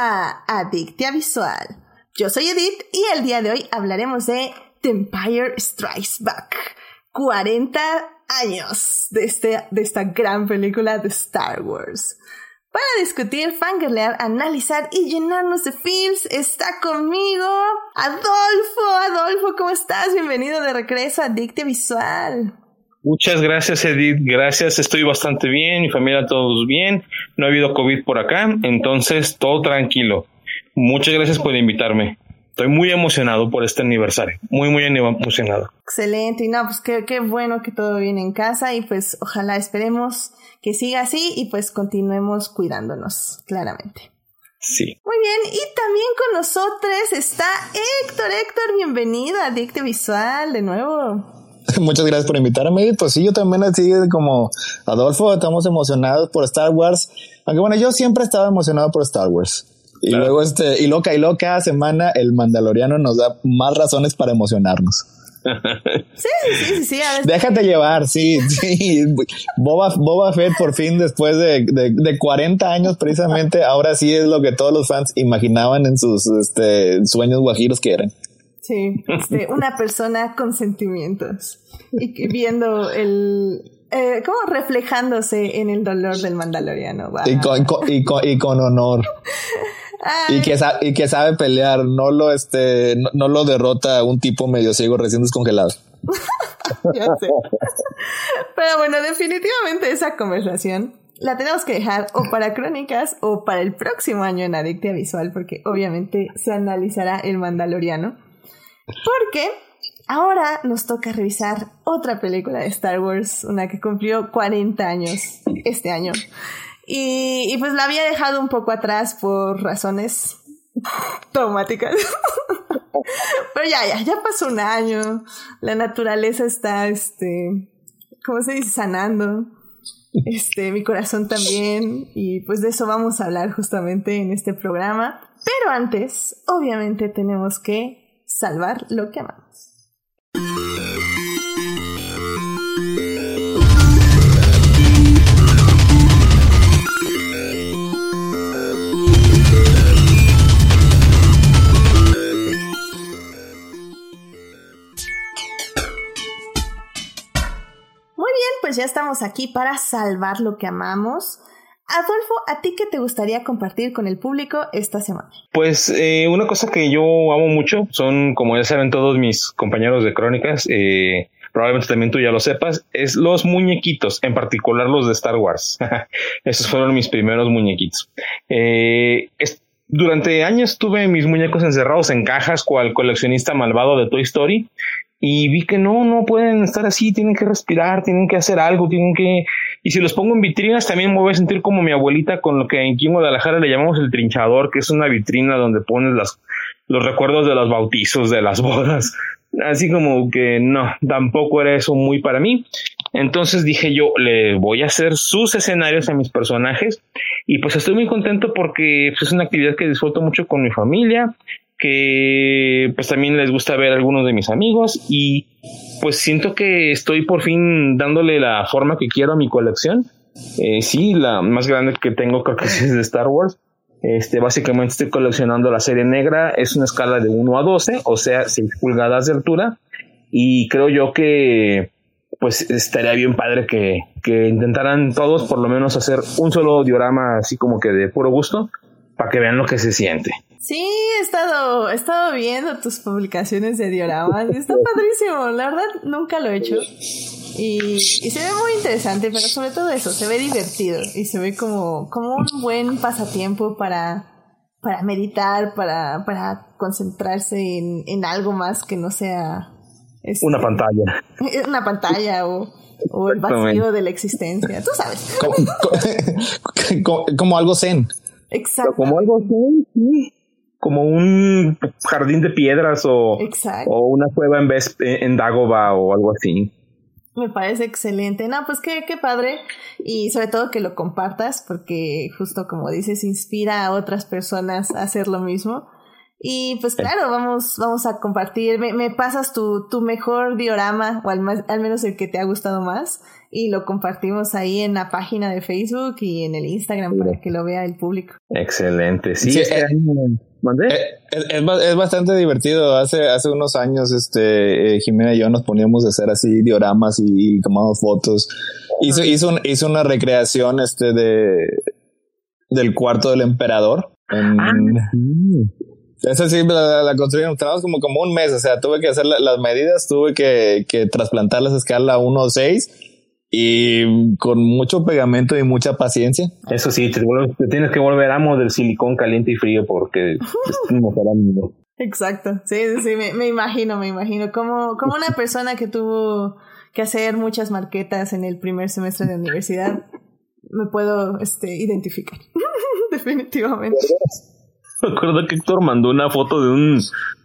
A Adictia Visual. Yo soy Edith y el día de hoy hablaremos de The Empire Strikes Back. 40 años de, este, de esta gran película de Star Wars. Para discutir, fangirlear, analizar y llenarnos de feels, está conmigo Adolfo. Adolfo, ¿cómo estás? Bienvenido de regreso a Adictia Visual. Muchas gracias, Edith. Gracias, estoy bastante bien, mi familia todos bien. No ha habido COVID por acá, entonces todo tranquilo. Muchas gracias por invitarme. Estoy muy emocionado por este aniversario. Muy, muy emocionado. Excelente. Y no, pues qué, qué bueno que todo viene en casa y pues ojalá esperemos que siga así y pues continuemos cuidándonos, claramente. Sí. Muy bien, y también con nosotros está Héctor. Héctor, bienvenido a Adicte Visual de nuevo. Muchas gracias por invitarme. Pues sí, yo también así como Adolfo, estamos emocionados por Star Wars. Aunque bueno, yo siempre estaba emocionado por Star Wars. Y luego este, y loca y loca cada semana el Mandaloriano nos da más razones para emocionarnos. Sí, sí, sí, sí. Déjate llevar, sí, sí. Boba, Boba Fett por fin, después de, de, de, 40 años precisamente, ahora sí es lo que todos los fans imaginaban en sus este, sueños guajiros que eran. Sí, este, una persona con sentimientos y viendo el, eh, como reflejándose en el dolor del mandaloriano. Y, con, y, con, y, con, honor. Y que, y que sabe pelear, no lo, este, no, lo derrota un tipo medio ciego recién descongelado. ya sé. Pero bueno, definitivamente esa conversación la tenemos que dejar o para crónicas o para el próximo año en Adictia Visual, porque obviamente se analizará el Mandaloriano. Porque ahora nos toca revisar otra película de Star Wars, una que cumplió 40 años este año. Y, pues la había dejado un poco atrás por razones traumáticas. Pero ya, ya, ya pasó un año. La naturaleza está, este, ¿cómo se dice? Sanando. Este, mi corazón también. Y pues de eso vamos a hablar justamente en este programa. Pero antes, obviamente tenemos que salvar lo que amamos. Muy bien, pues ya estamos aquí para salvar lo que amamos. Adolfo, ¿a ti qué te gustaría compartir con el público esta semana? Pues eh, una cosa que yo amo mucho son, como ya saben todos mis compañeros de crónicas, eh, probablemente también tú ya lo sepas, es los muñequitos, en particular los de Star Wars. Esos fueron mis primeros muñequitos. Eh, durante años tuve mis muñecos encerrados en cajas cual coleccionista malvado de Toy Story y vi que no, no pueden estar así, tienen que respirar, tienen que hacer algo, tienen que... Y si los pongo en vitrinas, también me voy a sentir como mi abuelita con lo que aquí en Guadalajara le llamamos el trinchador, que es una vitrina donde pones los recuerdos de los bautizos, de las bodas. Así como que no, tampoco era eso muy para mí. Entonces dije yo, le voy a hacer sus escenarios a mis personajes y pues estoy muy contento porque pues, es una actividad que disfruto mucho con mi familia que pues también les gusta ver a algunos de mis amigos y pues siento que estoy por fin dándole la forma que quiero a mi colección. Eh, sí, la más grande que tengo creo que es de Star Wars. Este, básicamente estoy coleccionando la serie negra, es una escala de 1 a 12, o sea, 6 pulgadas de altura. Y creo yo que pues estaría bien padre que, que intentaran todos por lo menos hacer un solo diorama así como que de puro gusto para que vean lo que se siente. Sí, he estado, he estado viendo tus publicaciones de dioramas. Está padrísimo. La verdad, nunca lo he hecho. Y, y, se ve muy interesante, pero sobre todo eso, se ve divertido y se ve como, como un buen pasatiempo para, para meditar, para, para concentrarse en, en algo más que no sea este, una pantalla. Una pantalla o, o el vacío de la existencia. Tú sabes. Como, como, algo zen. Exacto. Como algo zen, sí como un jardín de piedras o, o una cueva en vez en Dagoba o algo así. Me parece excelente. No, pues qué, qué padre. Y sobre todo que lo compartas, porque justo como dices, inspira a otras personas a hacer lo mismo. Y pues claro, vamos, vamos a compartir. Me, me pasas tu, tu mejor diorama, o al, al menos el que te ha gustado más, y lo compartimos ahí en la página de Facebook y en el Instagram para que lo vea el público. Excelente. Sí, Sí, este eh. Eh, Es, es ba- es bastante divertido. Hace, hace unos años, este, eh, Jimena y yo nos poníamos a hacer así dioramas y, y tomamos fotos. Hizo, hizo, un- hizo una recreación, este, de, del cuarto del emperador. En, Ah, esa sí la, la construyeron, trabajamos como, como un mes, o sea, tuve que hacer la- las medidas, tuve que, que trasplantarlas a escala 1.6 y con mucho pegamento y mucha paciencia. Eso sí, te, vuelves- te tienes que volver amo del silicón caliente y frío porque es mejorando. Exacto, sí, sí, sí, me, me imagino, me imagino. Como, como una persona que tuvo que hacer muchas marquetas en el primer semestre de universidad, me puedo este, identificar. Definitivamente. Me acuerdo que Héctor mandó una foto de un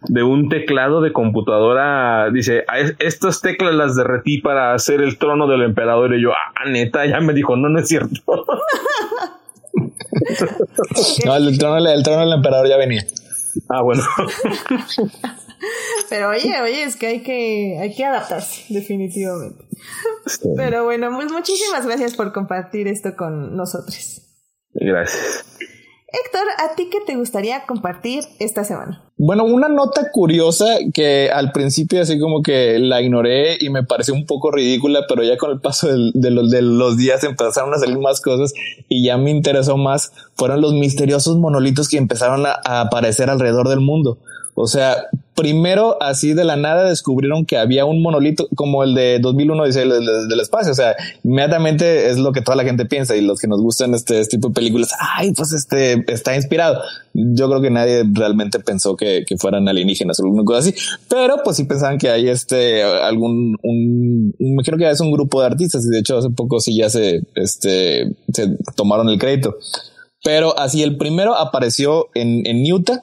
de un teclado de computadora. Dice, "Ah, es- estas teclas las derretí para hacer el trono del emperador. Y yo, ah, neta, ya me dijo, no, no es cierto. No, el trono, el trono del emperador ya venía. ah, bueno. Pero oye, oye, es que hay que, hay que adaptarse, definitivamente. Pero bueno, pues muchísimas gracias por compartir esto con nosotros. Gracias. Héctor, ¿a ti qué te gustaría compartir esta semana? Bueno, una nota curiosa que al principio así como que la ignoré y me pareció un poco ridícula, pero ya con el paso de, los, de los días empezaron a salir más cosas y ya me interesó más, fueron los misteriosos monolitos que empezaron a aparecer alrededor del mundo. O sea, primero así de la nada descubrieron que había un monolito como el de 2001 dice el, el- del espacio. O sea, inmediatamente es lo que toda la gente piensa y los que nos gustan este, este tipo de películas. Ay, pues este está inspirado. Yo creo que nadie realmente pensó que, que fueran alienígenas o alguna cosa así, pero pues sí pensaban que hay este algún un, un- creo que es un grupo de artistas y de hecho hace poco sí ya se este se tomaron el crédito. Pero así el primero apareció en, en Utah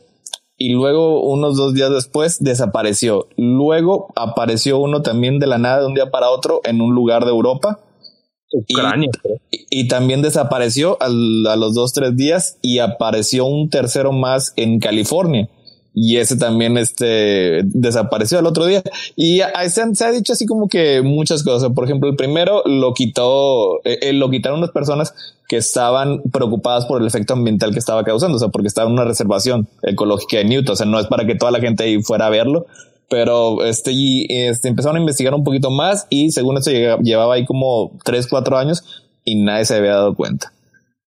y luego unos dos días después desapareció. Luego apareció uno también de la nada de un día para otro en un lugar de Europa Ucrania. y también desapareció al- a los dos, tres días y apareció un tercero más en California. Y ese también este, desapareció el otro día. Y a- se, han- se ha dicho así como que muchas cosas. Por ejemplo, el primero lo quitó, eh, eh, lo quitaron unas personas que estaban preocupadas por el efecto ambiental que estaba causando. O sea, porque estaba en una reservación ecológica de Newton. O sea, no es para que toda la gente ahí fuera a verlo. Pero este, y, este empezaron a investigar un poquito más y según esto llega- llevaba ahí como tres, cuatro años y nadie se había dado cuenta.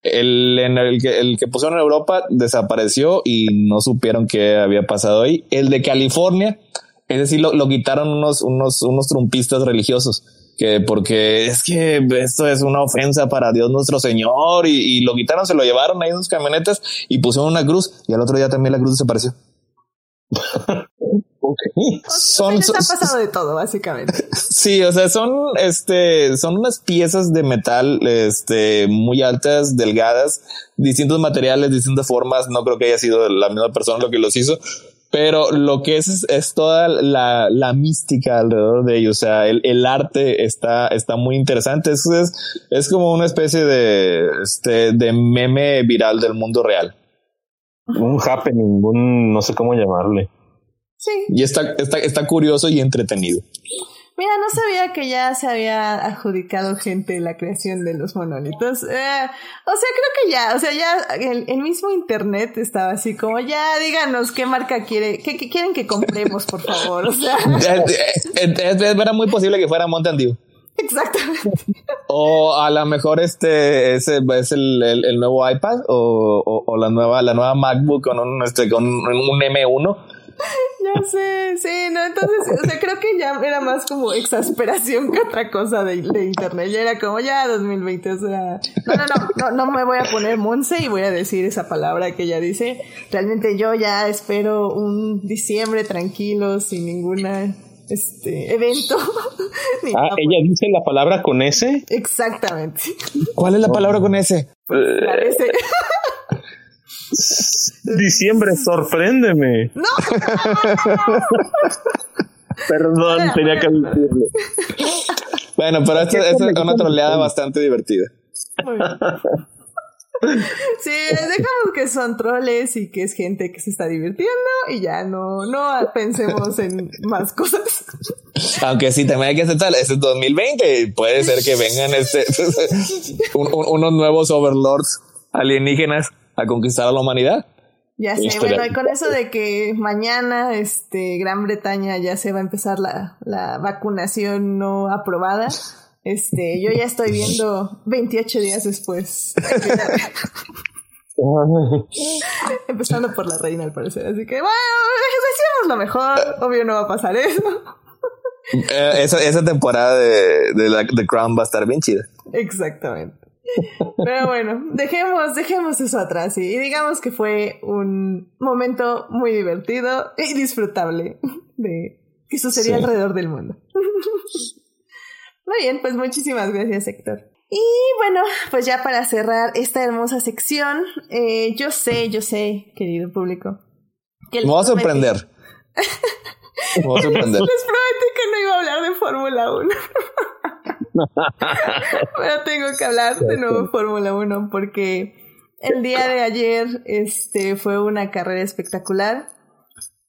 El, en el, que, el que pusieron en Europa desapareció y no supieron qué había pasado ahí. El de California, es decir, lo, lo quitaron unos, unos, unos trumpistas religiosos. Que porque es que esto es una ofensa para Dios nuestro Señor y, y lo quitaron, se lo llevaron ahí en sus camionetas y pusieron una cruz y al otro día también la cruz desapareció. Son, les ha pasado de todo, básicamente. Sí, o sea, son este, son unas piezas de metal, este, muy altas, delgadas, distintos materiales, distintas formas. No creo que haya sido la misma persona lo que los hizo, pero lo que es es, es toda la, la mística alrededor de ellos. O sea, el, el arte está, está muy interesante. Es, es, es como una especie de, este, de meme viral del mundo real. Un happening, un no sé cómo llamarle. Sí. Y está, está, está curioso y entretenido. Mira, no sabía que ya se había adjudicado gente la creación de los monolitos. Eh, o sea, creo que ya, o sea, ya el, el mismo internet estaba así como, ya díganos qué marca quiere, qué, qué quieren que compremos, por favor. O sea, Eh, eh, eh, Era muy posible que fuera Mountain Dew. exactamente. O a lo mejor este ese es el, el, el nuevo iPad o, o, o la nueva la nueva MacBook con un este con un M1. Ya sé, sí, no, entonces, o sea, creo que ya era más como exasperación que otra cosa de, de internet. Ya era como ya 2020, o sea, no, no, no, no, no me voy a poner Monse y voy a decir esa palabra que ella dice. Realmente yo ya espero un diciembre tranquilo, sin ninguna este evento. Ah, ella dice la palabra con S. Exactamente. ¿Cuál es la palabra con ese? Parece. Diciembre, sorpréndeme. No, Perdón, tenía que decirlo. Bueno, pero esta es una troleada bastante divertida. Muy bien. Sí, dejamos que son troles y que es gente que se está divirtiendo y ya no, no pensemos en más cosas. Aunque sí, también hay que aceptar, es 2020, puede ser que vengan este, unos nuevos overlords alienígenas a conquistar a la humanidad. Ya sé, bueno, y con eso de que mañana este Gran Bretaña ya se va a empezar la, la vacunación no aprobada, este, yo ya estoy viendo 28 días después. Empezando por la reina, al parecer. Así que, bueno, decíamos lo mejor. Obvio no va a pasar eso. Eh, esa, esa temporada de, de la The Crown va a estar bien chida. Exactamente. Pero bueno, dejemos, dejemos eso atrás y, digamos que fue un momento muy divertido y disfrutable de que sucedía alrededor del mundo. Muy bien, pues muchísimas gracias, Héctor. Y bueno, pues ya para cerrar esta hermosa sección, eh, yo sé, yo sé, querido público. Que Me va a sorprender. Me va a sorprender. Les prometí que no iba a hablar de Fórmula 1. Pero tengo que hablar de nuevo Fórmula 1 porque el día de ayer este, fue una carrera espectacular,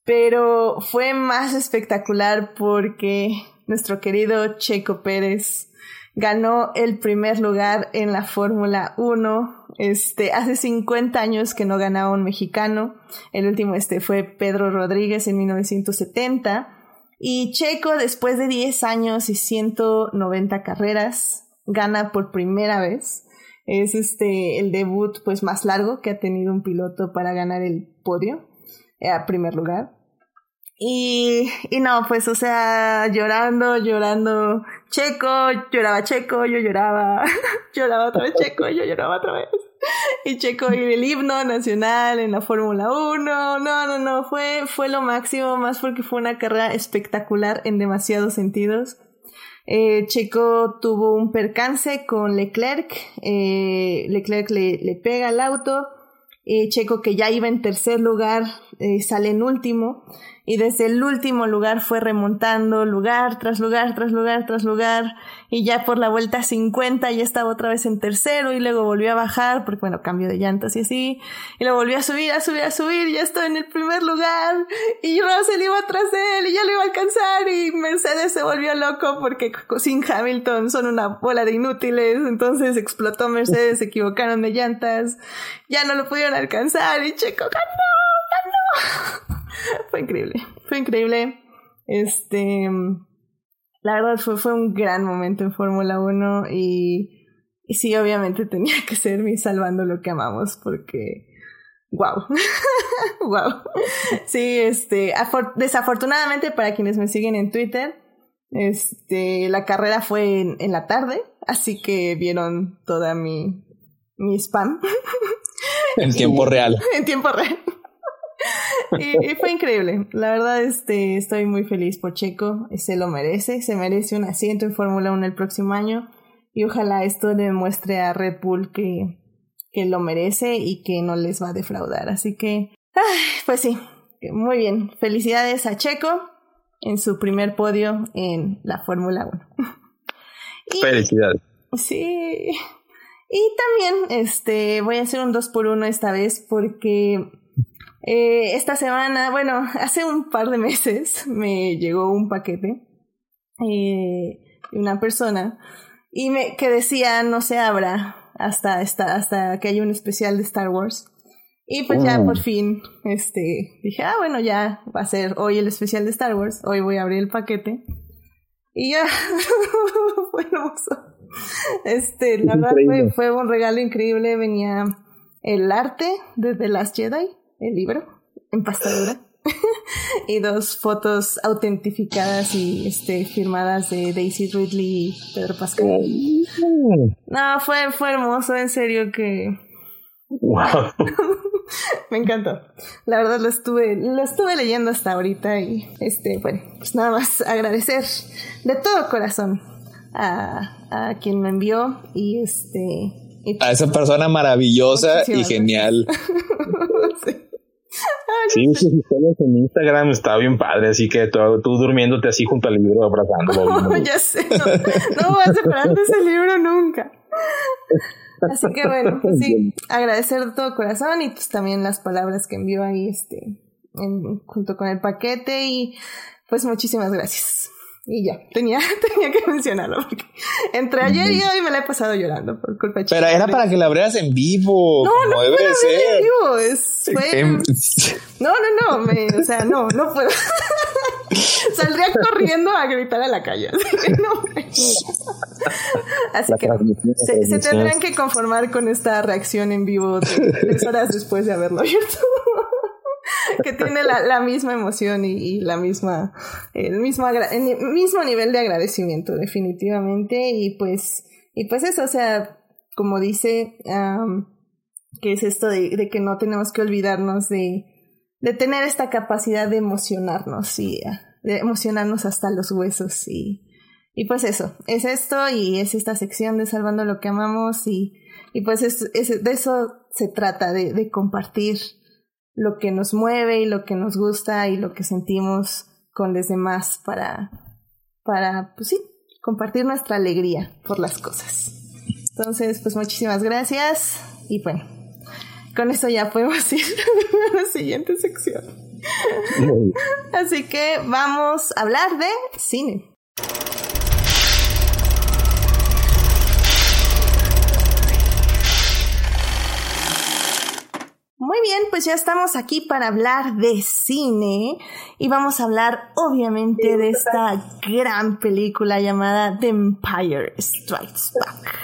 pero fue más espectacular porque nuestro querido Checo Pérez ganó el primer lugar en la Fórmula 1. Este, hace 50 años que no ganaba un mexicano. El último este fue Pedro Rodríguez en 1970. Y Checo, después de 10 años y 190 carreras, gana por primera vez. Es este el debut pues más largo que ha tenido un piloto para ganar el podio eh, a primer lugar. Y, y no, pues, o sea, llorando, llorando, Checo, lloraba Checo, yo lloraba, lloraba otra vez Checo, yo lloraba otra vez. Y Checo y el himno nacional en la Fórmula 1, no, no, no, fue, fue lo máximo, más porque fue una carrera espectacular en demasiados sentidos. Eh, Checo tuvo un percance con Leclerc, eh, Leclerc le, le pega al auto, eh, Checo que ya iba en tercer lugar eh, sale en último y desde el último lugar fue remontando lugar tras lugar tras lugar tras lugar y ya por la vuelta 50 ya estaba otra vez en tercero y luego volvió a bajar porque bueno, cambio de llantas y así y lo volvió a subir, a subir, a subir y ya estaba en el primer lugar y Russell iba atrás de él y ya lo iba a alcanzar y Mercedes se volvió loco porque sin Hamilton son una bola de inútiles entonces explotó Mercedes, se equivocaron de llantas ya no lo pudieron alcanzar y Checo ganó, ganó fue increíble, fue increíble. Este, la verdad fue, fue un gran momento en Fórmula 1 y, y sí, obviamente tenía que ser mi salvando lo que amamos porque, wow, wow. Sí, este, desafortunadamente para quienes me siguen en Twitter, este, la carrera fue en, en la tarde, así que vieron toda mi, mi spam. En tiempo real. En tiempo real. y, fue increíble. La verdad, este, estoy muy feliz por Checo. Se lo merece. Se merece un asiento en Fórmula 1 el próximo año. Y ojalá esto le demuestre a Red Bull que, que lo merece y que no les va a defraudar. Así que, pues sí, muy bien. Felicidades a Checo en su primer podio en la Fórmula 1. Felicidades. Sí. Y también este voy a hacer un 2 por 1 esta vez porque eh, esta semana, bueno, hace un par de meses me llegó un paquete eh, de una persona y me, que decía no se abra hasta, hasta, hasta que haya un especial de Star Wars. Y pues ya por mm. fin, este, dije, ah, bueno, ya va a ser hoy el especial de Star Wars, hoy voy a abrir el paquete. Y ya, fue hermoso. Este, la verdad fue, fue, un regalo increíble, venía el arte de The Last Jedi, el libro en pastadura y dos fotos autentificadas y este firmadas de Daisy Ridley y Pedro Pascal. No, fue, fue hermoso, en serio que wow. Me encantó. La verdad lo estuve, lo estuve leyendo hasta ahorita y este, bueno, pues nada más agradecer de todo corazón a, a quien me envió y este a esa persona maravillosa y genial. Sí, sus historias en Instagram está bien padre, así que tú, durmiéndote así junto al libro abrazándolo. ya sé, no, no voy a separar de ese libro nunca. Así que bueno, pues sí, agradecer de todo corazón y pues también las palabras que envió ahí este junto con el paquete y pues muchísimas gracias. Y ya, tenía, tenía que mencionarlo porque entre ayer y hoy me la he pasado llorando por culpa de Pero era para que la abrieras en vivo. No, no puedo en vivo. Es, fue... Em, no, no, no, me, o sea, no, no puedo. Saldría corriendo a gritar a la calle. Así que se, se, tendrán que conformar con esta reacción en vivo tres horas después de haberlo abierto. que tiene la, la misma emoción y, la misma, el mismo, mismo nivel de agradecimiento, definitivamente. Y pues, y pues eso, o sea, como dice, que es esto de, de, que no tenemos que olvidarnos de, de tener esta capacidad de emocionarnos y de emocionarnos hasta los huesos y, y pues eso, es esto y es esta sección de Salvando lo que amamos y, y pues es, es, de eso se trata, de, de compartir lo que nos mueve y lo que nos gusta y lo que sentimos con los demás para, para, pues sí, compartir nuestra alegría por las cosas. Entonces, pues muchísimas gracias y bueno, con eso ya podemos ir a la siguiente sección. Así que vamos a hablar de cine. Muy bien, pues ya estamos aquí para hablar de cine y vamos a hablar obviamente de esta gran película llamada The Empire Strikes Back.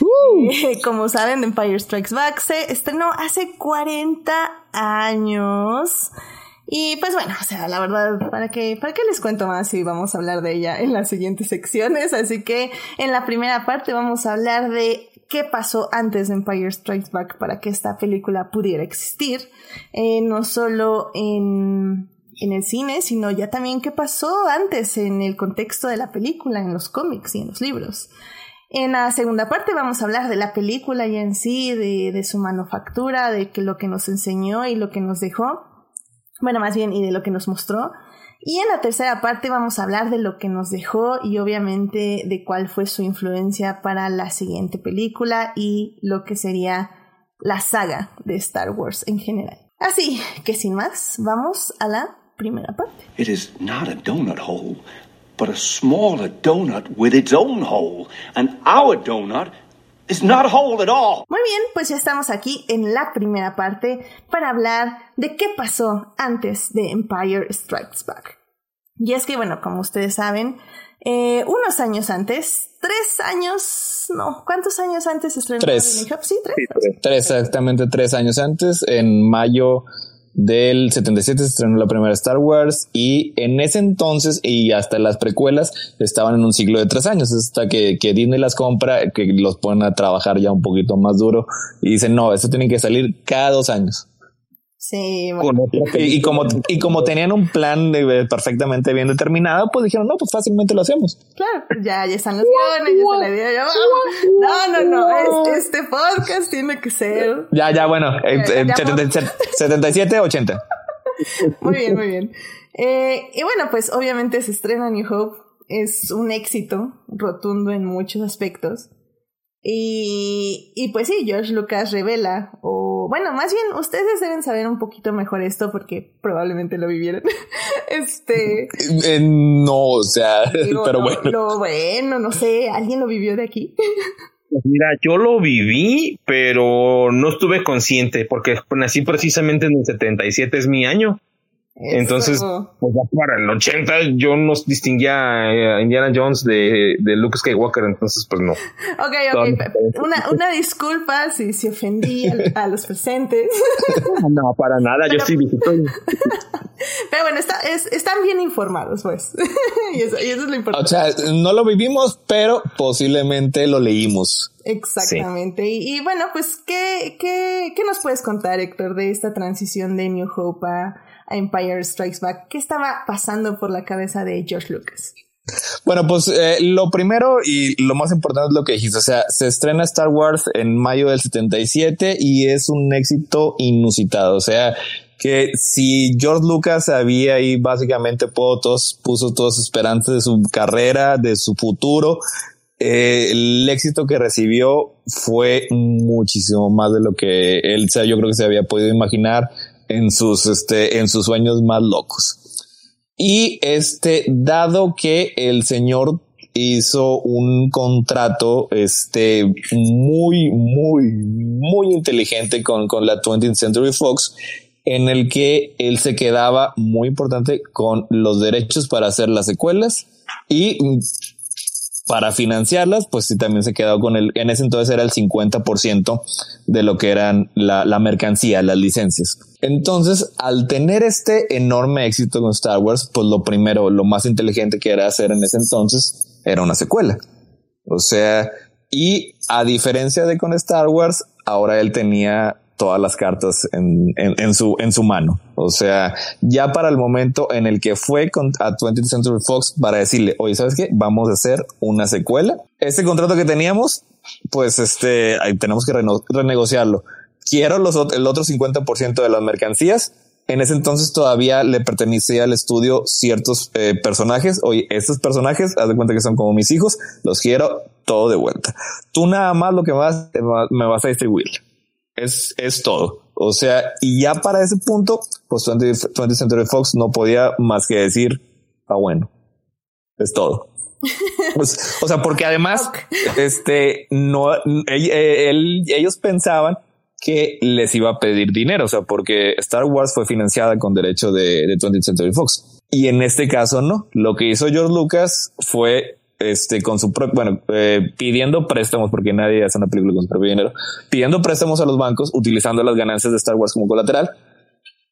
Uh. Como saben, The Empire Strikes Back se estrenó hace 40 años. Y pues bueno, o sea, la verdad, ¿para qué, ¿para qué les cuento más si vamos a hablar de ella en las siguientes secciones? Así que en la primera parte vamos a hablar de qué pasó antes de Empire Strikes Back para que esta película pudiera existir, eh, no solo en, en el cine, sino ya también qué pasó antes en el contexto de la película, en los cómics y en los libros. En la segunda parte vamos a hablar de la película y en sí, de, de su manufactura, de que lo que nos enseñó y lo que nos dejó. Bueno, más bien, y de lo que nos mostró. Y en la tercera parte vamos a hablar de lo que nos dejó y obviamente de cuál fue su influencia para la siguiente película y lo que sería la saga de Star Wars en general. Así que sin más, vamos a la primera parte. It is not a donut hole, but a smaller donut with its own hole, and our donut is not hole at all. Muy bien, pues ya estamos aquí en la primera parte para hablar de qué pasó antes de Empire Strikes Back. Y es que, bueno, como ustedes saben, eh, unos años antes, tres años, no, ¿cuántos años antes estrenó tres. Sí, tres. tres, exactamente tres años antes, en mayo del 77 se estrenó la primera Star Wars y en ese entonces y hasta las precuelas estaban en un ciclo de tres años hasta que, que Disney las compra, que los ponen a trabajar ya un poquito más duro y dicen no, esto tiene que salir cada dos años. Sí, y, como, y como tenían un plan perfectamente bien determinado, pues dijeron, no, pues fácilmente lo hacemos. Claro, ya, ya están los guiones, ya se la dio, ya No, no, no, este, este, podcast tiene que ser. Ya, ya, bueno, 77, 80. Muy bien, muy bien. Eh, y bueno, pues obviamente se estrena New Hope, es un éxito rotundo en muchos aspectos. Y, y pues sí, George Lucas revela, o bueno, más bien ustedes deben saber un poquito mejor esto porque probablemente lo vivieron. este. Eh, no, o sea, pero bueno. Lo bueno, no sé, ¿alguien lo vivió de aquí? Pues mira, yo lo viví, pero no estuve consciente porque nací precisamente en el 77, es mi año. Entonces, pues para el 80 yo no distinguía a Indiana Jones de, de Luke Skywalker, entonces pues no. Ok, ok. Una, una disculpa si, si ofendí a, los presentes. No, para nada, yo estoy visitando. Pero bueno, está, es, están bien informados, pues. y, eso, y, eso, es lo importante. O sea, no lo vivimos, pero posiblemente lo leímos. Exactamente. Y, y, bueno, pues, ¿qué, qué, ¿qué nos puedes contar, Héctor, de esta transición de New Hope a Empire Strikes Back. ¿Qué estaba pasando por la cabeza de George Lucas? Bueno, pues eh, lo primero y lo más importante es lo que dijiste. O sea, se estrena Star Wars en mayo del 77 y es un éxito inusitado. O sea, que si George Lucas había ahí básicamente puso todas sus esperanzas de su carrera, de su futuro, eh, el éxito que recibió fue muchísimo más de lo que él, sea, yo creo que se había podido imaginar en sus, este, en sus sueños más locos. Y este, dado que el señor hizo un contrato, este, muy, muy, muy inteligente con, con la 20th Century Fox, en el que él se quedaba muy importante con los derechos para hacer las secuelas y para financiarlas, pues sí también se quedó con el, en ese entonces era el 50% de lo que eran la, la, mercancía, las licencias. Entonces, al tener este enorme éxito con Star Wars, pues lo primero, lo más inteligente que era hacer en ese entonces era una secuela. O sea, y a diferencia de con Star Wars, ahora él tenía todas las cartas en, en, su, en su mano. O sea, ya para el momento en el que fue con, a 20th Century Fox para decirle, oye, ¿sabes qué? Vamos a hacer una secuela. Este contrato que teníamos, pues este, ahí tenemos que renegociarlo. Quiero los, el otro 50% de las mercancías. En ese entonces todavía le pertenecía al estudio ciertos eh, personajes. Oye, estos personajes, haz de cuenta que son como mis hijos, los quiero todo de vuelta. Tú nada más lo que vas, me vas a distribuir. Es, es todo. O sea, y ya para ese punto, pues 20th, Century Fox no podía más que decir, ah, bueno, es todo. pues, o sea, porque además, este, no, ellos pensaban que les iba a pedir dinero, o sea, porque Star Wars fue financiada con derecho de, de 20th Century Fox. Y en este caso no. Lo que hizo George Lucas fue este, con su propio, bueno, eh, pidiendo préstamos, porque nadie hace una película con su propio dinero, pidiendo préstamos a los bancos, utilizando las ganancias de Star Wars como colateral,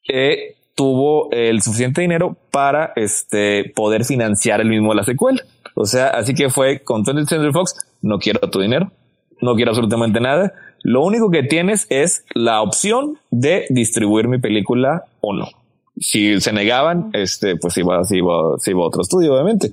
eh, tuvo el suficiente dinero para este, poder financiar el mismo la secuela. O sea, así que fue con 20th Century Fox, no quiero tu dinero, no quiero absolutamente nada. Lo único que tienes es la opción de distribuir mi película o no. Si se negaban, este, pues iba, iba, iba a otro estudio, obviamente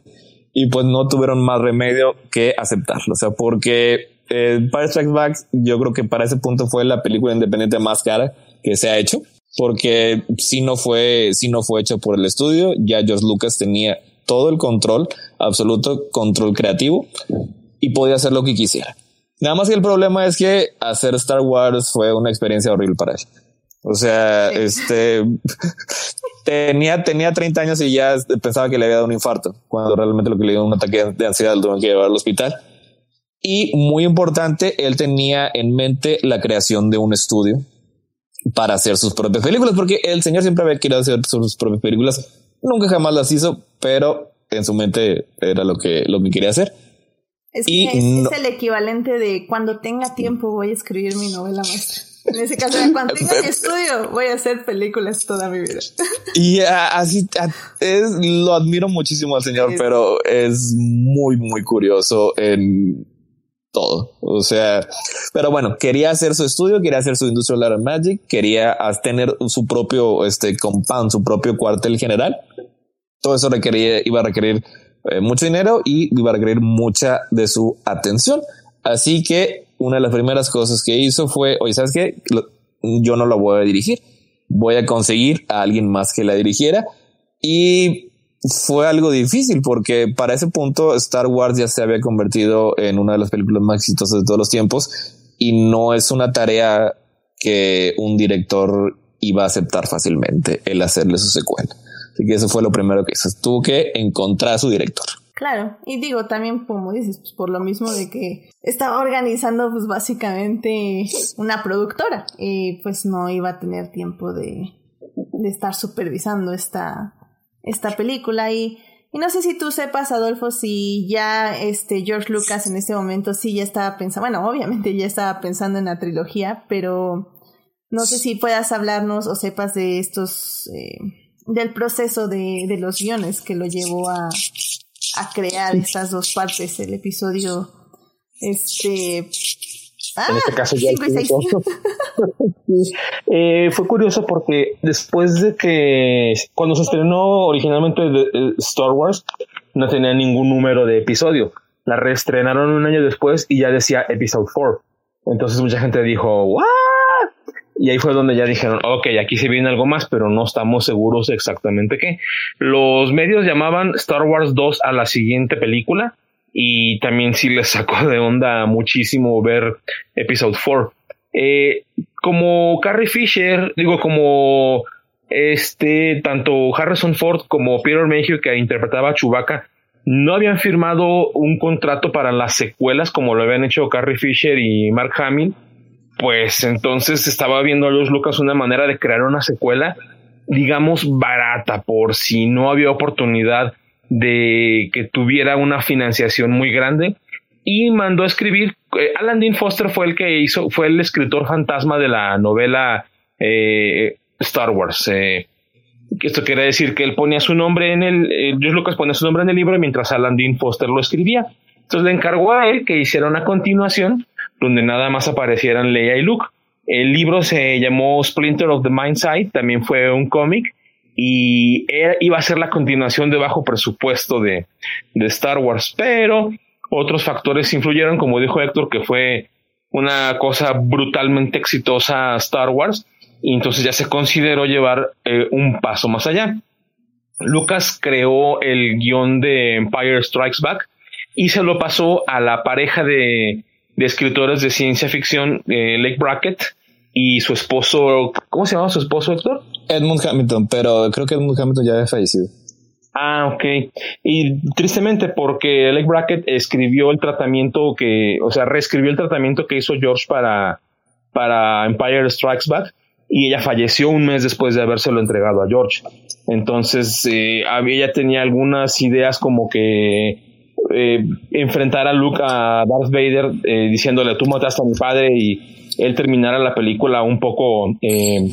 y pues no tuvieron más remedio que aceptarlo. O sea, porque eh, Empire Strikes Back yo creo que para ese punto fue la película independiente más cara que se ha hecho, porque si no fue, si no fue hecho por el estudio, ya George Lucas tenía todo el control, absoluto control creativo y podía hacer lo que quisiera. Nada más que el problema es que hacer Star Wars fue una experiencia horrible para él. O sea, este tenía, tenía 30 años y ya pensaba que le había dado un infarto, cuando realmente lo que le dio un ataque de ansiedad lo tuvo que llevar al hospital. Y muy importante, él tenía en mente la creación de un estudio para hacer sus propias películas, porque el señor siempre había querido hacer sus propias películas, nunca jamás las hizo, pero en su mente era lo que, lo que quería hacer. Es, y es el equivalente de cuando tenga tiempo voy a escribir mi novela maestra. En ese caso, cuando tenga mi estudio, voy a hacer películas toda mi vida. Y así es, lo admiro muchísimo al señor, pero es muy, muy curioso en todo. O sea, pero bueno, quería hacer su estudio, quería hacer su Industrial Light Magic, quería tener su propio este compound, su propio cuartel general. Todo eso requería, iba a requerir eh, mucho dinero y iba a requerir mucha de su atención. Así que una de las primeras cosas que hizo fue, oye, ¿sabes qué? Yo no lo voy a dirigir, voy a conseguir a alguien más que la dirigiera. Y fue algo difícil porque para ese punto Star Wars ya se había convertido en una de las películas más exitosas de todos los tiempos y no es una tarea que un director iba a aceptar fácilmente el hacerle su secuela. Así que eso fue lo primero que hizo. Tuvo que encontrar a su director. Claro, y digo también como dices, pues por lo mismo de que estaba organizando pues básicamente una productora pues no iba a tener tiempo de, estar supervisando esta, esta película. Y, y no sé si tú sepas Adolfo si ya este George Lucas en este momento sí ya estaba pensando, bueno obviamente ya estaba pensando en la trilogía, pero no sé si puedas hablarnos o sepas de estos, eh, del proceso de, de los guiones que lo llevó a a crear estas dos partes, el episodio este ah, en este caso ya eh, fue curioso porque después de que cuando se estrenó originalmente Star Wars no tenía ningún número de episodio. La reestrenaron un año después y ya decía episode 4 entonces mucha gente dijo ¿what? Y ahí fue donde ya dijeron, ok, aquí se viene algo más, pero no estamos seguros exactamente qué. Los medios llamaban Star Wars 2 a la siguiente película y también sí les sacó de onda muchísimo ver Episode 4. Eh, como Carrie Fisher, digo, como este, tanto Harrison Ford como Peter Mayhew que interpretaba a Chewbacca, no habían firmado un contrato para las secuelas como lo habían hecho Carrie Fisher y Mark Hamill, pues entonces estaba viendo a George Lucas una manera de crear una secuela, digamos, barata, por si no había oportunidad de que tuviera una financiación muy grande y mandó a escribir. Eh, Alan Dean Foster fue el que hizo, fue el escritor fantasma de la novela eh, Star Wars. Eh, esto quiere decir que él ponía su nombre en el, eh, George Lucas ponía su nombre en el libro mientras Alan Dean Foster lo escribía. Entonces le encargó a él que hiciera una continuación donde nada más aparecieran Leia y Luke. El libro se llamó Splinter of the Mindside, también fue un cómic y iba a ser la continuación de bajo presupuesto de, Star Wars, pero otros factores influyeron, como dijo Héctor, que fue una cosa brutalmente exitosa Star Wars y entonces ya se consideró llevar eh, un paso más allá. Lucas creó el guion de Empire Strikes Back y se lo pasó a la pareja de, de escritores de ciencia ficción, eh, Lake Brackett, y su esposo, ¿cómo se llama su esposo, Héctor? Edmund Hamilton, pero creo que Edmund Hamilton ya había fallecido. Ah, ok. Y tristemente porque Lake Brackett escribió el tratamiento que, o sea, reescribió el tratamiento que hizo George para, para Empire Strikes Back y ella falleció un mes después de habérselo entregado a George. Entonces, eh, ella tenía algunas ideas como que eh, enfrentar a Luke a Darth Vader eh, diciéndole tú mataste a mi padre y él terminara la película un poco eh,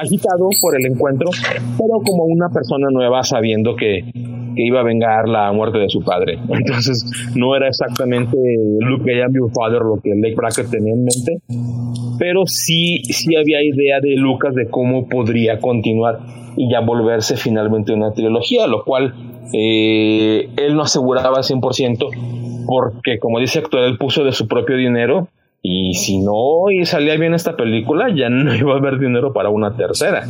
agitado por el encuentro, pero como una persona nueva sabiendo que, que, iba a vengar la muerte de su padre. Entonces no era exactamente Luke I am your father lo que Lake Brackett tenía en mente, pero sí, sí había idea de Lucas de cómo podría continuar y ya volverse finalmente una trilogía, lo cual eh, él no aseguraba al 100% porque como dice Héctor, él puso de su propio dinero y si no salía bien esta película, ya no iba a haber dinero para una tercera.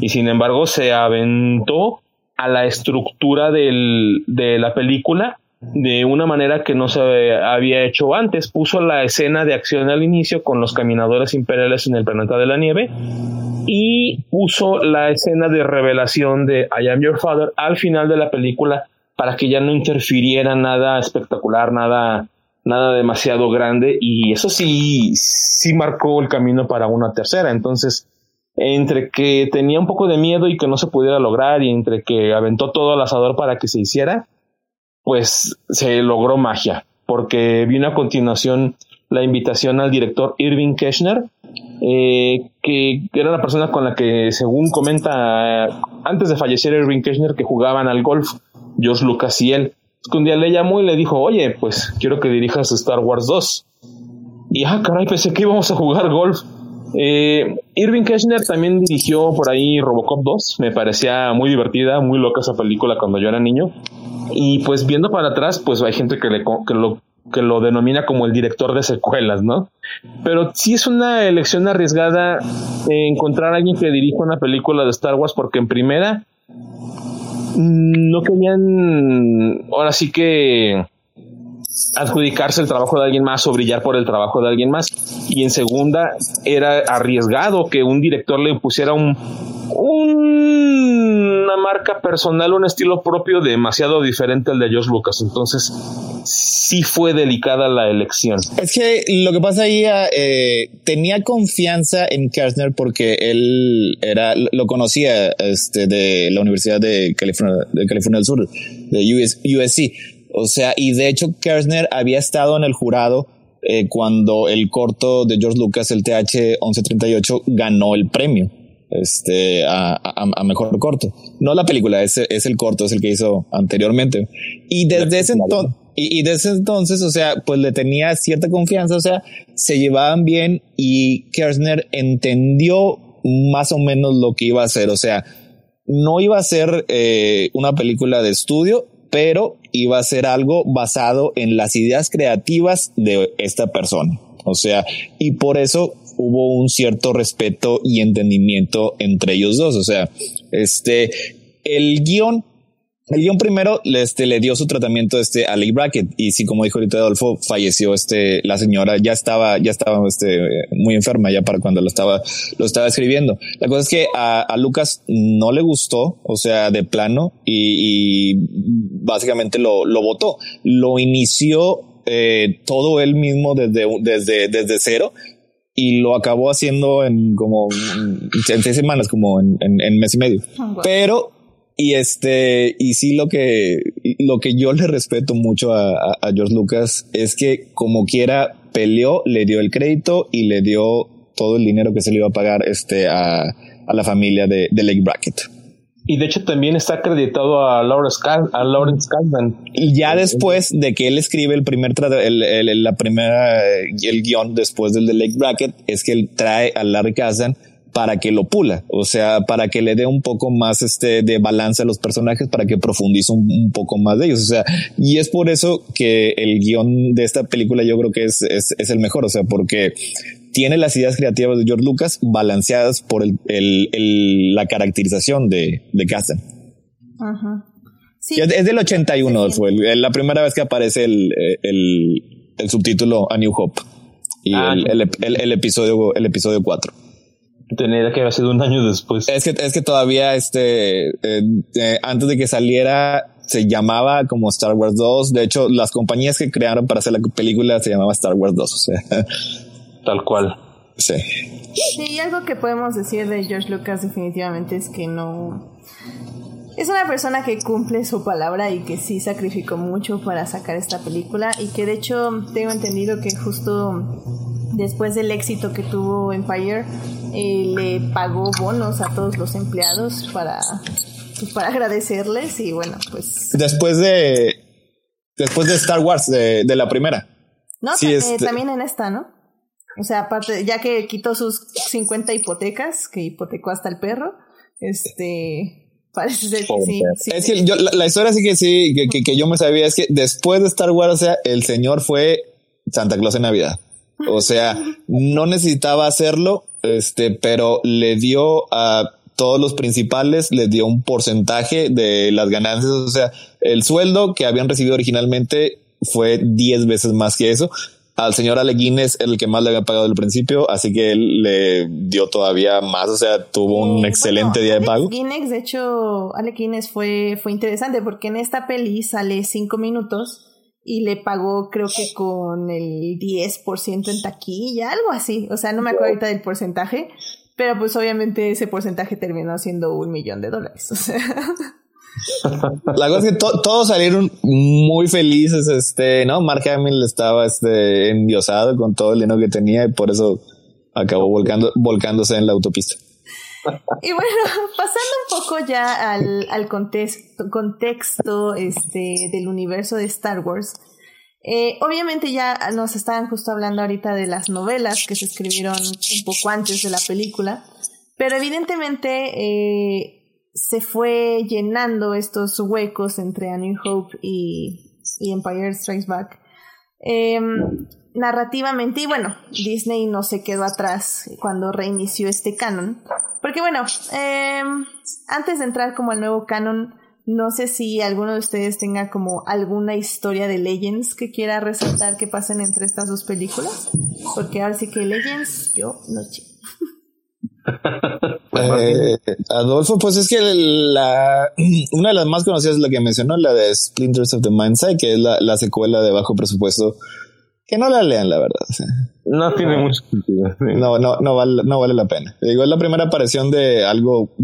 Y sin embargo, se aventó a la estructura del, de la película de una manera que no se había hecho antes. Puso la escena de acción al inicio con los caminadores imperiales en el planeta de la nieve y puso la escena de revelación de I am your father al final de la película para que ya no interfiriera nada espectacular, nada nada demasiado grande y eso sí, sí marcó el camino para una tercera. Entonces, entre que tenía un poco de miedo y que no se pudiera lograr y entre que aventó todo al asador para que se hiciera, pues se logró magia, porque vino a continuación la invitación al director Irving Keschner, eh, que era la persona con la que, según comenta, antes de fallecer Irving Keschner, que jugaban al golf, George Lucas y él un día le llamó y le dijo, oye, pues quiero que dirijas Star Wars 2. Y ah, caray, pensé que íbamos a jugar golf. Eh, Irving Keschner también dirigió por ahí Robocop 2. Me parecía muy divertida, muy loca esa película cuando yo era niño. Y pues viendo para atrás, pues hay gente que, le, que, lo, que lo denomina como el director de secuelas, ¿no? Pero sí es una elección arriesgada encontrar a alguien que dirija una película de Star Wars porque en primera no querían, ahora sí que adjudicarse el trabajo de alguien más o brillar por el trabajo de alguien más. Y en segunda, era arriesgado que un director le pusiera un, una marca personal, un estilo propio demasiado diferente al de George Lucas. Entonces, sí fue delicada la elección. Es que lo que pasa ahí, eh, tenía confianza en Kersner porque él era, lo conocía este, de la Universidad de California, de California del Sur, de USC. O sea, y de hecho Kersner había estado en el jurado eh, cuando el corto de George Lucas, el TH 1138, ganó el premio este, a, a, mejor corto. No la película, es, es el corto, es el que hizo anteriormente. Y desde ese entonces, y, y, desde entonces, o sea, pues le tenía cierta confianza, o sea, se llevaban bien y Kersner entendió más o menos lo que iba a hacer, o sea, no iba a ser eh, una película de estudio, pero iba a ser algo basado en las ideas creativas de esta persona. O sea, y por eso hubo un cierto respeto y entendimiento entre ellos dos. O sea, este, el guion el guion primero este, le dio su tratamiento este, a Lee Brackett y sí, como dijo ahorita Adolfo, falleció este, la señora, ya estaba, ya estaba este, muy enferma ya para cuando lo estaba, lo estaba escribiendo. La cosa es que a, Lucas no le gustó, o sea, de plano y, básicamente lo, lo votó. Lo inició eh, todo él mismo desde, desde, desde cero y lo acabó haciendo en como en seis semanas, como en, en, mes y medio. Oh, Pero y este, y sí lo que, lo que yo le respeto mucho a, a, George Lucas es que como quiera peleó, le dio el crédito y le dio todo el dinero que se le iba a pagar este a, a la familia de, de Lake Brackett. Y de hecho también está acreditado a Lawrence, a Lawrence Kasdan. Y ya después de que él escribe el primer el, el, la primera el guion después del de Lake Brackett es que él trae a Larry Kasdan para que lo pula, o sea, para que le dé un poco más este de balance a los personajes, para que profundice un, poco más de ellos, o sea, y es por eso que el guion de esta película yo creo que es, es, es el mejor, o sea, porque tiene las ideas creativas de George Lucas balanceadas por el, el, la caracterización de, de Kasten. Ajá. Sí, es, del 81, fue la primera vez que aparece el, el, el subtítulo A New Hope y ah, el, el, el, episodio el episodio 4. Tenía que haber sido un año después. Es que, es que todavía este, eh, eh, antes de que saliera, se llamaba como Star Wars 2. De hecho, las compañías que crearon para hacer la película se llamaba Star Wars 2. O sea, tal cual. Sí. Sí, y algo que podemos decir de George Lucas definitivamente es que no... Es una persona que cumple su palabra y que sí sacrificó mucho para sacar esta película y que de hecho tengo entendido que justo después del éxito que tuvo Empire, eh, le pagó bonos a todos los empleados para, pues, para agradecerles y bueno, pues... Después de... Después de Star Wars, de, la primera. No, sí, este también en esta, ¿no? O sea, aparte, ya que quitó sus 50 hipotecas, que hipotecó hasta el perro, este, parece ser que sí, Es que yo, la, historia sí que sí, que, que, yo me sabía, es que después de Star Wars, o sea, el señor fue Santa Claus en Navidad. O sea, no necesitaba hacerlo, este, pero le dio a todos los principales, le dio un porcentaje de las ganancias. O sea, el sueldo que habían recibido originalmente fue 10 veces más que eso. Al señor Ale Guinness, el que más le había pagado al principio, así que él le dio todavía más, o sea, tuvo un excelente día de pago. Guinness, de hecho, Ale Guinness fue, fue interesante porque en esta peli sale cinco minutos y le pagó creo que con el 10% en taquilla, algo así. O sea, no me acuerdo ahorita del porcentaje, pero pues obviamente ese porcentaje terminó siendo un millón de dólares. O sea. La cosa es que todos salieron muy felices, este, ¿no? Mark Hamill estaba este, endiosado con todo el dinero que tenía y por eso acabó volcando, volcándose en la autopista. Y bueno, pasando un poco ya al, al contexto, contexto este, del universo de Star Wars, eh, obviamente ya nos estaban justo hablando ahorita de las novelas que se escribieron un poco antes de la película, pero evidentemente eh, se fue llenando estos huecos entre A New Hope y, y Empire Strikes Back. Em, narrativamente, y bueno, Disney no se quedó atrás cuando reinició este canon, porque bueno, em, antes de entrar como al nuevo canon, no sé si alguno de ustedes tenga como alguna historia de Legends que quiera resaltar que pasen entre estas dos películas. Porque ahora sí que Legends, yo no eh, Adolfo, pues es que la, una de las más conocidas es la que mencionó, la de Splinters of the Mindset, que es la, la secuela de bajo presupuesto que no la lean, la verdad. No tiene mucho sentido. No, no, no vale, no vale la pena. Digo, es la primera aparición de algo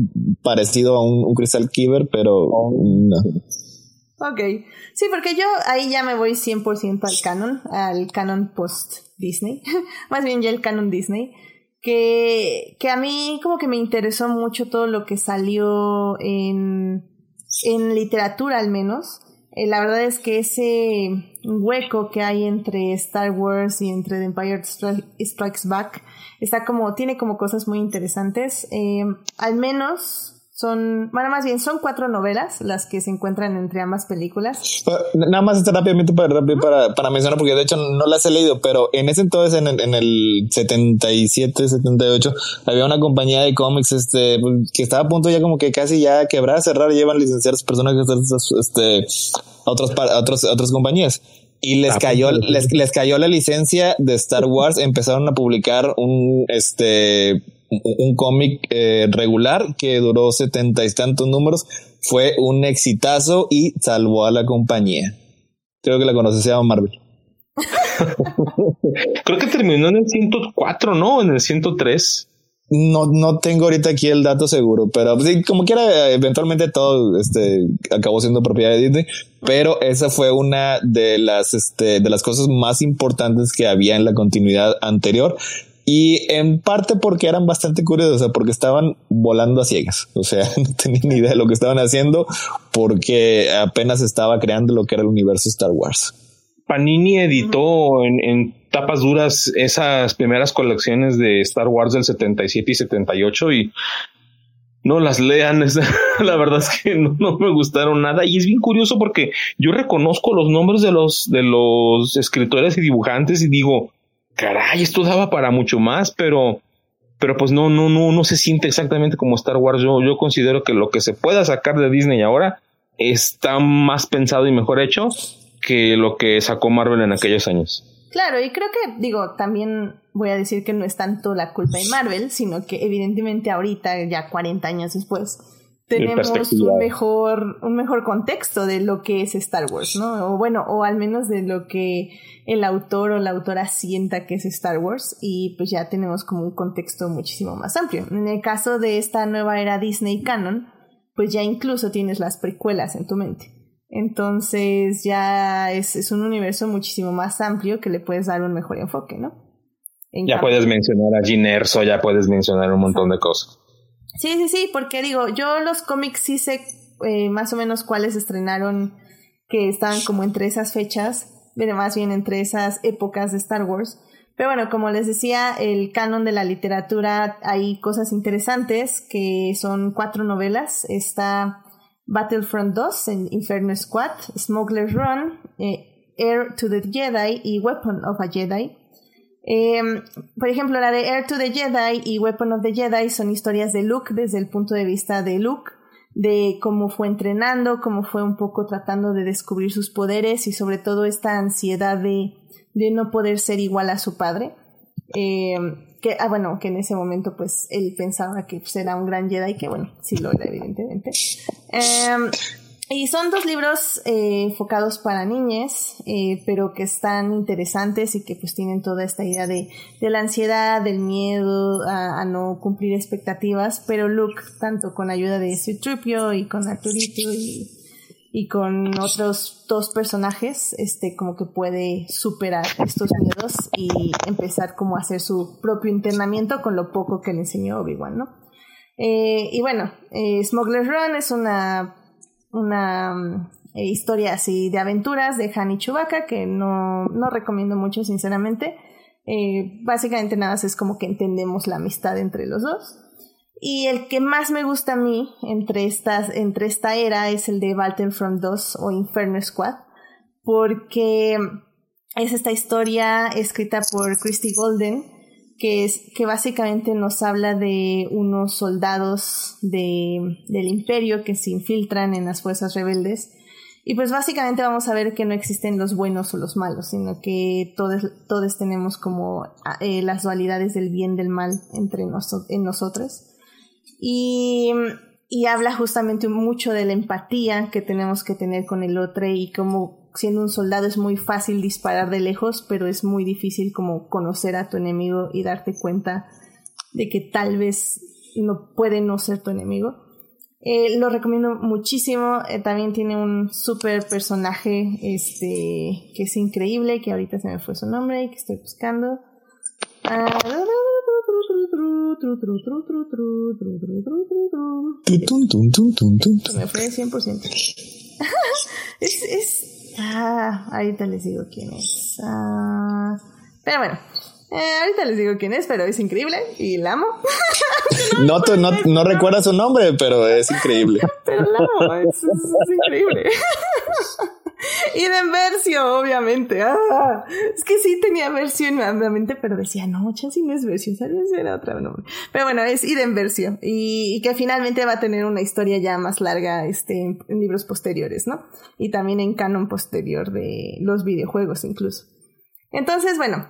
parecido a un, Crystal Kiver, pero no. Ok. Sí, porque yo ahí ya me voy 100% al canon, al canon post Disney. Más bien ya el canon Disney. Que, que a mí como que me interesó mucho todo lo que salió en, en literatura al menos eh, la verdad es que ese hueco que hay entre Star Wars y entre The Empire Strikes Back está como, tiene como cosas muy interesantes. Eh, al menos Son, bueno, más bien son cuatro novelas las que se encuentran entre ambas películas. Nada más rápidamente para, para, para, mencionar, porque de hecho no las he leído, pero en ese entonces, en el, en el 77, 78, había una compañía de cómics este, que estaba a punto ya como que casi ya quebrar, cerrar, llevan licenciar a sus personajes este, a, otros, a, otros, a otras compañías y les cayó, les, les cayó la licencia de Star Wars, empezaron a publicar un, este, un cómic eh, regular que duró setenta y tantos números, fue un exitazo y salvó a la compañía. Creo que la conoces, se llama Marvel. Creo que terminó en el 104, ¿no? En el 103. No, no tengo ahorita aquí el dato seguro, pero sí, como quiera, eventualmente todo este acabó siendo propiedad de Disney, pero esa fue una de las, este, de las cosas más importantes que había en la continuidad anterior. Y en parte porque eran bastante curiosos, porque estaban volando a ciegas. O sea, no tenían ni idea de lo que estaban haciendo porque apenas estaba creando lo que era el universo Star Wars. Panini editó en, tapas duras esas primeras colecciones de Star Wars del 77 y 78 y no las lean. la verdad es que no, no, me gustaron nada y es bien curioso porque yo reconozco los nombres de los, de los escritores y dibujantes y digo, caray, esto daba para mucho más, pero, pero pues no, no, no, no se siente exactamente como Star Wars. Yo, yo considero que lo que se pueda sacar de Disney ahora está más pensado y mejor hecho que lo que sacó Marvel en aquellos años. Claro, y creo que, digo, también voy a decir que no es tanto la culpa de Marvel, sino que evidentemente ahorita, ya 40 años después, tenemos un mejor, un mejor contexto de lo que es Star Wars, ¿no? O bueno, o al menos de lo que el autor o la autora sienta que es Star Wars y pues ya tenemos como un contexto muchísimo más amplio. En el caso de esta nueva era Disney Canon, pues ya incluso tienes las precuelas en tu mente. Entonces ya es, es un universo muchísimo más amplio que le puedes dar un mejor enfoque, ¿no? ya puedes mencionar a Gin Erso, ya puedes mencionar un montón de cosas. Sí, sí, sí, porque digo, yo los cómics sí sé eh, más o menos cuáles estrenaron que estaban como entre esas fechas, pero más bien entre esas épocas de Star Wars. Pero bueno, como les decía, el canon de la literatura hay cosas interesantes que son cuatro novelas. Está Battlefront 2 en Inferno Squad, Smuggler's Run, eh, Air to the Jedi y Weapon of a Jedi. Em, por ejemplo, la de Air to the Jedi y Weapon of the Jedi son historias de Luke desde el punto de vista de Luke, de cómo fue entrenando, cómo fue un poco tratando de descubrir sus poderes y sobre todo esta ansiedad de, de no poder ser igual a su padre. Em, que, ah, bueno, que en ese momento pues él pensaba que pues, era un gran Jedi, que bueno, sí lo era evidentemente. Em, y son dos libros eh, enfocados para niñas, eh, pero que están interesantes y que pues tienen toda esta idea de, de la ansiedad, del miedo a, no cumplir expectativas, pero Luke, tanto con ayuda de Citripio y con Arturito y, y con otros dos personajes, este como que puede superar estos miedos y empezar como a hacer su propio internamiento con lo poco que le enseñó Obi-Wan, ¿no? Eh, y bueno, Smuggler's Run es una una mm, eh, historia así de aventuras de Han y Chewbacca que no, no recomiendo mucho sinceramente. Eh, básicamente nada más es como que entendemos la amistad entre los dos. Y el que más me gusta a mí entre, estas, entre esta era es el de Battlefront 2 o Inferno Squad, porque es esta historia escrita por Christy Golden, que, es, que básicamente nos habla de unos soldados de, del imperio que se infiltran en las fuerzas rebeldes. Y pues básicamente vamos a ver que no existen los buenos o los malos, sino que todos, todos tenemos como eh, las dualidades del bien del mal entre nosotros en nosotros. Y, y habla justamente mucho de la empatía que tenemos que tener con el otro y cómo siendo un soldado es muy fácil disparar de lejos, pero es muy difícil como conocer a tu enemigo y darte cuenta de que tal vez no puede no ser tu enemigo. Eh, lo recomiendo muchísimo. Eh, también tiene un super personaje este, que es increíble, que ahorita se me fue su nombre y que estoy buscando. me fue 100%. es, es Ah, ahorita les digo quién es. Ah, pero bueno, eh, ahorita les digo quién es, pero es increíble y la amo. no, no, no recuerda su nombre, pero es increíble. Pero no, es, es increíble. Y de Versio, obviamente. Ah, es que sí tenía versión en la mente, pero decía, no, chance no es versión, ¿sabes? Era otra nombre. Pero bueno, es Iden Versio. Y, y, que finalmente va a tener una historia ya más larga este, en, libros posteriores, ¿no? Y también en canon posterior de los videojuegos incluso. Entonces, bueno,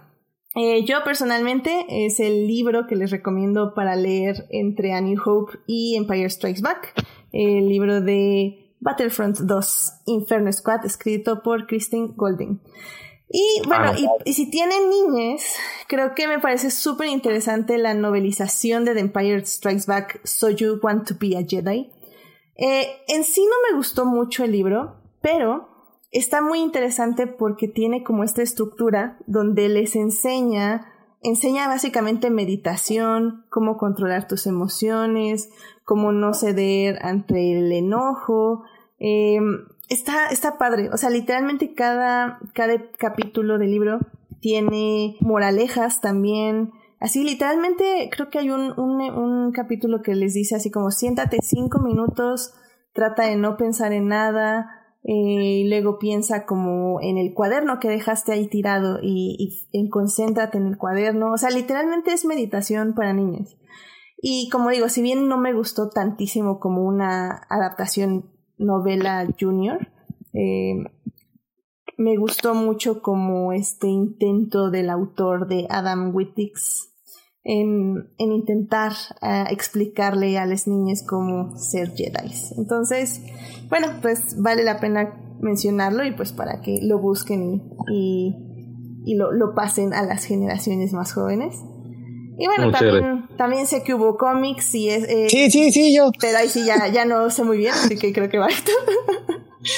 eh, yo personalmente es el libro que les recomiendo para leer entre A New Hope y Empire Strikes Back. El libro de Battlefront 2 Inferno Squad, escrito por Christine Golding. Y bueno, y, si tienen niñas, creo que me parece súper interesante la novelización de The Empire Strikes Back, So You Want to Be a Jedi. Eh, en sí no me gustó mucho el libro, pero está muy interesante porque tiene como esta estructura donde les enseña, enseña básicamente meditación, cómo controlar tus emociones, cómo no ceder ante el enojo. Em, está, está padre. O sea, literalmente cada, cada capítulo del libro tiene moralejas también. Así, literalmente, creo que hay un, un, capítulo que les dice así como, siéntate cinco minutos, trata de no pensar en nada, eh, y luego piensa como en el cuaderno que dejaste ahí tirado y, y, y, concéntrate en el cuaderno. O sea, literalmente es meditación para niños. Y como digo, si bien no me gustó tantísimo como una adaptación novela junior, eh, me gustó mucho como este intento del autor de Adam Wittix en, en intentar uh, explicarle a las niñas cómo ser Jedi. Entonces, bueno, pues vale la pena mencionarlo y pues para que lo busquen y, lo pasen a las generaciones más jóvenes. Y bueno, también, también, sé que hubo cómics y es... Eh, sí, sí, sí, yo. Pero ahí sí ya, ya no sé muy bien, así que creo que va esto.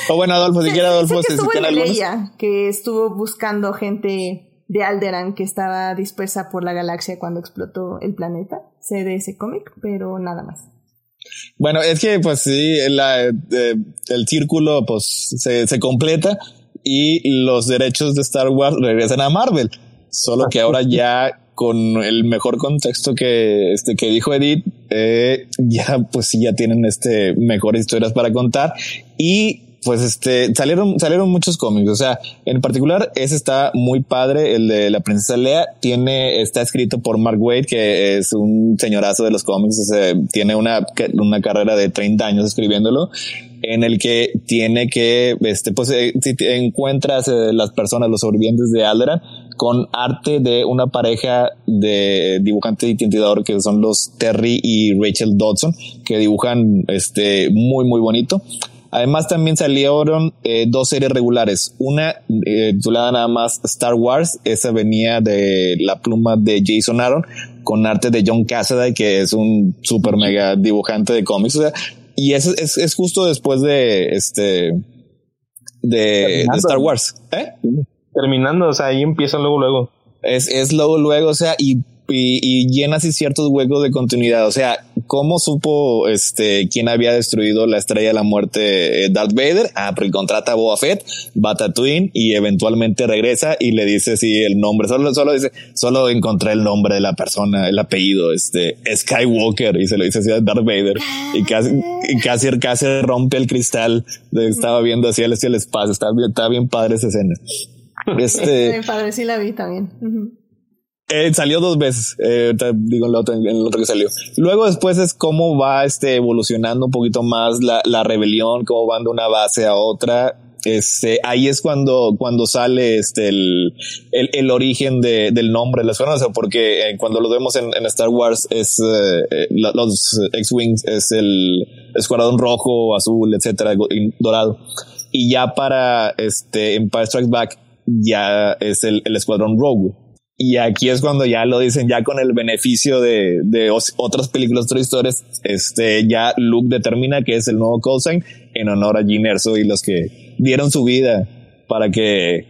o bueno, Adolfo, si quieres Adolfo, sé que estuvo en Leia, que estuvo buscando gente de Alderan que estaba dispersa por la galaxia cuando explotó el planeta. Sé de ese cómic, pero nada más. Bueno, es que pues sí, la, eh, el círculo pues se, se completa y los derechos de Star Wars regresan a Marvel. Solo que ahora ya con el mejor contexto que, este, que dijo Edith, eh, ya pues sí, ya tienen este mejores historias para contar. Y pues este salieron salieron muchos cómics, o sea, en particular ese está muy padre, el de la princesa Lea tiene está escrito por Mark Waid que es un señorazo de los cómics, o sea, tiene una una carrera de 30 años escribiéndolo en el que tiene que este pues eh, si encuentras eh, las personas los sobrevivientes de Alderan con arte de una pareja de dibujante y tintador que son los Terry y Rachel Dodson, que dibujan este muy muy bonito. Además también salieron eh, dos series regulares, una eh, titulada nada más Star Wars, esa venía de la pluma de Jason Aaron con arte de John Cassaday, que es un super mega dibujante de cómics, o sea, y eso es, es justo después de este de, de Star Wars. ¿Eh? Terminando, o sea, ahí empieza luego, luego. Es, es luego, luego, o sea, y, y, y llena así ciertos huecos de continuidad. O sea, ¿cómo supo este quién había destruido la estrella de la muerte eh, Darth Vader? Ah, porque contrata a Boba Fett, va y eventualmente regresa y le dice si el nombre, solo, solo dice, solo encontré el nombre de la persona, el apellido, este, Skywalker, y se lo dice así a Darth Vader, y casi, casi, casi rompe el cristal, estaba viendo hacia el, el espacio, estaba bien, estaba bien padre esa escena. Este, Mi padre sí la vi también. eh, salió dos veces, eh, digo en el, otro, en el otro que salió. Luego después es cómo va este, evolucionando un poquito más la, la rebelión, cómo van de una base a otra. Este, ahí es cuando, cuando sale este, el, el, el origen de, del nombre de la escuadrón, o sea, porque eh, cuando lo vemos en, en, Star Wars es eh, los X-Wings, es el escuadrón rojo, azul, etcétera, dorado. Y ya para este Empire Strikes Back ya es el, escuadrón Rogue. Y aquí es cuando ya lo dicen, ya con el beneficio de, de otras películas, otras historias, este, ya Luke determina que es el nuevo callsign en honor a Gene Erso y los que dieron su vida para que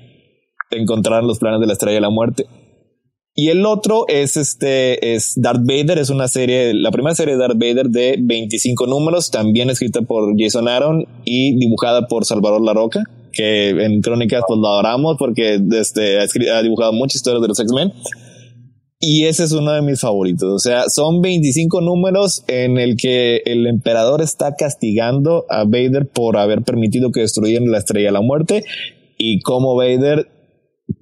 encontraran los planes de la Estrella de la Muerte. Y el otro es este, es Darth Vader, es una serie, la primera serie de Darth Vader de 25 números, también escrita por Jason Aaron y dibujada por Salvador La Roca que en Crónicas pues lo adoramos porque este, ha, dibujado muchas historias de los X-Men. Y ese es uno de mis favoritos. O sea, son 25 números en el que el emperador está castigando a Vader por haber permitido que destruyeran la estrella de la muerte y cómo Vader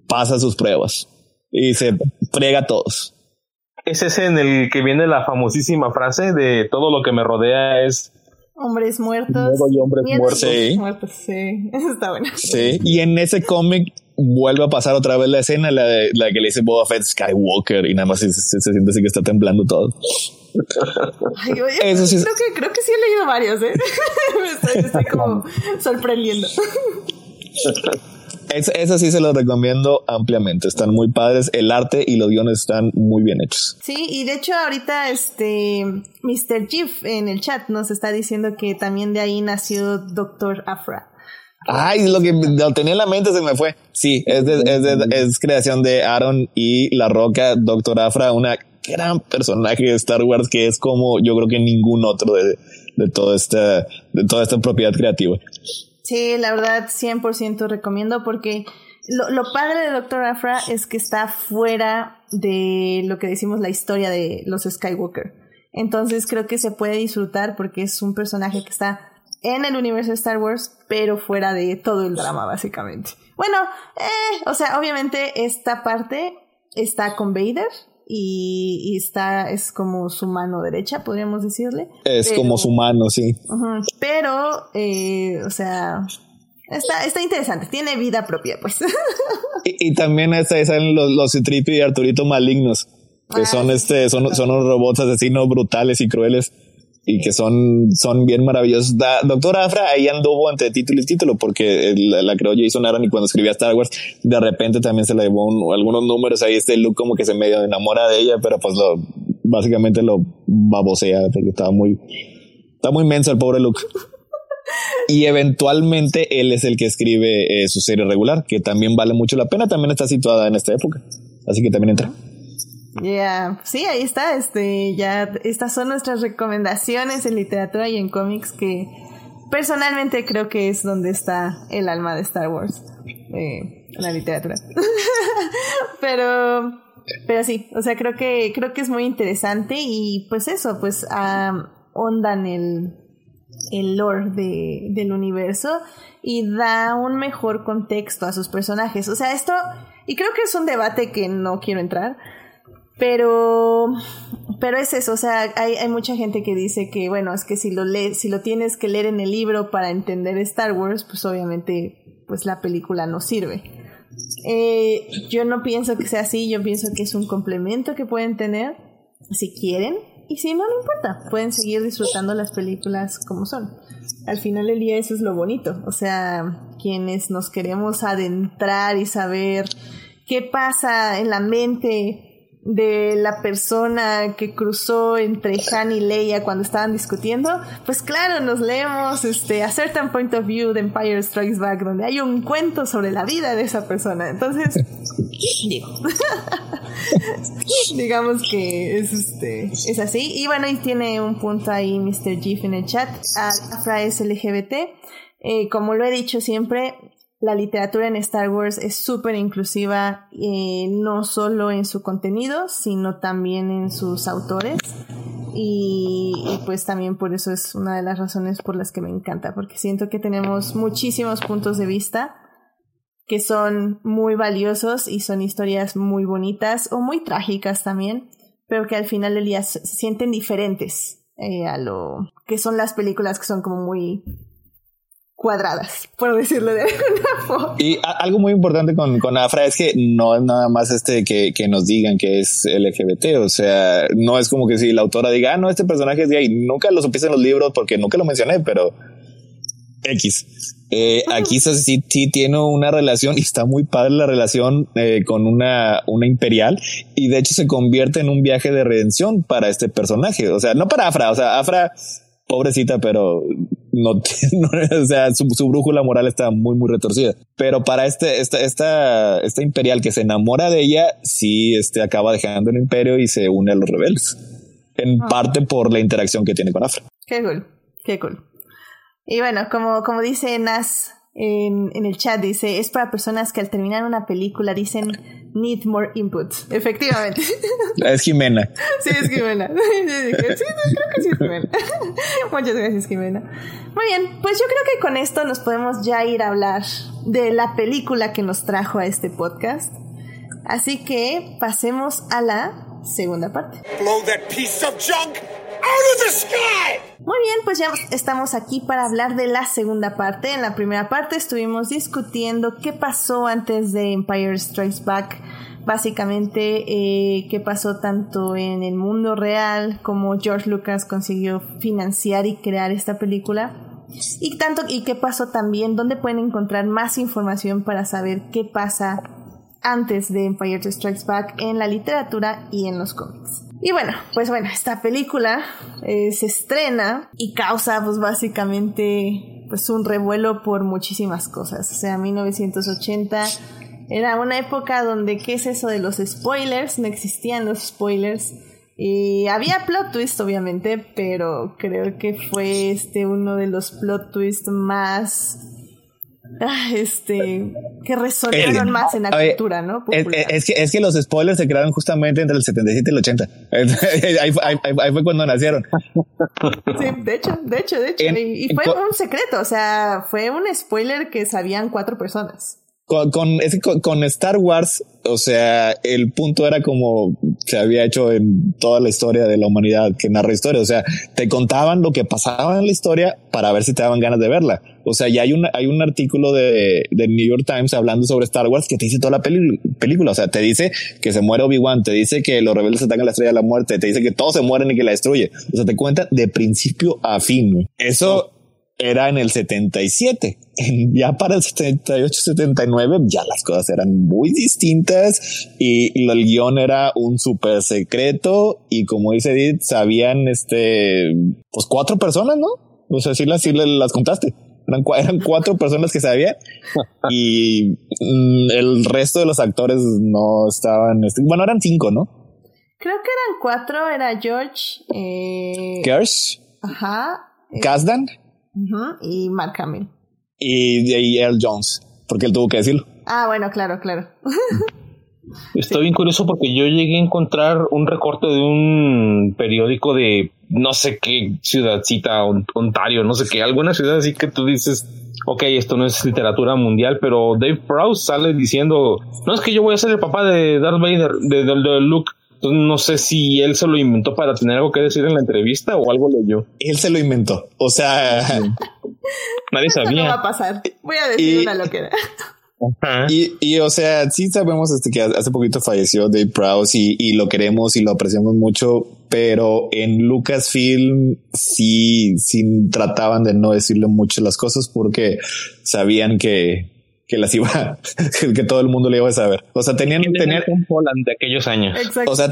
pasa sus pruebas y se friega a todos. Es ese en el que viene la famosísima frase de todo lo que me rodea es hombres muertos. y hombres muertos. Sí. muertos. Sí, está bueno. Sí, y en ese cómic vuelve a pasar otra vez la escena, la, de, la que le dice Boba Fett Skywalker y nada más se, siente así que está temblando todo. Ay, oye, Eso sí creo, que, creo que sí he leído varios, ¿eh? me, estoy, como sorprendiendo. Eso, sí se lo recomiendo ampliamente. Están muy padres. El arte y los guiones están muy bien hechos. Sí, y de hecho ahorita este Mr. Chief en el chat nos está diciendo que también de ahí nació Doctor Afra. Ay, lo que lo tenía en la mente se me fue. Sí, es, es, creación de Aaron y La Roca, Doctor Afra, una gran personaje de Star Wars que es como yo creo que ningún otro de, de, toda, esta, de toda esta propiedad creativa. Sí, la verdad, 100% recomiendo porque lo, padre de Doctor Afra es que está fuera de lo que decimos la historia de los Skywalker. Entonces creo que se puede disfrutar porque es un personaje que está en el universo de Star Wars, pero fuera de todo el drama, básicamente. Bueno, eh, o sea, obviamente esta parte está con Vader, y, está, es como su mano derecha, podríamos decirle. Es como su mano, sí. pero, eh, o sea, está, está interesante, tiene vida propia, pues. y, también están los, los Citripio y Arturito malignos, que ah, son, este, son, son unos robots asesinos brutales y crueles y que son, son bien maravillosos. Da, Doctor Afra ahí anduvo entre título y título porque la, la creó Jason Aaron y cuando escribía Star Wars de repente también se le llevó algunos números ahí este look como que se medio enamora de ella pero pues lo básicamente lo babosea porque estaba muy está muy menso el pobre Luke y eventualmente él es el que escribe eh, su serie regular que también vale mucho la pena también está situada en esta época. Así que también entra Yeah, sí, ahí está. Este, ya estas son nuestras recomendaciones en literatura y en cómics que personalmente creo que es donde está el alma de Star Wars, eh, la literatura. pero, pero sí, o sea, creo que creo que es muy interesante y pues eso, pues ondan el el lore de, del universo y da un mejor contexto a sus personajes. O sea, esto, y creo que es un debate que no quiero entrar, pero, pero es eso, o sea, hay, hay mucha gente que dice que, bueno, es que si lo lees, si lo tienes que leer en el libro para entender Star Wars, pues obviamente, pues la película no sirve. Eh, yo no pienso que sea así, yo pienso que es un complemento que pueden tener, si quieren, y si no, no importa, pueden seguir disfrutando las películas como son. Al final del día eso es lo bonito, o sea, quienes nos queremos adentrar y saber qué pasa en la mente de la persona que cruzó entre Han y Leia cuando estaban discutiendo, pues claro, nos leemos este, A Certain Point of View de Empire Strikes Back, donde hay un cuento sobre la vida de esa persona. Entonces, digo, digamos que es, este, es así. Y bueno, y tiene un punto ahí Mr. Jeff en el chat. Afra es LGBT. Eh, como lo he dicho siempre, la literatura en Star Wars es súper inclusiva, eh, no solo en su contenido, sino también en sus autores. Y, pues también por eso es una de las razones por las que me encanta, porque siento que tenemos muchísimos puntos de vista que son muy valiosos y son historias muy bonitas o muy trágicas también, pero que al final del día se sienten diferentes eh, a lo que son las películas que son como muy cuadradas, por decirlo de alguna forma. Y algo muy importante con, con Afra es que no es nada más este que, que, nos digan que es LGBT, o sea, no es como que si la autora diga, ah, no, este personaje es gay, nunca lo supiste en los libros porque nunca lo mencioné, pero X. Eh, aquí sí, sí, tiene una relación y está muy padre la relación eh, con una, una imperial y de hecho se convierte en un viaje de redención para este personaje, o sea, no para Afra, o sea, Afra pobrecita, pero no, o sea, su, brújula moral está muy, muy retorcida. Pero para este, esta, esta, esta imperial que se enamora de ella, sí, este, acaba dejando el imperio y se une a los rebeldes. En ah. parte por la interacción que tiene con Afra. Qué cool, qué cool. Y bueno, como, como dice Nas en, en el chat, dice, es para personas que al terminar una película dicen, need more input. Efectivamente. Es Jimena. Sí, es Jimena. Sí, creo que sí es Jimena. Muchas gracias, Jimena. Muy bien, pues yo creo que con esto nos podemos ya ir a hablar de la película que nos trajo a este podcast. Así que pasemos a la segunda parte. Blow that piece of junk Muy bien, pues ya estamos aquí para hablar de la segunda parte. En la primera parte estuvimos discutiendo qué pasó antes de Empire Strikes Back. Básicamente, eh, qué pasó tanto en el mundo real como George Lucas consiguió financiar y crear esta película. Y tanto, y qué pasó también, dónde pueden encontrar más información para saber qué pasa antes de Empire Strikes Back en la literatura y en los cómics. Y bueno, pues bueno, esta película eh, se estrena y causa pues básicamente pues un revuelo por muchísimas cosas. O sea, 1980 era una época donde, ¿qué es eso de los spoilers? No existían los spoilers. Y había plot twist, obviamente, pero creo que fue este uno de los plot twists más este, que resonaron más en la cultura, ¿no? Es, que, es que los spoilers se crearon justamente entre el 77 y el 80. ahí, fue cuando nacieron. Sí, de hecho, de hecho, de hecho. y, fue un secreto, o sea, fue un spoiler que sabían cuatro personas con, con, con, Star Wars, o sea, el punto era como se había hecho en toda la historia de la humanidad que narra historia. O sea, te contaban lo que pasaba en la historia para ver si te daban ganas de verla. O sea, ya hay un, hay un artículo de, de New York Times hablando sobre Star Wars que te dice toda la película. O sea, te dice que se muere Obi-Wan, te dice que los rebeldes atacan la estrella de la muerte, te dice que todos se mueren y que la destruye. O sea, te cuenta de principio a fin. Eso era en el 77. Ya para el 78, 79, ya las cosas eran muy distintas y, el guion era un súper secreto y como dice Edith, sabían este, pues cuatro personas, ¿no? O sea, sí las, sí las contaste. Eran, eran cuatro personas que sabían y mm, el resto de los actores no estaban, este, bueno, eran cinco, ¿no? Creo que eran cuatro, era George, eh... Ajá. Kasdan y Mark Hamill. Y, y Earl Jones, porque él tuvo que decirlo. Ah, bueno, claro, claro. Estoy bien curioso porque yo llegué a encontrar un recorte de un periódico de no sé qué ciudadcita, Ontario, no sé qué, alguna ciudad así que tú dices, ok, esto no es literatura mundial, pero Dave Prowse sale diciendo, no es que yo voy a ser el papá de Darth Vader, de, de, de Luke, entonces no sé si él se lo inventó para tener algo que decir en la entrevista o algo leyó. Él se lo inventó. O sea, nadie sabía. No va a pasar. Voy a decir una loquera. Y, y, o sea, sí sabemos este que hace poquito falleció Dave Prowse y, y, lo queremos y lo apreciamos mucho, pero en Lucasfilm sí, sí trataban de no decirle mucho las cosas porque sabían que, que las iba, que todo el mundo le iba a saber. O sea, tenían, tenían un Poland de aquellos años. O sea,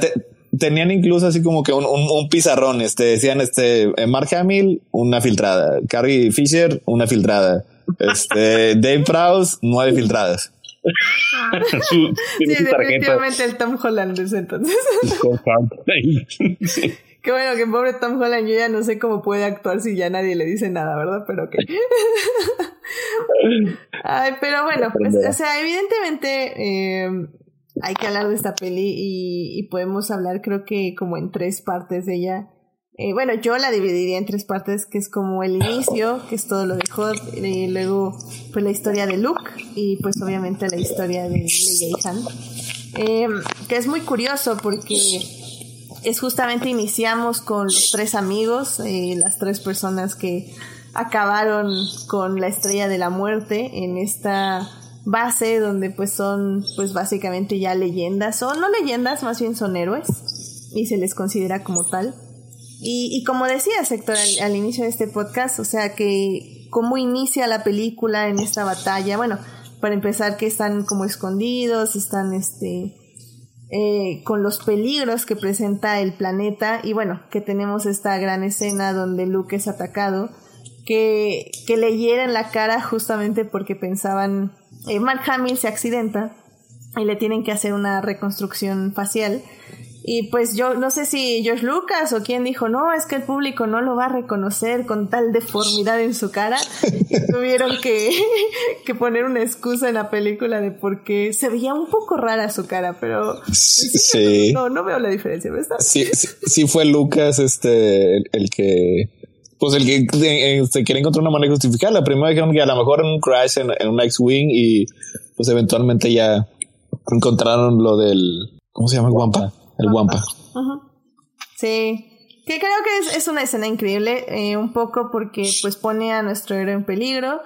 tenían incluso así como que un, un, pizarrón, este, decían, este, eh, Mark Hamill, una filtrada, Carrie Fisher, una filtrada, este, Dave Prowse, nueve filtradas. sí, definitivamente el Tom Holland es entonces. Qué bueno que pobre Tom Holland, yo ya no sé cómo puede actuar si ya nadie le dice nada, ¿verdad? Pero ok. Ay, pero bueno, pues, o sea, evidentemente eh, hay que hablar de esta peli y, podemos hablar creo que como en tres partes de ella. Eh, bueno, yo la dividiría en tres partes, que es como el inicio, que es todo lo de Hot, y luego pues la historia de Luke y pues obviamente la historia de Leia y Han. Eh, que es muy curioso porque es justamente iniciamos con los tres amigos, eh, las tres personas que acabaron con la estrella de la muerte en esta base donde pues son pues básicamente ya leyendas, son no leyendas, más bien son héroes y se les considera como tal. Y, como decía Sector al, al, inicio de este podcast, o sea que cómo inicia la película en esta batalla, bueno, para empezar que están como escondidos, están este eh, con los peligros que presenta el planeta y bueno, que tenemos esta gran escena donde Luke es atacado, que, le hieren la cara justamente porque pensaban, eh, Mark Hamill se accidenta y le tienen que hacer una reconstrucción facial Y pues yo no sé si George Lucas o quién dijo, no, es que el público no lo va a reconocer con tal deformidad en su cara. tuvieron que, que poner una excusa en la película de por qué se veía un poco rara su cara, pero sí, no, no veo la diferencia. Sí, sí, sí, fue Lucas este el, que pues el que se este, quiere encontrar una manera de justificar. La primera dijeron que a lo mejor en un crash en, en un X-Wing y pues eventualmente ya encontraron lo del ¿cómo se llama? Guampa el Wampa. Sí. Que creo que es, una escena increíble, eh, un poco porque pues pone a nuestro héroe en peligro.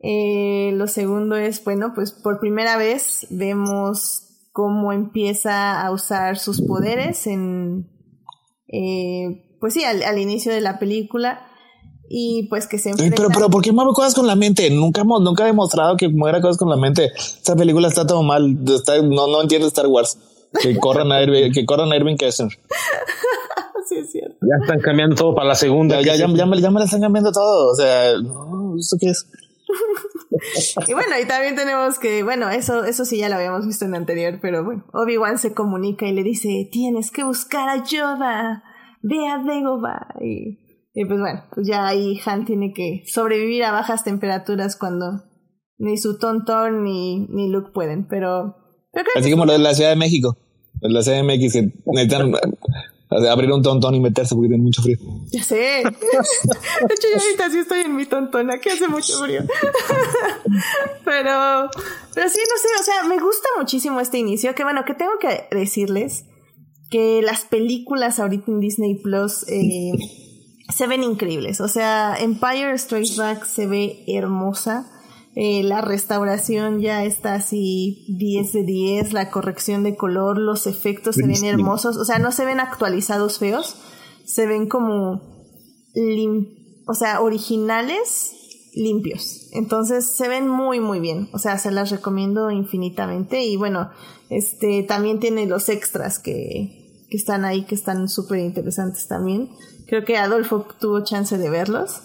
Eh, lo segundo es, bueno, pues por primera vez vemos cómo empieza a usar sus poderes en, eh, pues sí, al, inicio de la película y pues que se enfrenta... Pero, pero, ¿por qué mueve cosas con la mente? Nunca hemos, nunca he demostrado que muera cosas con la mente. Esta película está todo mal. no, no entiendo Star Wars. Que corran a Irving, que corran a Irving Kessler. sí, es cierto. Ya están cambiando todo para la segunda. Ya, ya, ya, me, ya me la están cambiando todo. O sea, ¿esto qué es? y bueno, y también tenemos que, bueno, eso, eso sí ya lo habíamos visto en el anterior, pero bueno, Obi-Wan se comunica y le dice, tienes que buscar a Yoda, ve a Dagobah. Y, y pues bueno, pues ya ahí Han tiene que sobrevivir a bajas temperaturas cuando ni su tontón ni, ni Luke pueden, pero Así como lo de la Ciudad de México. La CMX que necesitan abrir un tontón y meterse porque tiene mucho frío. Ya sé. De hecho, yo ahorita sí estoy en mi tontona, que hace mucho frío. pero, pero sí, no sé, o sea, me gusta muchísimo este inicio. Que bueno, que tengo que decirles que las películas ahorita en Disney Plus eh, se ven increíbles. O sea, Empire Strikes Back se ve hermosa. Eh, la restauración ya está así 10 de 10, la corrección de color, los efectos se ven hermosos, o sea, no se ven actualizados feos, se ven como, o sea, originales limpios. Entonces se ven muy muy bien, o sea, se las recomiendo infinitamente y bueno, este también tiene los extras que, que están ahí que están súper interesantes también. Creo que Adolfo tuvo chance de verlos.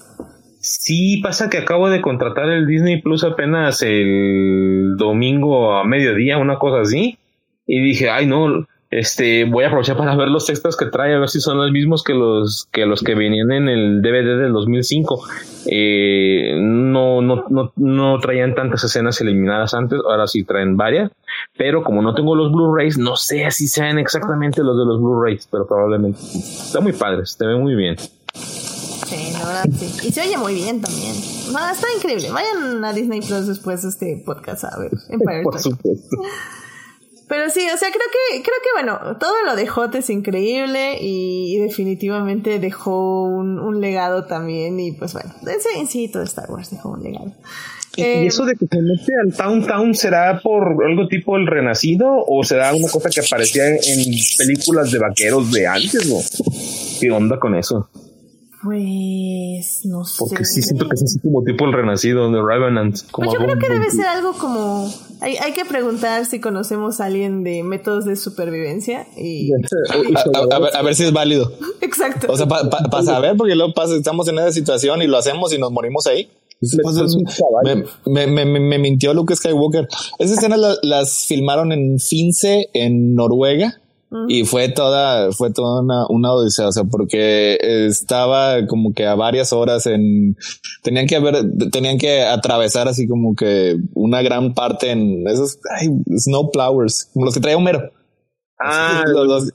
Sí, pasa que acabo de contratar el Disney Plus apenas el domingo a mediodía, una cosa así. Y dije, ay no, este, voy a aprovechar para ver los textos que trae, a ver si son los mismos que los que los que venían en el DVD del 2005. Eh, no, no, no, no traían tantas escenas eliminadas antes, ahora sí traen varias, pero como no tengo los Blu-rays, no sé si sean exactamente los de los Blu-rays, pero probablemente. Está muy padre, se ve muy bien. Sí, la verdad sí. Y se oye muy bien también. No, está increíble. Vayan a Disney Plus después de este podcast a ver Empire Por supuesto. Pero sí, o sea, creo que, creo que bueno, todo lo de Hot es increíble y, definitivamente dejó un, un, legado también. Y pues bueno, en sí, todo Star Wars dejó un legado. ¿Y eh, eso de que se mete al Town Town será por algo tipo el renacido o será una cosa que aparecía en, en películas de vaqueros de antes? ¿no? ¿Qué onda con eso? Pues no sé. Porque sí siento que es así como tipo el renacido de Revenant. Como pues yo creo que debe ser algo como. Hay, hay que preguntar si conocemos a alguien de métodos de supervivencia y. a, ver, si es válido. Exacto. O sea, para saber, porque luego pasa, estamos en esa situación y lo hacemos y nos morimos ahí. Me, me, me, me, mintió Luke Skywalker. Esas escenas las filmaron en Finse, en Noruega y fue toda, fue toda una, una odisea, o sea, porque estaba como que a varias horas en, tenían que haber, tenían que atravesar así como que una gran parte en esos, ay, snowflowers, como los que traía Homero. Ah, los,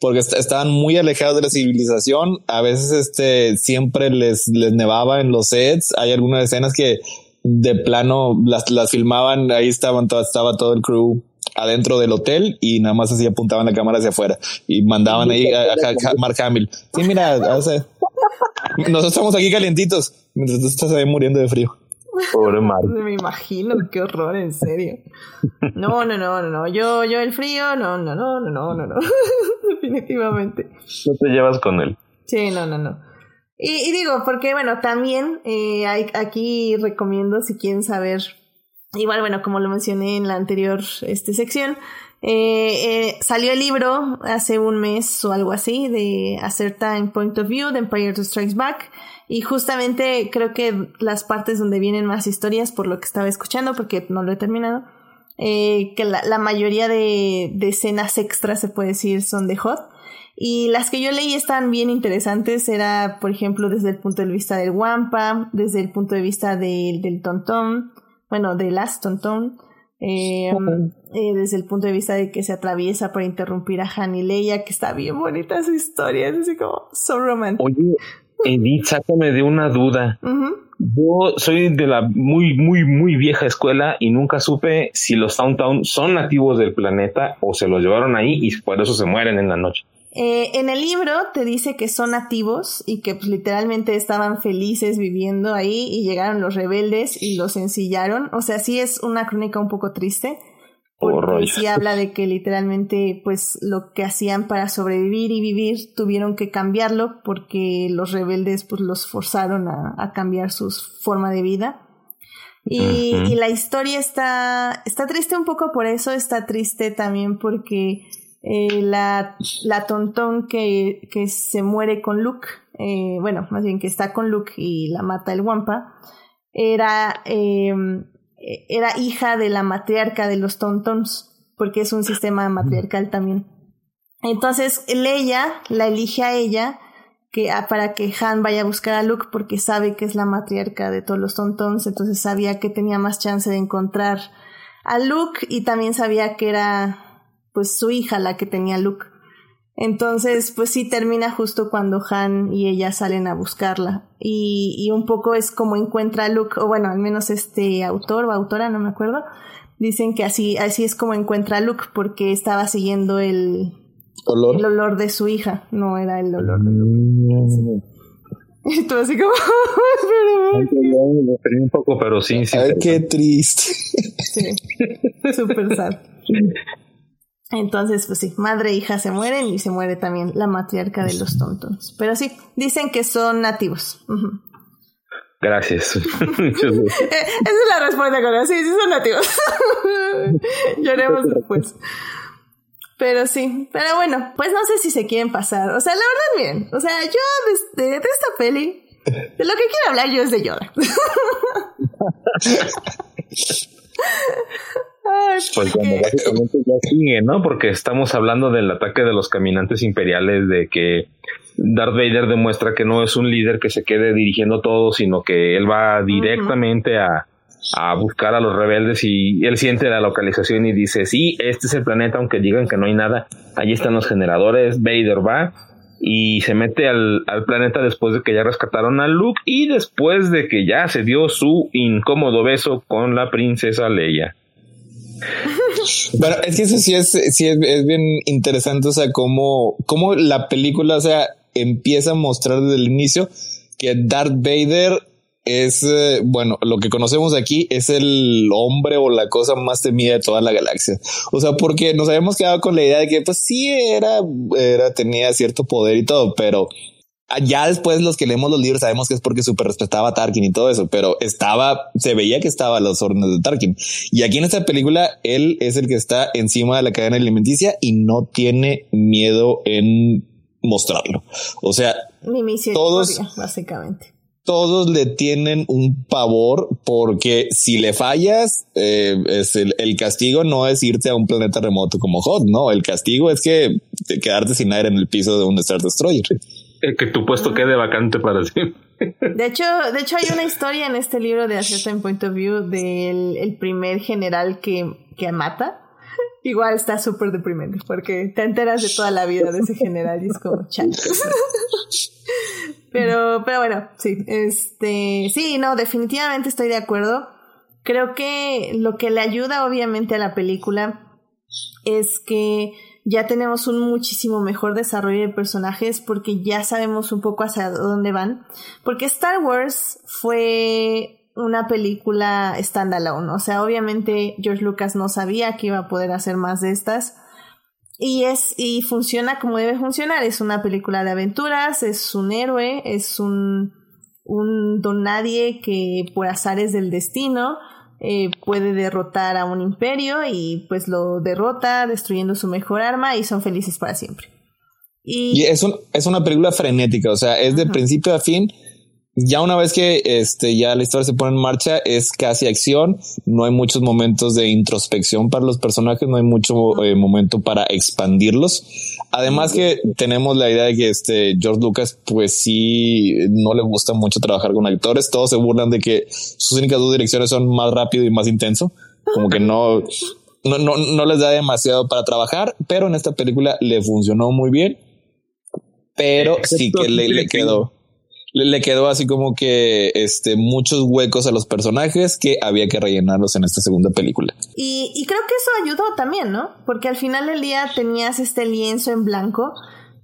porque estaban muy alejados de la civilización. A veces, este, siempre les, les nevaba en los sets. Hay algunas escenas que de plano las, las filmaban, ahí estaban, estaba todo el crew adentro del hotel y nada más así apuntaban la cámara hacia afuera y mandaban ahí a, Mark Hamill. Sí, mira, nosotros estamos aquí calientitos mientras tú estás ahí muriendo de frío. Pobre Mark. Me imagino, qué horror, en serio. No, no, no, no, no. Yo, yo el frío, no, no, no, no, no, no, no. Definitivamente. No te llevas con él. Sí, no, no, no. Y, digo, porque bueno, también eh, hay, aquí recomiendo si quieren saber Igual, bueno, como lo mencioné en la anterior este, sección, eh, eh, salió el libro hace un mes o algo así de A Certain Point of View de Empire Strikes Back y justamente creo que las partes donde vienen más historias por lo que estaba escuchando porque no lo he terminado eh, que la, mayoría de, de, escenas extras, se puede decir, son de Hot. Y las que yo leí están bien interesantes, era, por ejemplo, desde el punto de vista del Wampa, desde el punto de vista del Tontón, bueno, del Last Tontón, eh, eh, desde el punto de vista de que se atraviesa para interrumpir a Han y Leia, que está bien bonita su historia, es así como so romántico. Oye, Edith, sácame de una duda. Yo soy de la muy, muy, muy vieja escuela y nunca supe si los Town son nativos del planeta o se los llevaron ahí y por eso se mueren en la noche. Eh, en el libro te dice que son nativos y que pues, literalmente estaban felices viviendo ahí y llegaron los rebeldes y los ensillaron. O sea, sí es una crónica un poco triste. Porque sí habla de que literalmente pues lo que hacían para sobrevivir y vivir tuvieron que cambiarlo porque los rebeldes pues los forzaron a, cambiar su forma de vida. Y, y, la historia está, está triste un poco por eso, está triste también porque eh, la, la tontón que, que se muere con Luke, eh, bueno, más bien que está con Luke y la mata el Wampa, era, em, era hija de la matriarca de los tontons, porque es un sistema matriarcal también. Entonces, Leia la elige a ella que, ah, para que Han vaya a buscar a Luke porque sabe que es la matriarca de todos los tontons, entonces sabía que tenía más chance de encontrar a Luke y también sabía que era pues su hija la que tenía Luke. Entonces, pues sí termina justo cuando Han y ella salen a buscarla. Y, y un poco es como encuentra a Luke, o bueno, al menos este autor o autora, no me acuerdo, dicen que así, así es como encuentra a Luke, porque estaba siguiendo el olor, el olor de su hija, no era el olor de Luke. Y todo así como. un poco, pero sí, sí. Ay, qué triste. Sí, súper sad. Entonces, pues sí, madre e hija se mueren y se muere también la matriarca de los tontons. Pero sí, dicen que son nativos. Gracias. Eh, esa es la respuesta, con Sí, sí son nativos. Lloremos después. Pero sí, pero bueno, pues no sé si se quieren pasar. O sea, la verdad, bien. O sea, yo de, de esta peli, de lo que quiero hablar yo es de Yoda. pues bueno, básicamente ya sigue, ¿no? Porque estamos hablando del ataque de los caminantes imperiales, de que Darth Vader demuestra que no es un líder que se quede dirigiendo todo, sino que él va directamente a, a buscar a los rebeldes y él siente la localización y dice, sí, este es el planeta, aunque digan que no hay nada, allí están los generadores, Vader va y se mete al, al, planeta después de que ya rescataron a Luke y después de que ya se dio su incómodo beso con la princesa Leia. Bueno, es que eso sí es, sí es, bien interesante, o sea, cómo, cómo la película, o sea, empieza a mostrar desde el inicio que Darth Vader es, eh, bueno, lo que conocemos aquí es el hombre o la cosa más temida de toda la galaxia. O sea, porque nos habíamos quedado con la idea de que, pues sí, era, era, tenía cierto poder y todo, pero ya después los que leemos los libros sabemos que es porque super respetaba a Tarkin y todo eso, pero estaba, se veía que estaba a los órdenes de Tarkin. Y aquí en esta película, él es el que está encima de la cadena alimenticia y no tiene miedo en mostrarlo. O sea, todos, básicamente. Todos le tienen un pavor porque si le fallas, eh, es el, el, castigo no es irte a un planeta remoto como Hot, no, el castigo es que quedarte sin aire en el piso de un Star Destroyer que tu puesto quede vacante para siempre. De hecho, de hecho hay una historia en este libro de A Certain Point of View del el primer general que, que mata. Igual está súper deprimente porque te enteras de toda la vida de ese general y es como Pero, pero bueno, sí, este, sí, no, definitivamente estoy de acuerdo. Creo que lo que le ayuda obviamente a la película es que ya tenemos un muchísimo mejor desarrollo de personajes porque ya sabemos un poco hacia dónde van. Porque Star Wars fue una película standalone. O sea, obviamente George Lucas no sabía que iba a poder hacer más de estas. Y es, y funciona como debe funcionar. Es una película de aventuras, es un héroe, es un, un don nadie que por azares del destino eh, puede derrotar a un imperio y pues lo derrota destruyendo su mejor arma y son felices para siempre. Y, es, es una película frenética, o sea, es de principio a fin ya una vez que este ya la historia se pone en marcha es casi acción, no hay muchos momentos de introspección para los personajes, no hay mucho eh, momento para expandirlos. Además que tenemos la idea de que este George Lucas pues sí no le gusta mucho trabajar con actores, todos se burlan de que sus únicas dos direcciones son más rápido y más intenso, como que no no, no, no les da demasiado para trabajar, pero en esta película le funcionó muy bien, pero sí que le, le quedó le, quedó así como que este muchos huecos a los personajes que había que rellenarlos en esta segunda película. Y, creo que eso ayudó también, ¿no? Porque al final del día tenías este lienzo en blanco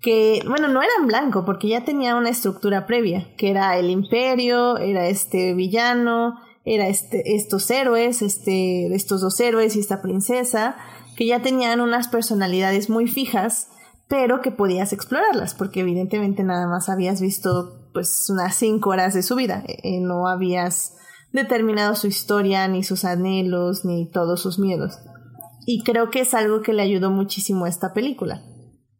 que, bueno, no era en blanco porque ya tenía una estructura previa, que era el imperio, era este villano, era este, estos héroes, este, estos dos héroes y esta princesa, que ya tenían unas personalidades muy fijas, pero que podías explorarlas, porque evidentemente nada más habías visto pues unas cinco horas de su vida. Eh, eh, no habías determinado su historia, ni sus anhelos, ni todos sus miedos. Y creo que es algo que le ayudó muchísimo a esta película.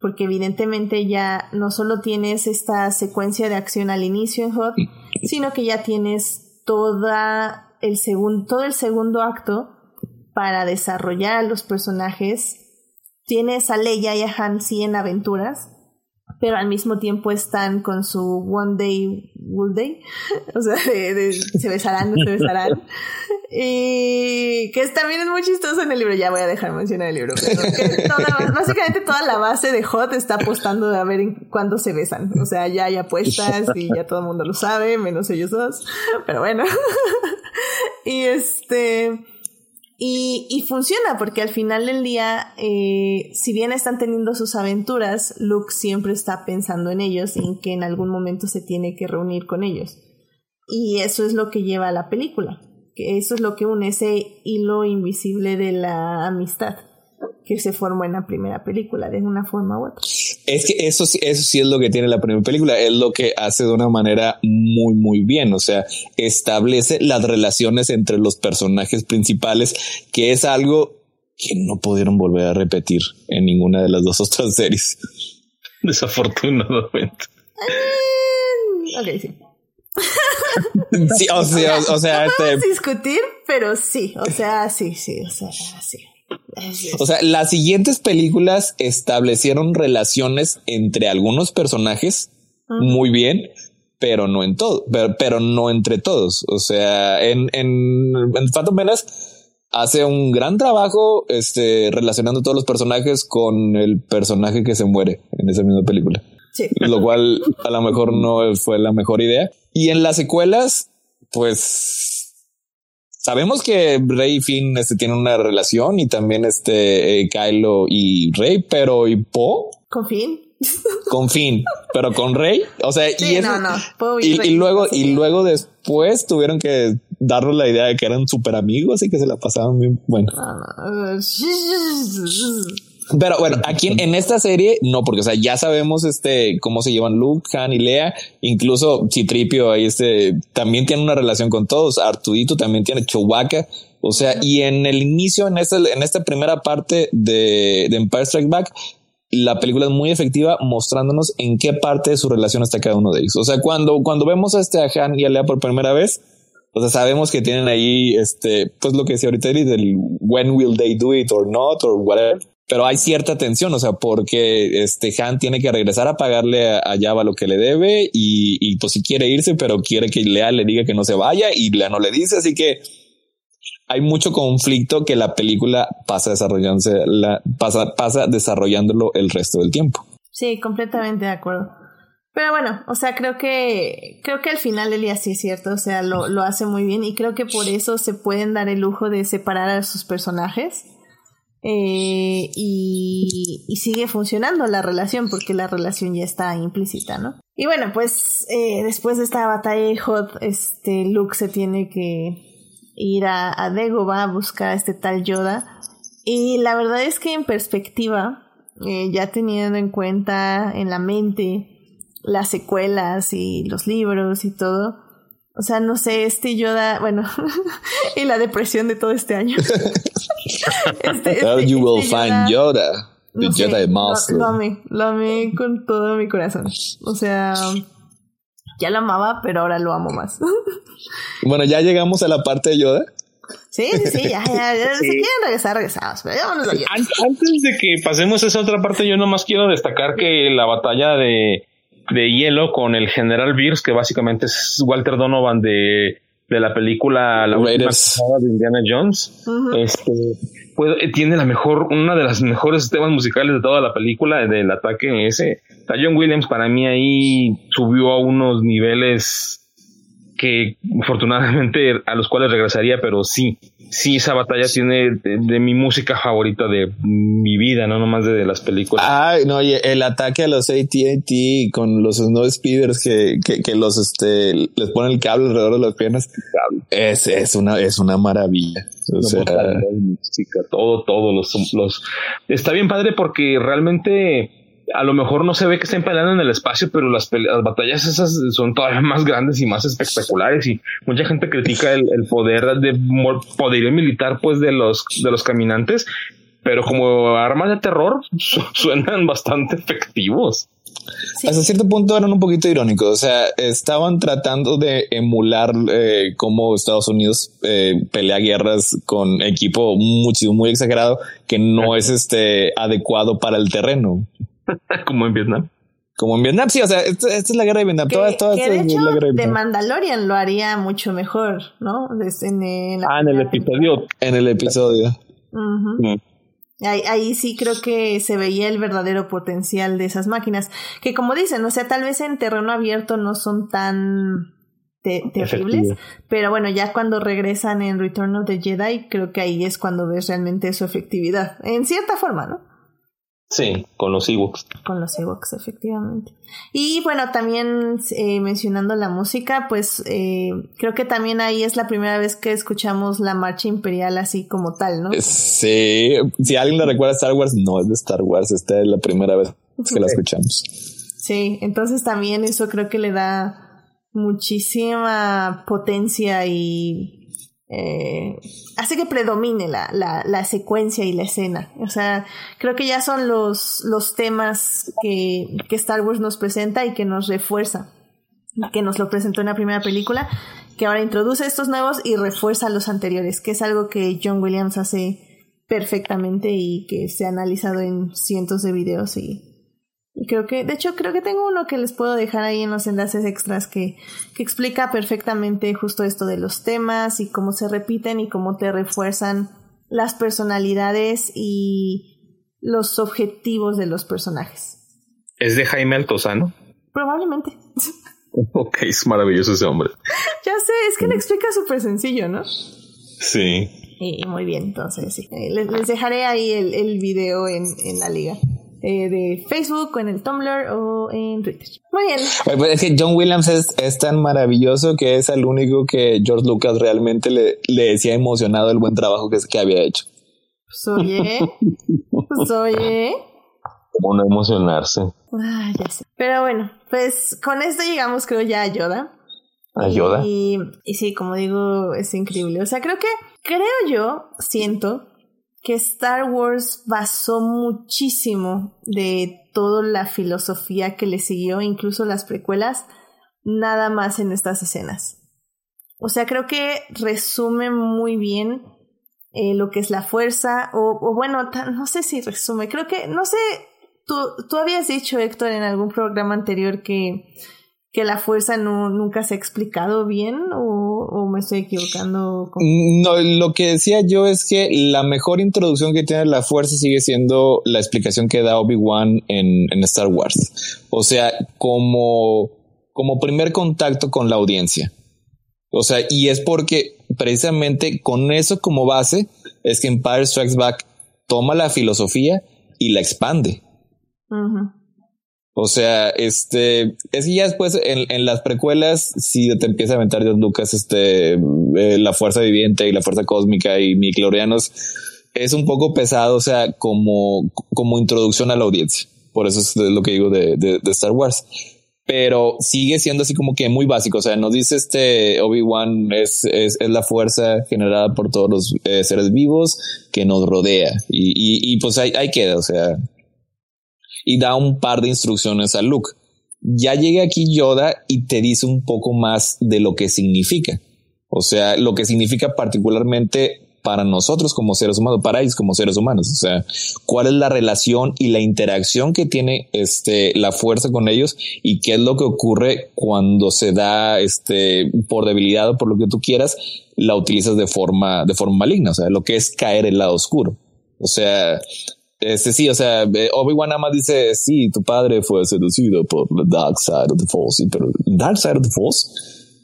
Porque evidentemente ya no solo tienes esta secuencia de acción al inicio en Hot, sino que ya tienes toda el todo el segundo acto para desarrollar a los personajes. Tienes a Leia y a Han sí en aventuras, pero al mismo tiempo están con su One Day Wool Day, o sea, se besarán, no se besarán. Y que también es muy chistoso en el libro, ya voy a dejar mencionar el libro, básicamente toda la base de Hot está apostando de a ver cuándo se besan, o sea, ya hay apuestas y ya todo el mundo lo sabe, menos ellos dos, pero bueno. y este... Y, y, funciona porque al final del día, eh, si bien están teniendo sus aventuras, Luke siempre está pensando en ellos y en que en algún momento se tiene que reunir con ellos. Y eso es lo que lleva a la película, que eso es lo que une ese hilo invisible de la amistad que se formó en la primera película de una forma u otra. Es que eso, eso sí es lo que tiene la primera película, es lo que hace de una manera muy, muy bien. O sea, establece las relaciones entre los personajes principales, que es algo que no pudieron volver a repetir en ninguna de las dos otras series. Desafortunadamente. ok, sí. sí, o sea, o sea, este... discutir, pero sí, o sea, sí, sí, o sea, sí. O sea, las siguientes películas establecieron relaciones entre algunos personajes muy bien, pero no en todo, pero, no entre todos. O sea, en, en, en Phantom Menace hace un gran trabajo este, relacionando todos los personajes con el personaje que se muere en esa misma película. Lo cual a lo mejor no fue la mejor idea. Y en las secuelas, pues Sabemos que Rey y Finn este, tienen una relación y también este eh, Kylo y Rey, pero ¿y Po? Con Finn. Con Finn, pero con Rey. O sea, y, eso, y, luego, y luego después tuvieron que darnos la idea de que eran súper amigos y que se la pasaban bien. Bueno. Pero bueno, aquí en, esta serie no, porque o sea, ya sabemos este cómo se llevan Luke, Han y Lea, incluso Citripio ahí este también tiene una relación con todos, Artudito también tiene Chewbacca, o sea, y en el inicio en esta en esta primera parte de, de Empire Strike Back la película es muy efectiva mostrándonos en qué parte de su relación está cada uno de ellos. O sea, cuando, cuando vemos a este a Han y a Lea por primera vez, o sea, sabemos que tienen ahí, este, pues lo que decía ahorita, del when will they do it or not or whatever pero hay cierta tensión, o sea, porque este Han tiene que regresar a pagarle a, Java lo que le debe y, y, pues si quiere irse, pero quiere que Lea le diga que no se vaya y Lea no le dice, así que hay mucho conflicto que la película pasa desarrollándose, la, pasa, pasa desarrollándolo el resto del tiempo. Sí, completamente de acuerdo. Pero bueno, o sea, creo que, creo que al final Elia sí es cierto, o sea, lo, lo hace muy bien y creo que por eso se pueden dar el lujo de separar a sus personajes eh, y, sigue funcionando la relación porque la relación ya está implícita, ¿no? Y bueno, pues eh, después de esta batalla de Hot, este Luke se tiene que ir a, a a buscar a este tal Yoda. Y la verdad es que en perspectiva, eh, ya teniendo en cuenta en la mente las secuelas y los libros y todo, o sea, no sé, este Yoda, bueno, y la depresión de todo este año. este, este, you will este find Yoda. The Jedi Master. Lo, amé, lo amé con todo mi corazón. O sea, Ya lo amaba, pero ahora lo amo más. bueno, ya llegamos a la parte de Yoda. Sí, sí, sí, ya, ya, ya. Si quieren regresar, regresamos. Pero a. Antes de que pasemos a esa otra parte, yo nomás quiero destacar que la batalla de, de hielo con el general Beers, que básicamente es Walter Donovan de, de la película La última Raiders. de Indiana Jones, este, pues, eh, tiene la mejor, una de las mejores temas musicales de toda la película, del ataque ese. O sea, John Williams para mí ahí subió a unos niveles que afortunadamente a los cuales regresaría, pero sí, sí, esa batalla tiene de, de mi música favorita de mi vida, no nomás de, de las películas. Ay, no, oye, el ataque a los AT&T con los snow speeders que, que, que los, este, les ponen el cable alrededor de las piernas. Es, es una, es una maravilla. O sea, música, todo, todo, los, los, está bien padre porque realmente a lo mejor no se ve que estén peleando en el espacio, pero las, las batallas esas son todavía más grandes y más espectaculares y mucha gente critica el, el poder de poderío militar pues de los de los caminantes, pero como armas de terror su- suenan bastante efectivos. Sí. hasta cierto punto eran un poquito irónicos. O sea, estaban tratando de emular eh, cómo Estados Unidos eh, pelea guerras con equipo muchísimo, muy exagerado que no es este adecuado para el terreno. como en Vietnam. Como en Vietnam, sí, o sea, esta, esta es la guerra de Vietnam. Que, toda, toda que esta de es hecho, la guerra de de Vietnam. Mandalorian lo haría mucho mejor, ¿no? En, la Ah, en el episodio. En el episodio. Mm. Ahí, ahí sí creo que se veía el verdadero potencial de esas máquinas. Que como dicen, o sea, tal vez en terreno abierto no son tan te- terribles, Efectivo. pero bueno, ya cuando regresan en Return of the Jedi, creo que ahí es cuando ves realmente su efectividad. En cierta forma, ¿no? Sí, con los Ewoks. Con los Ewoks, efectivamente. Y bueno, también eh, mencionando la música, pues eh, creo que también ahí es la primera vez que escuchamos la marcha imperial así como tal, ¿no? Sí, si alguien le recuerda a Star Wars, no es de Star Wars. Esta es la primera vez que la escuchamos. Sí, entonces también eso creo que le da muchísima potencia y eh, hace que predomine la, la, la secuencia y la escena. O sea, creo que ya son los, los temas que, que Star Wars nos presenta y que nos refuerza. Que nos lo presentó en la primera película, que ahora introduce estos nuevos y refuerza los anteriores, que es algo que John Williams hace perfectamente y que se ha analizado en cientos de videos y creo que, de hecho, creo que tengo uno que les puedo dejar ahí en los enlaces extras que, que explica perfectamente justo esto de los temas y cómo se repiten y cómo te refuerzan las personalidades y los objetivos de los personajes. Es de Jaime Altozano. Probablemente. Ok, es maravilloso ese hombre. ya sé, es que lo explica súper sencillo, ¿no? Sí. Y muy bien, entonces sí. Eh, Les, les dejaré ahí el, el video en, en la liga. Eh, de Facebook, o en el Tumblr o en Twitter. Muy bien. Pues Es que John Williams es, es tan maravilloso que es el único que George Lucas realmente le, le decía emocionado el buen trabajo que, que había hecho. Pues oye. Pues oye. Como no emocionarse. Ah, ya sé. Pero bueno, pues con esto llegamos, creo, ya a Yoda. Ayuda. Y, y sí, como digo, es increíble. O sea, creo que, creo yo, siento que Star Wars basó muchísimo de toda la filosofía que le siguió, incluso las precuelas, nada más en estas escenas. O sea, creo que resume muy bien eh, lo que es la fuerza, o, bueno, no sé si resume, creo que, no sé, tú, tú habías dicho, Héctor, en algún programa anterior que, que la fuerza nunca se ha explicado bien, o me estoy equivocando. con- No, lo que decía yo es que la mejor introducción que tiene la fuerza sigue siendo la explicación que da Obi-Wan en, en Star Wars. O sea, como, como primer contacto con la audiencia. O sea, y es porque precisamente con eso como base es que Empire Strikes Back toma la filosofía y la expande. O sea, este, es que ya después en, en las precuelas, si te empieza a aventar George Lucas, este, eh, la fuerza viviente y la fuerza cósmica y miclorianos, es un poco pesado, o sea, como, como introducción a la audiencia. Por eso es lo que digo de, de, Star Wars. Pero sigue siendo así como que muy básico. O sea, nos dice este Obi-Wan es, es, la fuerza generada por todos los eh, seres vivos que nos rodea. Y, y, pues ahí queda, o sea, y da un par de instrucciones a Luke. Ya llega aquí Yoda y te dice un poco más de lo que significa. O sea, lo que significa particularmente para nosotros como seres humanos, para ellos como seres humanos. O sea, cuál es la relación y la interacción que tiene este, la fuerza con ellos y qué es lo que ocurre cuando se da este, por debilidad o por lo que tú quieras, la utilizas de forma, de forma maligna. O sea, lo que es caer el lado oscuro. O sea, este sí, o sea, eh, Obi-Wan nada dice, sí, tu padre fue seducido por the dark side of the force, pero dark side of the force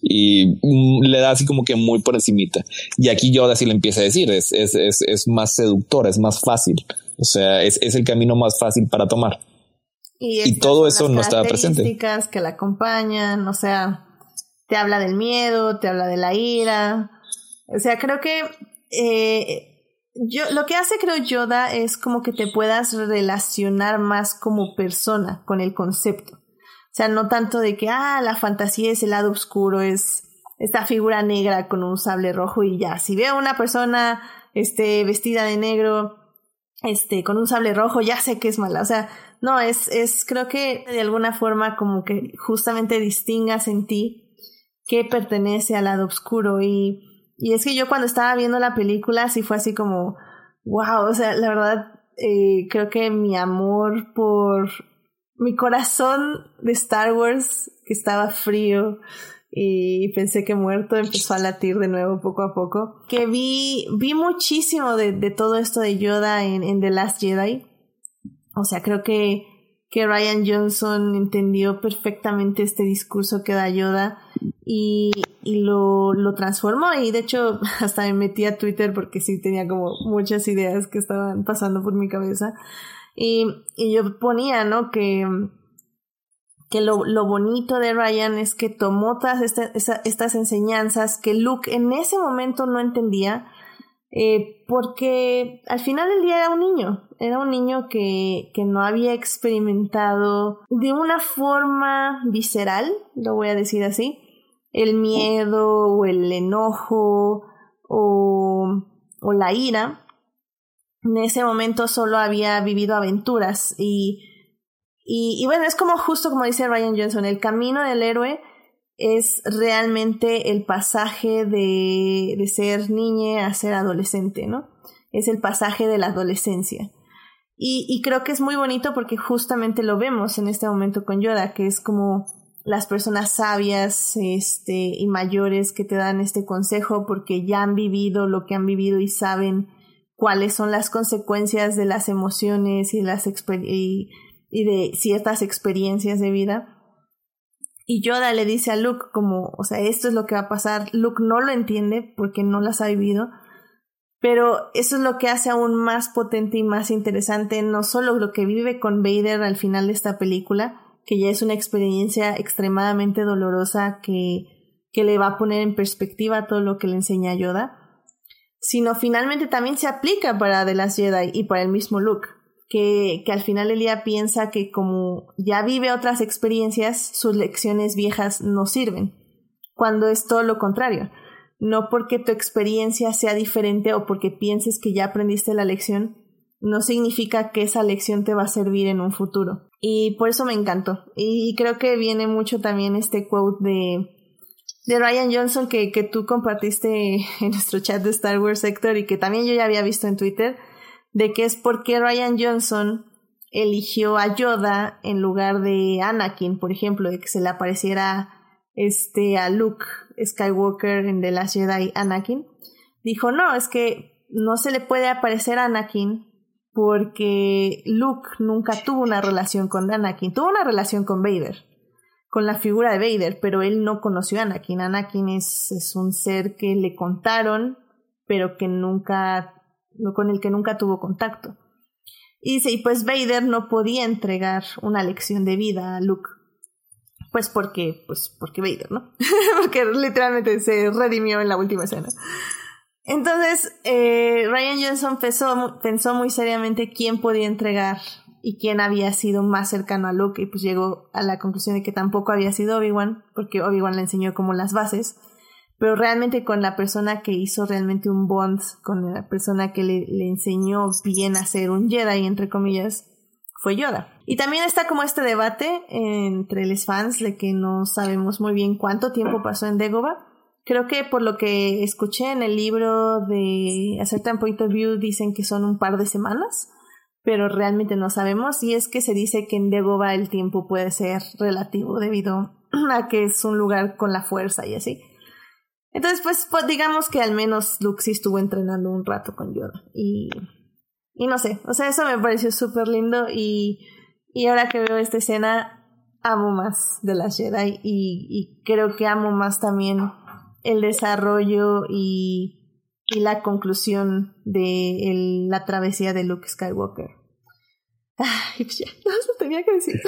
y mm, le da así como que muy por encimita. Y aquí Yoda sí le empieza a decir, es, es, es, es más seductora, es más fácil. O sea, es, es el camino más fácil para tomar. Y, todo eso no estaba presente. que la acompañan, o sea, te habla del miedo, te habla de la ira. O sea, creo que eh, yo, lo que hace, creo, Yoda es como que te puedas relacionar más como persona con el concepto. O sea, no tanto de que, ah, la fantasía es el lado oscuro, es esta figura negra con un sable rojo y ya. Si veo a una persona este, vestida de negro, este, con un sable rojo, ya sé que es mala. O sea, no, es, es, creo que de alguna forma como que justamente distingas en ti qué pertenece al lado oscuro. Y, y es que yo cuando estaba viendo la película, sí fue así como, wow, o sea, la verdad, eh, creo que mi amor por mi corazón de Star Wars, que estaba frío y pensé que muerto, empezó a latir de nuevo poco a poco. Que vi, vi muchísimo de, todo esto de Yoda en, en, The Last Jedi. O sea, creo que, que Ryan Johnson entendió perfectamente este discurso que da Yoda y, y lo, lo transformó. Y de hecho, hasta me metí a Twitter porque sí tenía como muchas ideas que estaban pasando por mi cabeza. Y, y yo ponía, ¿no? Que, que lo, lo, bonito de Ryan es que tomó todas estas enseñanzas que Luke en ese momento no entendía, eh, porque al final del día era un niño, era un niño que, que no había experimentado de una forma visceral, lo voy a decir así, el miedo o el enojo o, o la ira, en ese momento solo había vivido aventuras y, y, bueno, es como justo como dice Ryan Johnson, el camino del héroe es realmente el pasaje de, de ser niña a ser adolescente, ¿no? Es el pasaje de la adolescencia. Y, y creo que es muy bonito porque justamente lo vemos en este momento con Yoda, que es como las personas sabias este, y mayores que te dan este consejo porque ya han vivido lo que han vivido y saben cuáles son las consecuencias de las emociones y, las y, y de ciertas experiencias de vida. Y Yoda le dice a Luke como, o sea, esto es lo que va a pasar. Luke no lo entiende porque no las ha vivido, pero eso es lo que hace aún más potente y más interesante, no solo lo que vive con Vader al final de esta película, que ya es una experiencia extremadamente dolorosa que, que le va a poner en perspectiva todo lo que le enseña Yoda, sino finalmente también se aplica para The Last Jedi y para el mismo Luke, que, que al final el día piensa que como ya vive otras experiencias, sus lecciones viejas no sirven, cuando es todo lo contrario. No porque tu experiencia sea diferente o porque pienses que ya aprendiste la lección, no significa que esa lección te va a servir en un futuro. Y por eso me encantó. Y creo que viene mucho también este quote de de Ryan Johnson que, que tú compartiste en nuestro chat de Star Wars Sector y que también yo ya había visto en Twitter, de que es porque Ryan Johnson eligió a Yoda en lugar de Anakin, por ejemplo, de que se le apareciera este a Luke Skywalker en The Last Jedi Anakin. Dijo, no, es que no se le puede aparecer a Anakin porque Luke nunca tuvo una relación con Anakin, tuvo una relación con Vader con la figura de Vader, pero él no conoció a Anakin. Anakin es, es un ser que le contaron, pero que nunca, con el que nunca tuvo contacto. Y y pues Vader no podía entregar una lección de vida a Luke. Pues porque, pues porque Vader, ¿no? porque literalmente se redimió en la última escena. Entonces, eh, Ryan Johnson pensó, muy seriamente quién podía entregar y quién había sido más cercano a Luke y pues llegó a la conclusión de que tampoco había sido Obi-Wan porque Obi-Wan le enseñó como las bases pero realmente con la persona que hizo realmente un bond con la persona que le, le enseñó bien a ser un Jedi entre comillas fue Yoda. Y también está como este debate entre los fans de que no sabemos muy bien cuánto tiempo pasó en Dagobah. Creo que por lo que escuché en el libro de Certain Point of View dicen que son un par de semanas, pero realmente no sabemos. Y es que se dice que en Dagobah el tiempo puede ser relativo debido a que es un lugar con la fuerza y así. Entonces, pues, pues digamos que al menos Luke estuvo entrenando un rato con Yoda. Y, no sé, o sea, eso me pareció súper lindo y, ahora que veo esta escena, amo más de la Jedi y creo que amo más también el desarrollo y, y la conclusión de el, la travesía de Luke Skywalker. Ay, pues ya, no, eso tenía que decir.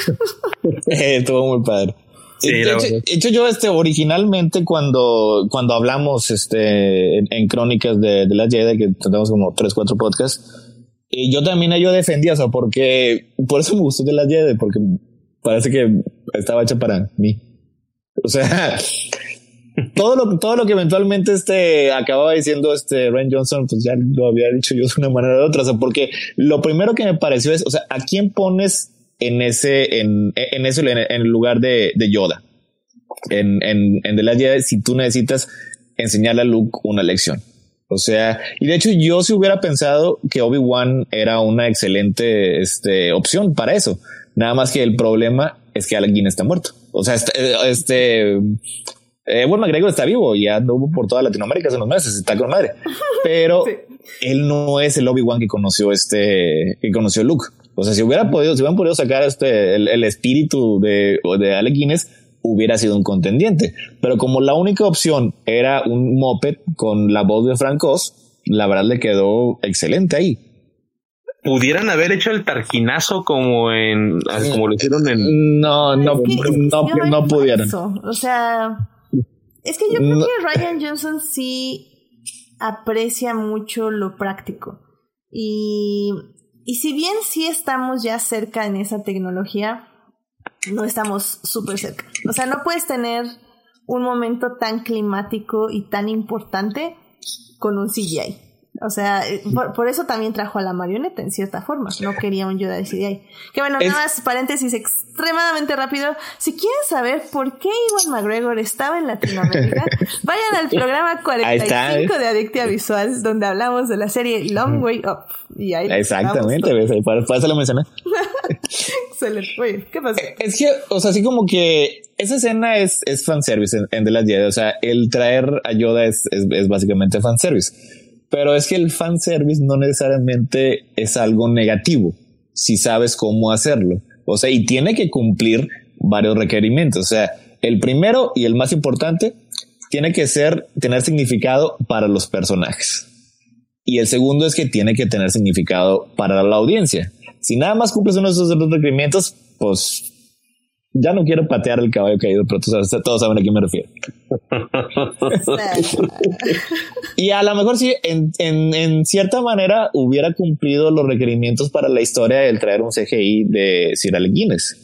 Eh, estuvo muy padre. Sí, de, hecho, verdad. de hecho, yo este originalmente cuando, cuando hablamos este en, en crónicas de, de la Jedi, que tenemos como tres, cuatro podcasts, y yo también yo defendía, o sea, porque por eso me gustó de la Jedi, porque parece que estaba hecha para mí. O sea, todo lo, todo lo que eventualmente este acababa diciendo este Ren Johnson, pues ya lo había dicho yo de una manera u otra. O sea, porque lo primero que me pareció es, o sea, ¿a quién pones en ese, en, en eso, en, el lugar de, de Yoda? En, en, en The Last Jedi, si tú necesitas enseñarle a Luke una lección. O sea, y de hecho yo si hubiera pensado que Obi-Wan era una excelente este, opción para eso. Nada más que el problema es que Alec Guinness está muerto. O sea, este, este eh, bueno, McGregor está vivo y ya anduvo por toda Latinoamérica hace unos meses, está con madre. Pero Sí. él no es el Obi-Wan que conoció este, que conoció Luke. O sea, si hubiera podido, si hubieran podido sacar este, el, el espíritu de, de Alec Guinness, hubiera sido un contendiente. Pero como la única opción era un moped con la voz de Frank Oz, la verdad le quedó excelente ahí. Pudieran haber hecho el tarquinazo como en, como lo hicieron en, No, no, no, no eso. O sea, es que yo creo No. que Ryan Johnson sí aprecia mucho lo práctico. Y, y si bien sí estamos ya cerca en esa tecnología, no estamos súper cerca. O sea, no puedes tener un momento tan climático y tan importante con un CGI. O sea, eh, por, por eso también trajo a la marioneta, en cierta forma. No quería un Yoda de CGI. Que bueno, Es- nada más paréntesis extremadamente rápido. Si quieren saber por qué Iwan McGregor estaba en Latinoamérica, vayan al programa Ahí está, 45 ¿eh? de Adictia Visual, donde hablamos de la serie Long Way Up. Y ahí Exactamente, ¿ves? Por, por eso lo mencioné. Excelente. Oye, ¿qué pasó? Es que, o sea, así como que esa escena es, es fanservice en, en The Last Jedi. O sea, el traer a Yoda es, es, es básicamente fanservice. Pero es que el fanservice no necesariamente es algo negativo si sabes cómo hacerlo. O sea, y tiene que cumplir varios requerimientos. O sea, el primero y el más importante tiene que ser, tener significado para los personajes. Y el segundo es que tiene que tener significado para la audiencia. Si nada más cumples uno de esos requerimientos, pues ya no quiero patear el caballo caído, pero todos saben a quién me refiero. Y a lo mejor sí, en, en, en cierta manera hubiera cumplido los requerimientos para la historia del traer un CGI de Sir Alec Guinness,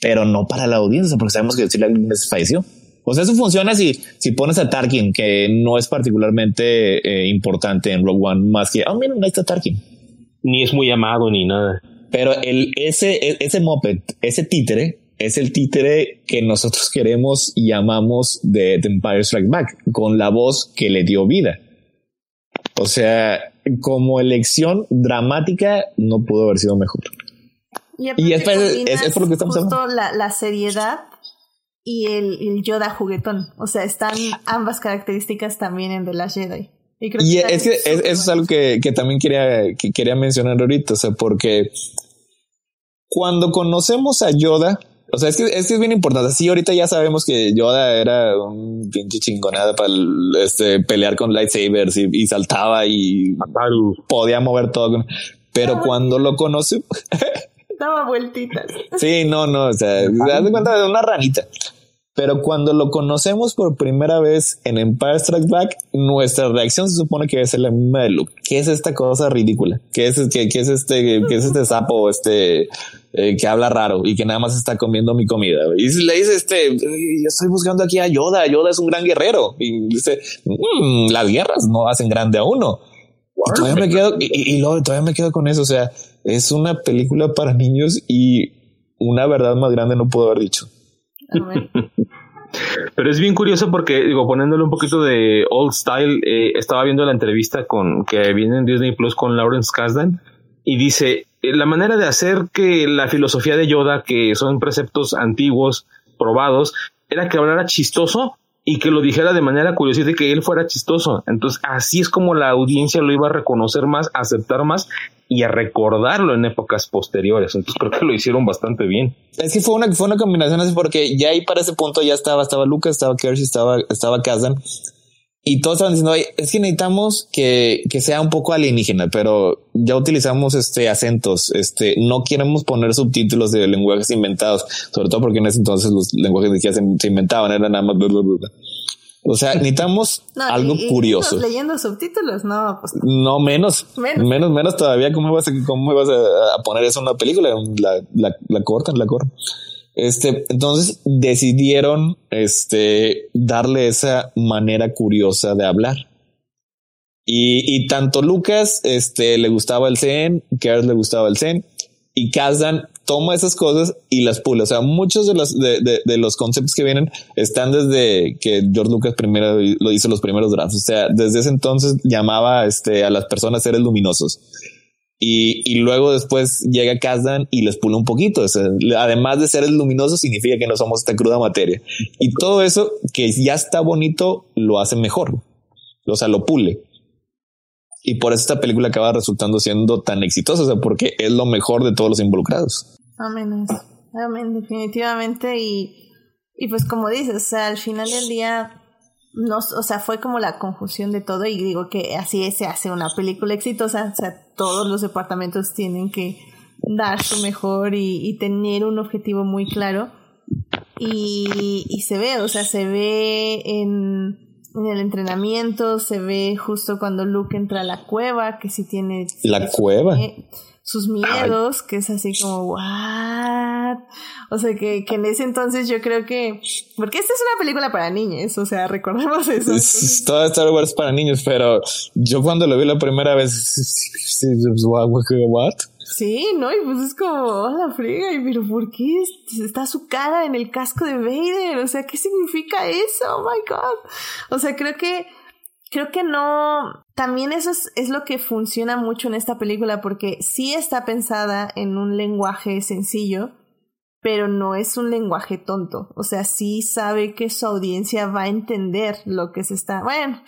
pero no para la audiencia, porque sabemos que Sir Alec Guinness falleció. O sea, eso funciona si, si pones a Tarkin, que no es particularmente eh, importante en Rogue One, más que, oh, miren, ahí está Tarkin. ni es muy amado ni nada. Pero el, ese, e- ese moped, ese títere, es el títere que nosotros queremos y amamos de The Empire Strike Back, con la voz que le dio vida. O sea, como elección dramática, no pudo haber sido mejor. Y, Y es es- es por lo que estamos justo la, la seriedad y el, el Yoda juguetón. O sea, están ambas características también en The Last Jedi. Y, creo Y está es que es- súper eso es algo que, que también quería, que quería mencionar ahorita, o sea, porque cuando conocemos a Yoda, o sea, es que, es que es bien importante. Sí, ahorita ya sabemos que Yoda era un pinche chingonada para este, pelear con lightsabers y, y saltaba y podía mover todo. Pero cuando lo conoce, Daba vueltitas. Sí, no, no, o sea, haz de cuenta de una ranita. Pero cuando lo conocemos por primera vez en Empire Strikes Back, nuestra reacción se supone que debe ser la misma de Luke. ¿Qué es esta cosa ridícula? ¿Qué es, qué, qué es este, qué es este sapo, este, eh, que habla raro y que nada más está comiendo mi comida? Y le dice, este, "Eh, yo estoy buscando aquí a Yoda. Yoda es un gran guerrero. Y dice, "Mm, las guerras no hacen grande a uno. Y todavía me quedo, y, y- y luego todavía me quedo con eso. O sea, es una película para niños y una verdad más grande no puedo haber dicho. Pero es bien curioso porque, digo, poniéndole un poquito de old style, eh, estaba viendo la entrevista con que viene en Disney Plus con Lawrence Kasdan y dice, eh, la manera de hacer que la filosofía de Yoda, que son preceptos antiguos, probados, era que hablara chistoso y que lo dijera de manera curiosa y que él fuera chistoso. Entonces, así es como la audiencia lo iba a reconocer más, aceptar más y a recordarlo en épocas posteriores. Entonces, creo que lo hicieron bastante bien. Es que fue una, fue una combinación así porque ya ahí para ese punto ya estaba, estaba Lucas, estaba Kersh, estaba, estaba Kazan y todos estaban diciendo, es que necesitamos que, que sea un poco alienígena, pero ya utilizamos este acentos, este, no queremos poner subtítulos de lenguajes inventados, sobre todo porque en ese entonces los lenguajes de se, se inventaban, eran nada más O sea, necesitamos algo curioso. leyendo subtítulos, no, pues no. menos, menos, menos, todavía. ¿Cómo vas a, cómo vas a, poner eso en una película? La, la, la cortan, la cortan. Este, entonces decidieron, este, darle esa manera curiosa de hablar. Y, y tanto Lucas, este, le gustaba el Zen, Kers le gustaba el Zen, y Kazdan toma esas cosas y las pula. O sea, muchos de los, conceptos que vienen están desde que George Lucas primero lo hizo los primeros drafts. O sea, desde ese entonces llamaba este, a las personas seres luminosos. Y, luego después llega Kazdan y les pula un poquito. además de ser luminoso, significa que no somos esta cruda materia. Y todo eso que ya está bonito lo hace mejor. O sea, lo pule. Y por eso esta película acaba resultando siendo tan exitosa, o sea, porque es lo mejor de todos los involucrados. Amén, amén, definitivamente. Y, y pues como dices, o sea, al final del día no, o sea, fue como la confusión de todo y digo que así se hace una película exitosa, o sea, todos los departamentos tienen que dar su mejor y, tener un objetivo muy claro y, y, se ve, o sea, se ve en, en, el entrenamiento, se ve justo cuando Luke entra a la cueva, que si tiene... La cueva sus miedos, que es así como, ¿what? O sea, que, que en ese entonces yo creo que, porque esta es una película para niños, o sea, recordemos eso. Es, toda Star Wars para niños, pero yo cuando lo vi la primera vez, ¿what? Sí, no, y pues es como, oh, la friga, y pero ¿por qué está su cara en el casco de Vader? O sea, ¿qué significa eso? Oh my god. O sea, creo que creo que no, también eso es, lo que funciona mucho en esta película porque sí está pensada en un lenguaje sencillo, pero no es un lenguaje tonto. O sea, sí sabe que su audiencia va a entender lo que se está. Bueno,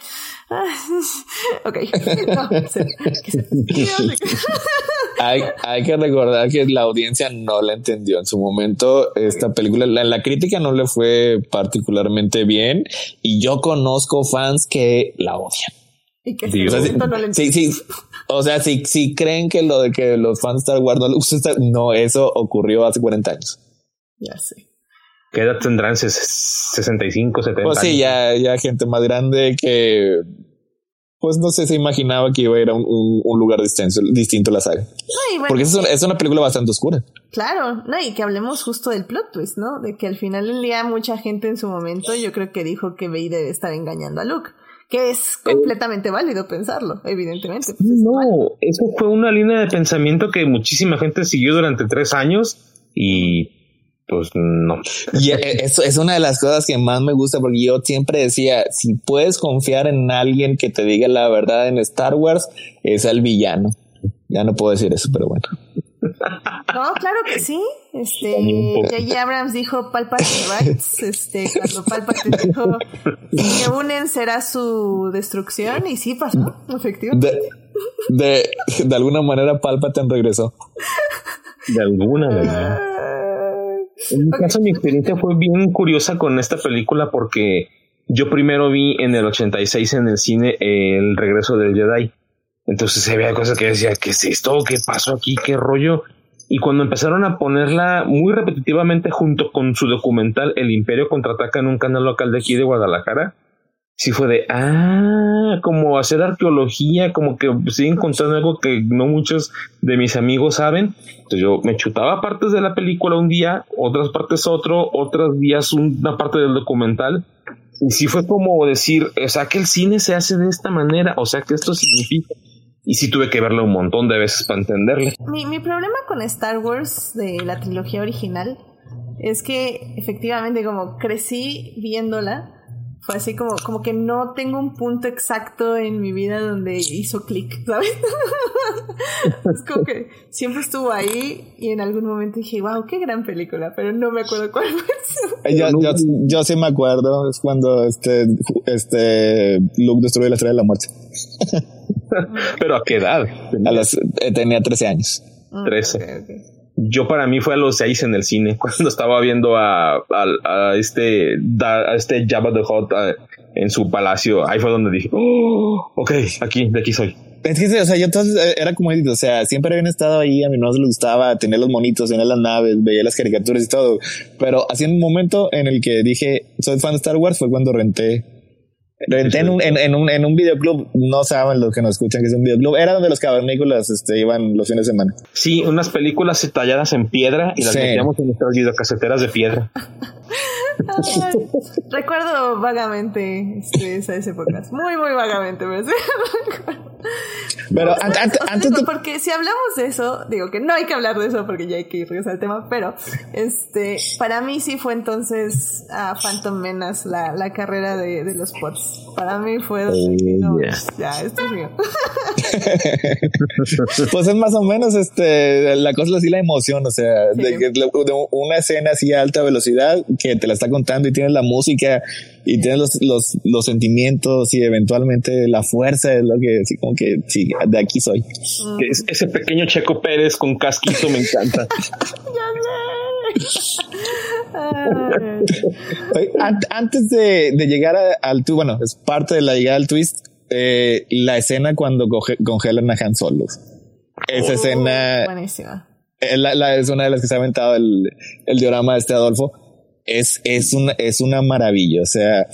ok. hay, hay, que recordar que la audiencia no la entendió en su momento. Esta película, la, la crítica no le fue particularmente bien y yo conozco fans que la odian. Y que sí, no le sí, sí. O sea, si, si creen que lo de que los fans de Star Wars no no, eso ocurrió hace 40 años. Ya sé. ¿Qué edad tendrán? 65, 70 Pues sí, ya, ya gente más grande que pues no sé, se imaginaba que iba a ir a un, un, lugar distinto, distinto a la saga. Porque es una, es una, película bastante oscura. Claro, no, y que hablemos justo del plot twist, ¿no? De que al final del día mucha gente en su momento yo creo que dijo que Vader estaba engañando a Luke. Que es completamente válido pensarlo, evidentemente. Pues no, eso fue una línea de pensamiento que muchísima gente siguió durante tres años y pues no. Y e, eso es una de las cosas que más me gusta porque yo siempre decía, si puedes confiar en alguien que te diga la verdad en Star Wars, es el villano. Ya no puedo decir eso, pero bueno. No, claro que sí. Este, J.J. Abrams dijo Palpatine Rights. Este, cuando Palpatine dijo que unen será su destrucción, y sí pasó, efectivamente. De, de, alguna manera Palpatine regresó. De alguna manera. En mi caso, mi experiencia fue bien curiosa con esta película porque yo primero vi en el 86 en el cine El regreso del Jedi. Entonces se veía cosas que decía, ¿qué es esto? ¿Qué pasó aquí? ¿Qué rollo? Y cuando empezaron a ponerla muy repetitivamente junto con su documental El Imperio contraataca en un canal local de aquí de Guadalajara, sí fue de, ah, como hacer arqueología, como que siguen encontrando algo que no muchos de mis amigos saben. Entonces yo me chutaba partes de la película un día, otras partes otro, otras días una parte del documental. Y sí fue como decir, o sea que el cine se hace de esta manera, o sea que esto significa. y sí tuve que verla un montón de veces para entenderle. Mi, mi problema con Star Wars de la trilogía original es que efectivamente como crecí viéndola, fue así como, como que no tengo un punto exacto en mi vida donde hizo clic, ¿sabes? es como que siempre estuvo ahí y en algún momento dije, wow, qué gran película, pero no me acuerdo cuál fue. Yo, yo, yo, sí me acuerdo, es cuando este, este Luke destruye la estrella de la muerte. pero a qué edad? A los, eh, tenía 13 años. 13. Mm, yo para mí fue a los seis en el cine, cuando estaba viendo a, a, este, a este Jabba the Hutt en su palacio. Ahí fue donde dije, oh, ok, aquí, de aquí soy. Es que, o sea, yo entonces eh, era como, o sea, siempre habían estado ahí, a mí no les gustaba tener los monitos, tener las naves, veía las caricaturas y todo, pero en un momento en el que dije, soy fan de Star Wars, fue cuando renté Renté en un, en, en, un, en un videoclub, no saben los que nos escuchan que es un videoclub, era donde los cavernícolas este, iban los fines de semana. Sí, unas películas talladas en piedra y las metíamos en nuestras videocaseteras de piedra. recuerdo vagamente este, esas épocas, muy, muy vagamente, pero sí, Pero antes, porque si hablamos de eso, digo que no hay que hablar de eso porque ya hay que regresar al tema, pero este, para mí sí fue entonces a Phantom Menace la, la carrera de, de los pots. Para mí fue, ya, esto es mío. pues es más o menos este, la cosa así la emoción, o sea, de, de, una escena así a alta velocidad que te la está contando y tienes la música y tienes los, los, los sentimientos y eventualmente la fuerza es lo que, así como que, sí, de aquí soy. ese pequeño Checo Pérez con casquito me encanta. Antes de, de llegar al twist, bueno, es parte de la llegada al twist, eh, la escena cuando congelan a Han Solo. Esa escena. Buenísima. Es, la, es una de las que se ha aventado el, el diorama de este Adolfo. Es, es, una, es una maravilla. O sea,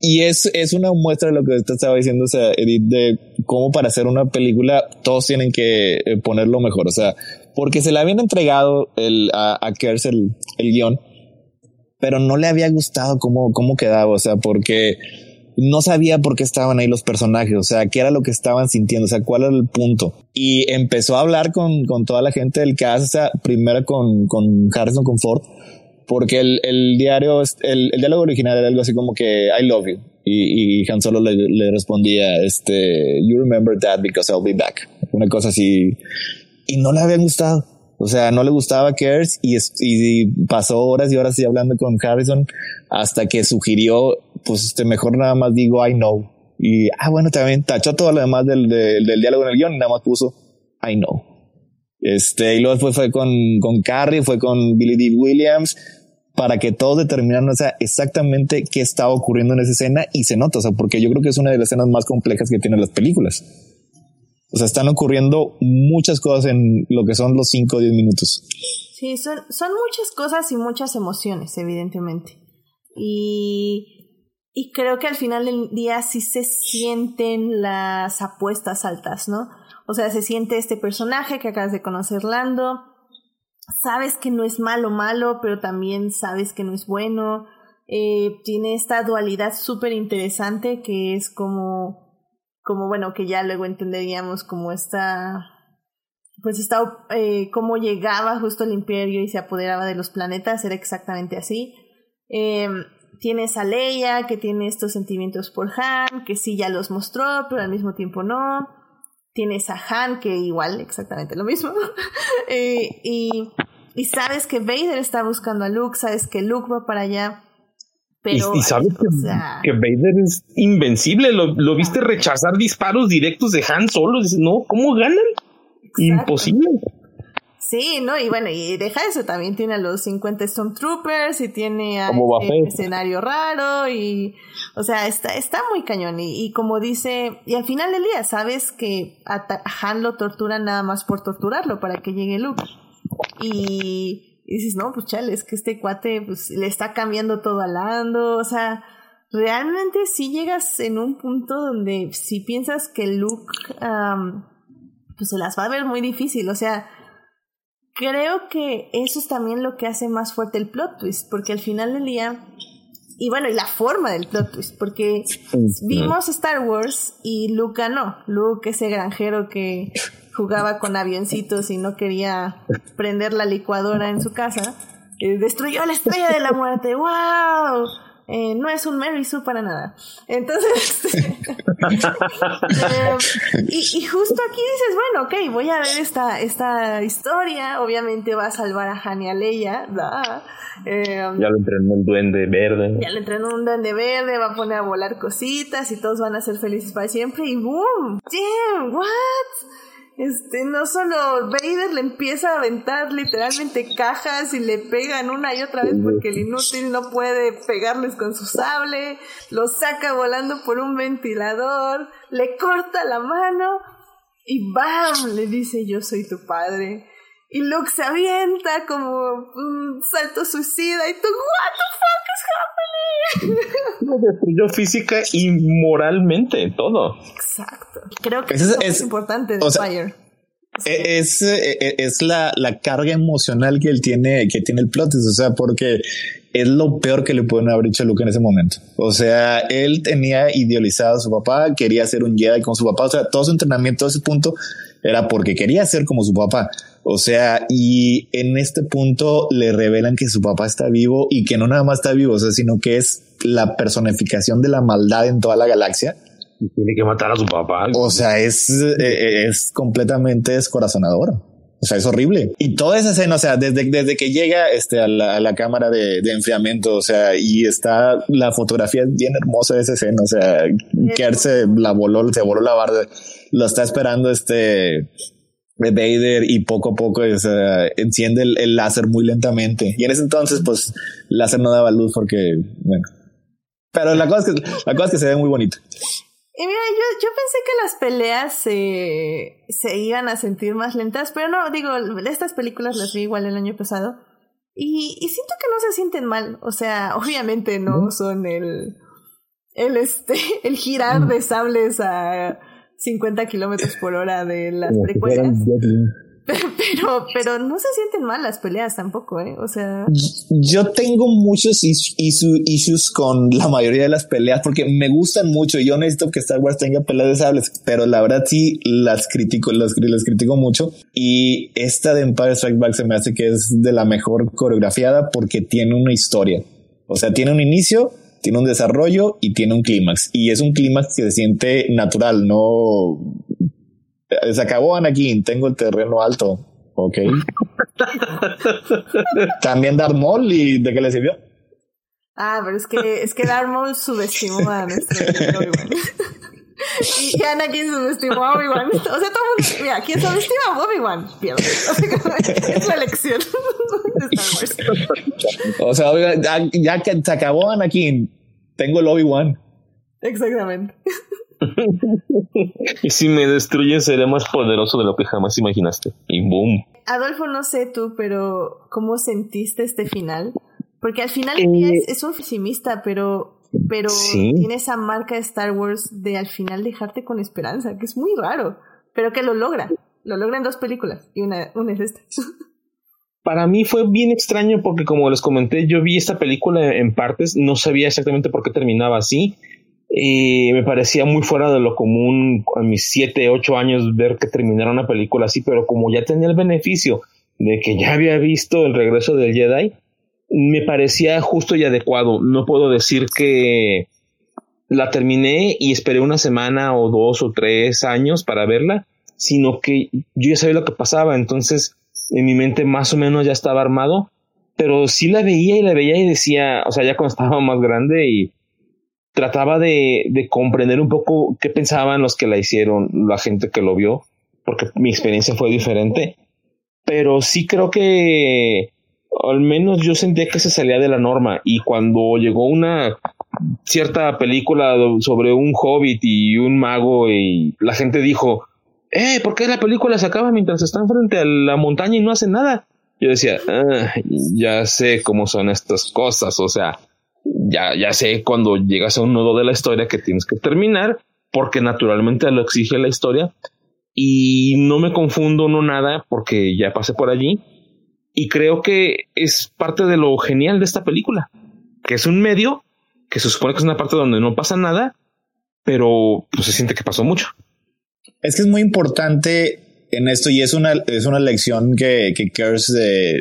y es, es una muestra de lo que usted estaba diciendo, o sea, Edith, de cómo para hacer una película todos tienen que eh, ponerlo mejor. O sea, porque se le habían entregado el, a, a Kers el, el guion, pero no le había gustado cómo, cómo quedaba. O sea, porque no sabía por qué estaban ahí los personajes, o sea, qué era lo que estaban sintiendo, o sea, cuál era el punto. Y empezó a hablar con, con toda la gente del cast, o sea, primero con, con Harrison, con Ford, porque el, el diario, el, el, diálogo original era algo así como que I love you. Y, y Han Solo le, le, respondía, este, you remember that because I'll be back. Una cosa así. Y no le había gustado. O sea, no le gustaba Kers y, y pasó horas y horas y hablando con Harrison hasta que sugirió, pues este, mejor nada más digo I know. Y, ah, bueno, también tachó todo lo demás del, del, del diálogo en el guion y nada más puso I know. Este, y luego después fue con, con Carrie, fue con Billy D. Williams, para que todos determinaran sea, exactamente qué estaba ocurriendo en esa escena y se nota, o sea, porque yo creo que es una de las escenas más complejas que tienen las películas. O sea, están ocurriendo muchas cosas en lo que son los 5 o 10 minutos. Sí, son, son muchas cosas y muchas emociones, evidentemente. Y, y creo que al final del día sí se sienten las apuestas altas, ¿no? O sea, se siente este personaje que acabas de conocer, Lando. Sabes que no es malo, malo, pero también sabes que no es bueno. Eh, tiene esta dualidad súper interesante que es como como bueno, que ya luego entenderíamos como esta, pues está, eh, cómo llegaba justo el imperio y se apoderaba de los planetas, era exactamente así. Eh, tienes a Leia que tiene estos sentimientos por Han, que sí ya los mostró, pero al mismo tiempo no. Tienes a Han, que igual, exactamente lo mismo. eh, y, y sabes que Vader está buscando a Luke, sabes que Luke va para allá y, sabes que, Vader es invencible. Lo, viste rechazar disparos directos de Han Solo. Dices, no, ¿cómo ganan? Imposible. Sí, ¿no? Y bueno, y deja eso, también tiene a los 50 Stormtroopers y tiene a este escenario raro y, o sea, está, está muy cañón y, y, como dice, y al final del día sabes que a, Han lo torturan nada más por torturarlo para que llegue Luke. Y, y dices, no, pues chale, es que este cuate pues le está cambiando todo al Lando, o sea, realmente sí llegas en un punto donde si piensas que Luke pues se las va a ver muy difícil, o sea, creo que eso es también lo que hace más fuerte el plot twist, porque al final del día y bueno, y la forma del plot twist, porque vimos Star Wars y Luke ganó. Luke, ese granjero que jugaba con avioncitos y no quería prender la licuadora en su casa, eh, destruyó la estrella de la muerte. ¡Wow! Eh, no es un Mary Sue para nada. Entonces, eh, y, justo aquí dices, bueno, ok, voy a ver esta, esta historia, obviamente va a salvar a Han y a Leia, eh, ya lo entrenó un duende verde. Ya lo entrenó un duende verde, va a poner a volar cositas y todos van a ser felices para siempre y ¡boom! ¡Damn! ¿What? Este, no solo Vader le empieza a aventar literalmente cajas y le pegan una y otra vez porque el inútil no puede pegarles con su sable, lo saca volando por un ventilador, le corta la mano y ¡bam! le dice yo soy tu padre. Y Luke se avienta como un salto suicida y tú, what the fuck is happening? Lo destruyó física y moralmente, todo. Exacto. Creo que es, es, importante de Fire. E, es, e, es, la, la, carga emocional que él tiene, que tiene el plot, o sea, porque es lo peor que le pueden haber dicho a Luke en ese momento. O sea, él tenía idealizado a su papá, quería ser un Jedi con su papá, o sea, todo su entrenamiento a ese punto era porque quería ser como su papá. O sea, y en este punto le revelan que su papá está vivo y que no nada más está vivo, o sea, sino que es la personificación de la maldad en toda la galaxia. Y tiene que matar a su papá. O sea, es, eh, es completamente descorazonador. O sea, es horrible. Y toda esa escena, o sea, desde, desde que llega este, a, la, cámara de, de, enfriamiento, o sea, y está la fotografía bien hermosa de esa escena, o sea, que se la voló, se voló la barra, lo está esperando este Vader y poco a poco enciende el, láser muy lentamente. Y en ese entonces, pues, el láser no daba luz porque, bueno. Pero la cosa es que, la cosa es que se ve muy bonito. Y mira, yo, yo pensé que las peleas se, se iban a sentir más lentas, pero no, digo, estas películas las vi igual el año pasado. Y, y siento que no se sienten mal. O sea, obviamente no son el, el este, el girar de sables a 50 kilómetros por hora de las precuelas. Pero, pero no se sienten mal las peleas tampoco, ¿eh? O sea. Yo tengo muchos issues con la mayoría de las peleas porque me gustan mucho. Yo necesito que Star Wars tenga peleas de sables, pero la verdad sí las critico, las, las critico mucho. Y esta de Empire Strike Back se me hace que es de la mejor coreografiada porque tiene una historia. O sea, tiene un inicio, tiene un desarrollo y tiene un clímax. Y es un clímax que se siente natural, no... Se acabó Anakin, tengo el terreno alto. Ok. También Darth Maul y de qué le sirvió. Ah, pero es que, es que Darth Maul subestimó a nuestro y Anakin subestimó a Obi-Wan. O sea, todo el mundo, mira, quien subestima a Obi-Wan pierde. es su elección. o sea, ya, ya, que se acabó Anakin, tengo el Obi-Wan. Exactamente. y si me destruyen seré más poderoso de lo que jamás imaginaste. Y boom. Adolfo, no sé tú, pero ¿cómo sentiste este final? Porque al final eh, es, un pesimista, pero, pero tiene esa marca de Star Wars de al final dejarte con esperanza, que es muy raro, pero que lo logra. Lo logra en dos películas y una, una es esta. para mí fue bien extraño porque como les comenté, yo vi esta película en partes, no sabía exactamente por qué terminaba así. y me parecía muy fuera de lo común a mis 7, 8 años ver que terminara una película así, pero como ya tenía el beneficio de que ya había visto el regreso del Jedi, me parecía justo y adecuado. No puedo decir que la terminé y esperé una semana o dos o tres años para verla, sino que yo ya sabía lo que pasaba, entonces en mi mente más o menos ya estaba armado, pero sí la veía y la veía y decía, o sea, ya cuando estaba más grande y trataba de, de comprender un poco qué pensaban los que la hicieron, la gente que lo vio, porque mi experiencia fue diferente, pero sí creo que al menos yo sentía que se salía de la norma y cuando llegó una cierta película sobre un hobbit y un mago y la gente dijo, eh, ¿por qué la película se acaba mientras están frente a la montaña y no hacen nada? Yo decía, ah, ya sé cómo son estas cosas, o sea, ya, ya sé cuando llegas a un nudo de la historia que tienes que terminar, porque naturalmente lo exige la historia, y no me confundo, no nada, porque ya pasé por allí, y creo que es parte de lo genial de esta película, que es un medio que se supone que es una parte donde no pasa nada, pero pues, se siente que pasó mucho. Es que es muy importante en esto y es una, es una lección que, que Kurz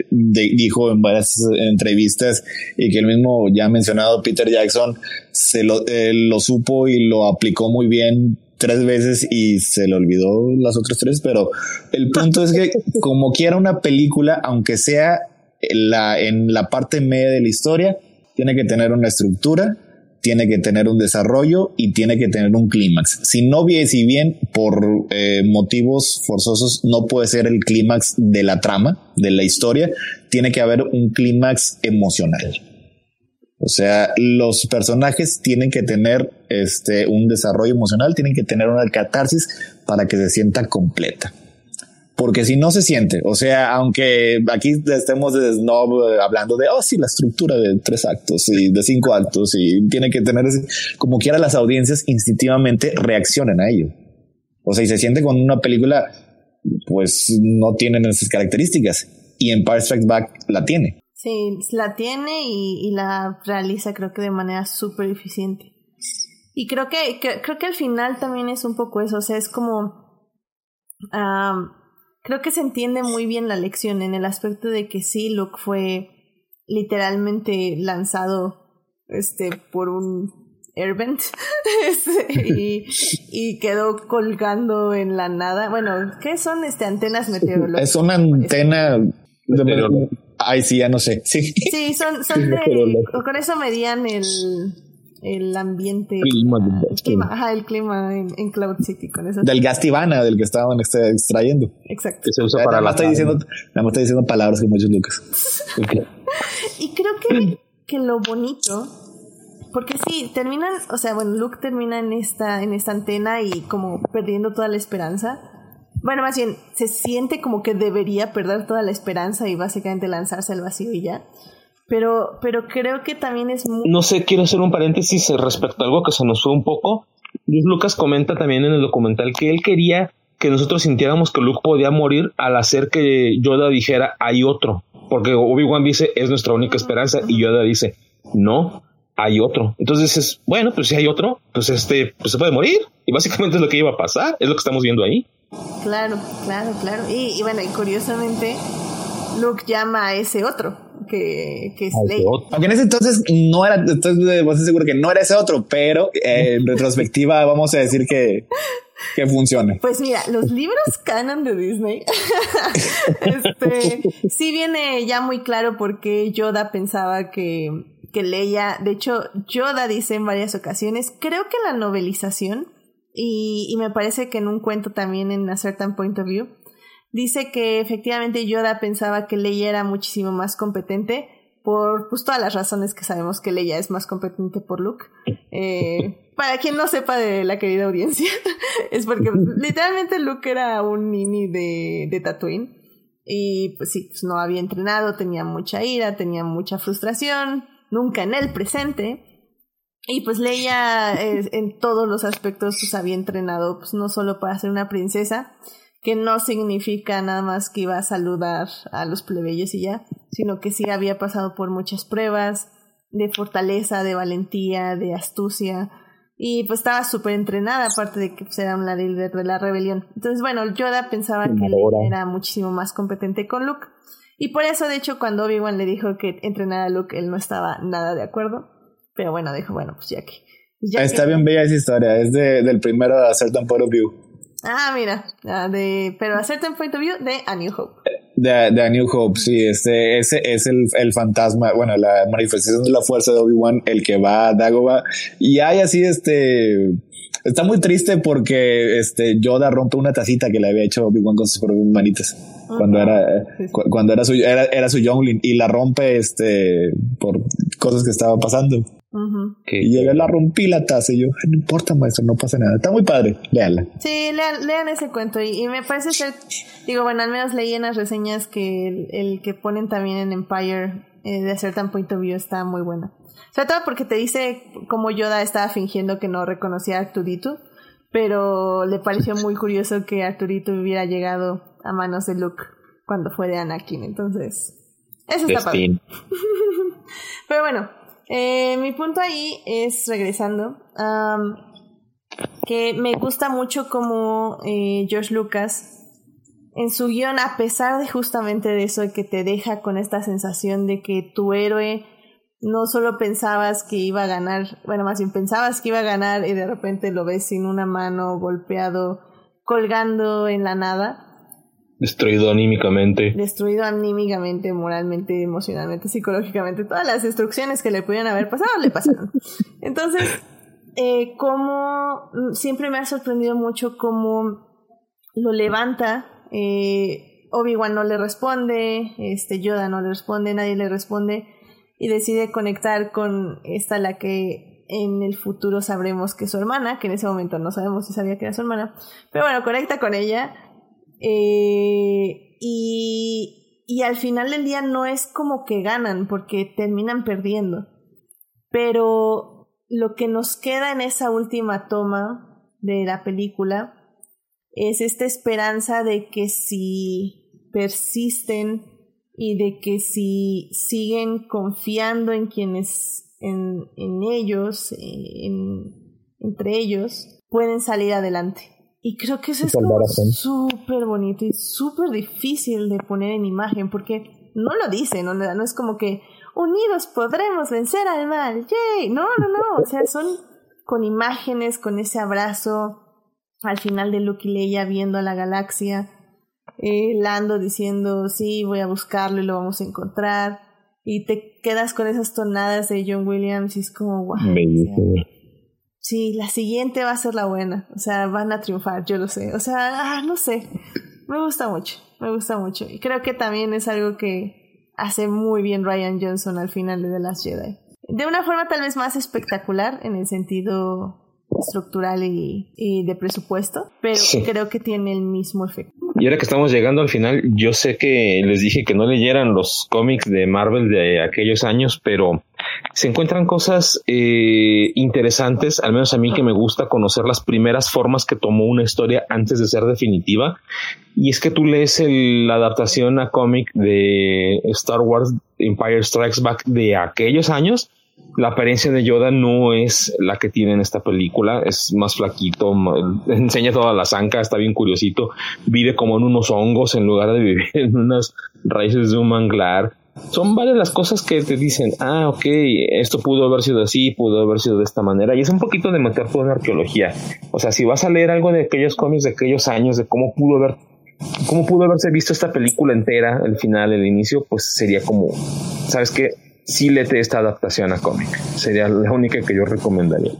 dijo en varias entrevistas y que el mismo ya mencionado Peter Jackson se lo, lo supo y lo aplicó muy bien tres veces y se le olvidó las otras tres, pero el punto es que como quiera una película, aunque sea la, en la parte media de la historia, tiene que tener una estructura, tiene que tener un desarrollo y tiene que tener un clímax. Si no si bien por eh, motivos forzosos no puede ser el clímax de la trama, de la historia, tiene que haber un clímax emocional. O sea, los personajes tienen que tener este, un desarrollo emocional, tienen que tener una catarsis para que se sienta completa porque si no se siente, o sea, aunque aquí estemos de snob eh, hablando de, oh, sí, la estructura de tres actos y de cinco actos y tiene que tener, como quiera las audiencias instintivamente reaccionan a ello. O sea, y se siente con una película, pues no tienen esas características y Empire Strikes Back la tiene. Sí, la tiene y, la realiza creo que de manera súper eficiente. Y creo que, creo que al final también es un poco eso, o sea, es como creo que se entiende muy bien la lección en el aspecto de que sí, Luke fue literalmente lanzado este por un airbend este, y, y, quedó colgando en la nada. Bueno, ¿qué son este antenas meteorológicas? Es una antena de, Ay, sí, ya no sé. Sí, sí son, son de. Con eso medían el, el ambiente. Clima, el clima, ajá, el clima en, Cloud City. Con eso. Del gas tibana del que estaban extrayendo. Exacto. Que se usa para la. Estoy diciendo, nada más estoy diciendo palabras que muchos Lucas. y creo que, que lo bonito. Porque sí, terminan, o sea, bueno, Luke termina en esta, en esta antena y como perdiendo toda la esperanza. Bueno, más bien, se siente como que debería perder toda la esperanza y básicamente lanzarse al vacío y ya pero, pero creo que también es muy... No sé, quiero hacer un paréntesis respecto a algo que se nos fue un poco. Lucas comenta también en el documental que él quería que nosotros sintiéramos que Luke podía morir al hacer que Yoda dijera hay otro, porque Obi-Wan dice es nuestra única esperanza y Yoda dice no, hay otro. Entonces es bueno, pues si hay otro, pues este pues se puede morir y básicamente es lo que iba a pasar, es lo que estamos viendo ahí. Claro, claro, claro. Y, y bueno, y curiosamente Luke llama a ese otro que, que Leia. Aunque en ese entonces no era, estoy seguro que no era ese otro, pero eh, en retrospectiva vamos a decir que, que funciona. Pues mira, los libros canon de Disney, este, sí viene ya muy claro porque Yoda pensaba que, que Leia, de hecho, Yoda dice en varias ocasiones, creo que la novelización, y, y me parece que en un cuento también en A Certain Point of View, dice que efectivamente Yoda pensaba que Leia era muchísimo más competente por pues, todas las razones que sabemos que Leia es más competente por Luke. Eh, para quien no sepa de la querida audiencia, es porque literalmente Luke era un nini de, de Tatooine. Y pues sí, pues, no había entrenado, tenía mucha ira, tenía mucha frustración, nunca en el presente. Y pues Leia eh, en todos los aspectos pues había entrenado pues no solo para ser una princesa, que no significa nada más que iba a saludar a los plebeyos y ya, sino que sí había pasado por muchas pruebas de fortaleza, de valentía, de astucia, y pues estaba súper entrenada, aparte de que pues, era una líder de la rebelión. Entonces, bueno, Yoda pensaba que era muchísimo más competente con Luke, y por eso, de hecho, cuando Obi-Wan le dijo que entrenara a Luke, él no estaba nada de acuerdo, pero bueno, dijo, bueno, pues ya que... Está bien bella esa historia, es de, del primero de Certain Point of View. Ah, mira, de, pero a certain point of view de A New Hope. De, A New Hope, sí, este, ese es el, el, fantasma, bueno, la manifestación de la fuerza de Obi-Wan, el que va a Dagobah, y hay así, este, está muy triste porque, este, Yoda rompe una tacita que le había hecho Obi-Wan con sus propias manitas, cuando era, cuando era su, era, era su Youngling, y la rompe, este, por cosas que estaban pasando. Que llega, la rompí la taza y yo, no importa, maestro, no pasa nada. Está muy padre, léala. Sí, lean, ese cuento. Y, me parece ser, digo, bueno, al menos leí en las reseñas que el, que ponen también en Empire eh, de Certain Point of View está muy bueno. Sobre todo porque te dice cómo Yoda estaba fingiendo que no reconocía a Arturito, pero le pareció muy curioso que Arturito hubiera llegado a manos de Luke cuando fue de Anakin. Entonces, eso está padre. pero bueno, Eh, mi punto ahí es, regresando, que me gusta mucho como eh, George Lucas en su guion, a pesar de justamente de eso, que te deja con esta sensación de que tu héroe no solo pensabas que iba a ganar, bueno, más bien pensabas que iba a ganar y de repente lo ves sin una mano, golpeado, colgando en la nada. Destruido anímicamente. Destruido anímicamente, moralmente, emocionalmente, psicológicamente. Todas las instrucciones que le pudieran haber pasado, le pasaron. Entonces, eh, como siempre me ha sorprendido mucho cómo lo levanta eh, Obi-Wan no le responde, este Yoda no le responde, nadie le responde y decide conectar con esta la que en el futuro sabremos que es su hermana, que en ese momento no sabemos si sabía que era su hermana, pero bueno, conecta con ella eh, y, al final del día no es como que ganan porque terminan perdiendo, pero lo que nos queda en esa última toma de la película es esta esperanza de que si persisten y de que si siguen confiando en quienes, en, en ellos, en, entre ellos, pueden salir adelante. Y creo que eso es súper bonito y súper difícil de poner en imagen porque no lo dicen, ¿no? no es como que unidos podremos vencer al mal, ¡yay! No, no, no, o sea, son con imágenes, con ese abrazo, al final de Luke y Leia viendo a la galaxia, eh, Lando diciendo, sí, voy a buscarlo y lo vamos a encontrar, y te quedas con esas tonadas de John Williams y es como, wow. Sí, la siguiente va a ser la buena, o sea, van a triunfar, yo lo sé, o sea, ah, no sé, me gusta mucho, me gusta mucho, y creo que también es algo que hace muy bien Ryan Johnson al final de The Last Jedi. De una forma tal vez más espectacular en el sentido estructural y, de presupuesto, pero creo que tiene el mismo efecto. Y ahora que estamos llegando al final, yo sé que les dije que no leyeran los cómics de Marvel de aquellos años, pero se encuentran cosas eh, interesantes, al menos a mí que me gusta conocer las primeras formas que tomó una historia antes de ser definitiva. Y es que tú lees la adaptación a cómic de Star Wars Empire Strikes Back de aquellos años la apariencia de Yoda no es la que tiene en esta película, es más flaquito, enseña toda la zanca, está bien curiosito, vive como en unos hongos en lugar de vivir en unas raíces de un manglar. Son varias las cosas que te dicen, ah, ok, esto pudo haber sido así, pudo haber sido de esta manera, y es un poquito de meter toda la arqueología. O sea, si vas a leer algo de aquellos cómics de aquellos años, de cómo pudo haber cómo pudo haberse visto esta película entera, el final, el inicio, pues sería como, ¿sabes qué? sí lete esta adaptación a cómic. Sería la única que yo recomendaría.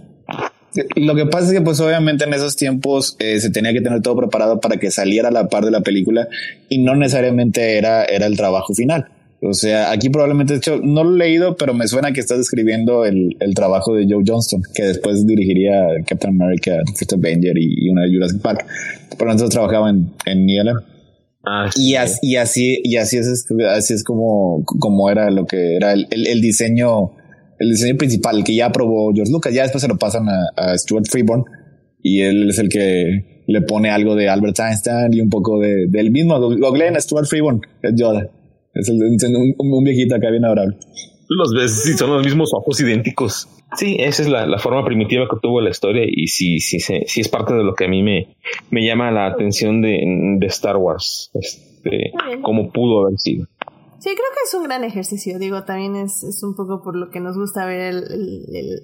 Lo que pasa es que pues obviamente en esos tiempos eh, se tenía que tener todo preparado para que saliera a la par de la película y no necesariamente era, era el trabajo final. O sea, aquí probablemente, de hecho, no lo he leído, pero me suena que estás describiendo el, el trabajo de Joe Johnston, que después dirigiría Captain America, First Avenger y, una de Jurassic Park. Pero entonces trabajaba en, en ILM. Ah, y, así, y así, y así es, así es como, como era lo que era el, el, diseño, el diseño principal, que ya aprobó George Lucas. Ya después se lo pasan a, Stuart Freeborn y él es el que le pone algo de Albert Einstein y un poco de, del mismo. Googleen a Stuart Freeborn, es Yoda. Es el, un, un, viejito acá bien adorable. Los ves y son los mismos ojos idénticos. Sí, esa es la, forma primitiva que tuvo la historia y sí, sí, sí, es parte de lo que a mí me, me llama la atención de, de Star Wars, este, cómo pudo haber sido. Sí, creo que es un gran ejercicio, digo, también es, es un poco por lo que nos gusta ver el, el,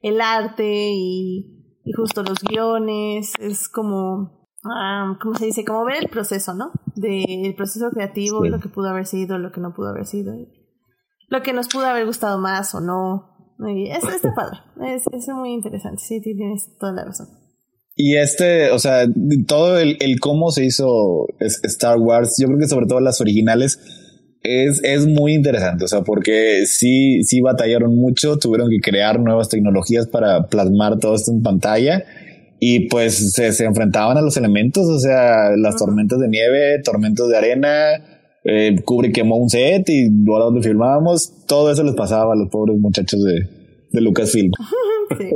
el, arte y, y, justo los guiones, es como, um, ¿cómo se dice? Como ver el proceso, ¿no? Del proceso creativo, lo que pudo haber sido, lo que no pudo haber sido, lo que nos pudo haber gustado más o no, es, está padre. Es, es muy interesante. Sí, tienes toda la razón. Y este, o sea, todo el, el, cómo se hizo Star Wars, yo creo que sobre todo las originales, es, es muy interesante. O sea, porque sí, sí batallaron mucho, tuvieron que crear nuevas tecnologías para plasmar todo esto en pantalla. Y pues se, se enfrentaban a los elementos, o sea, las tormentas de nieve, tormentas de arena, eh, Kubrick quemó un set y luego donde filmábamos, todo eso les pasaba a los pobres muchachos de, de Lucasfilm. sí.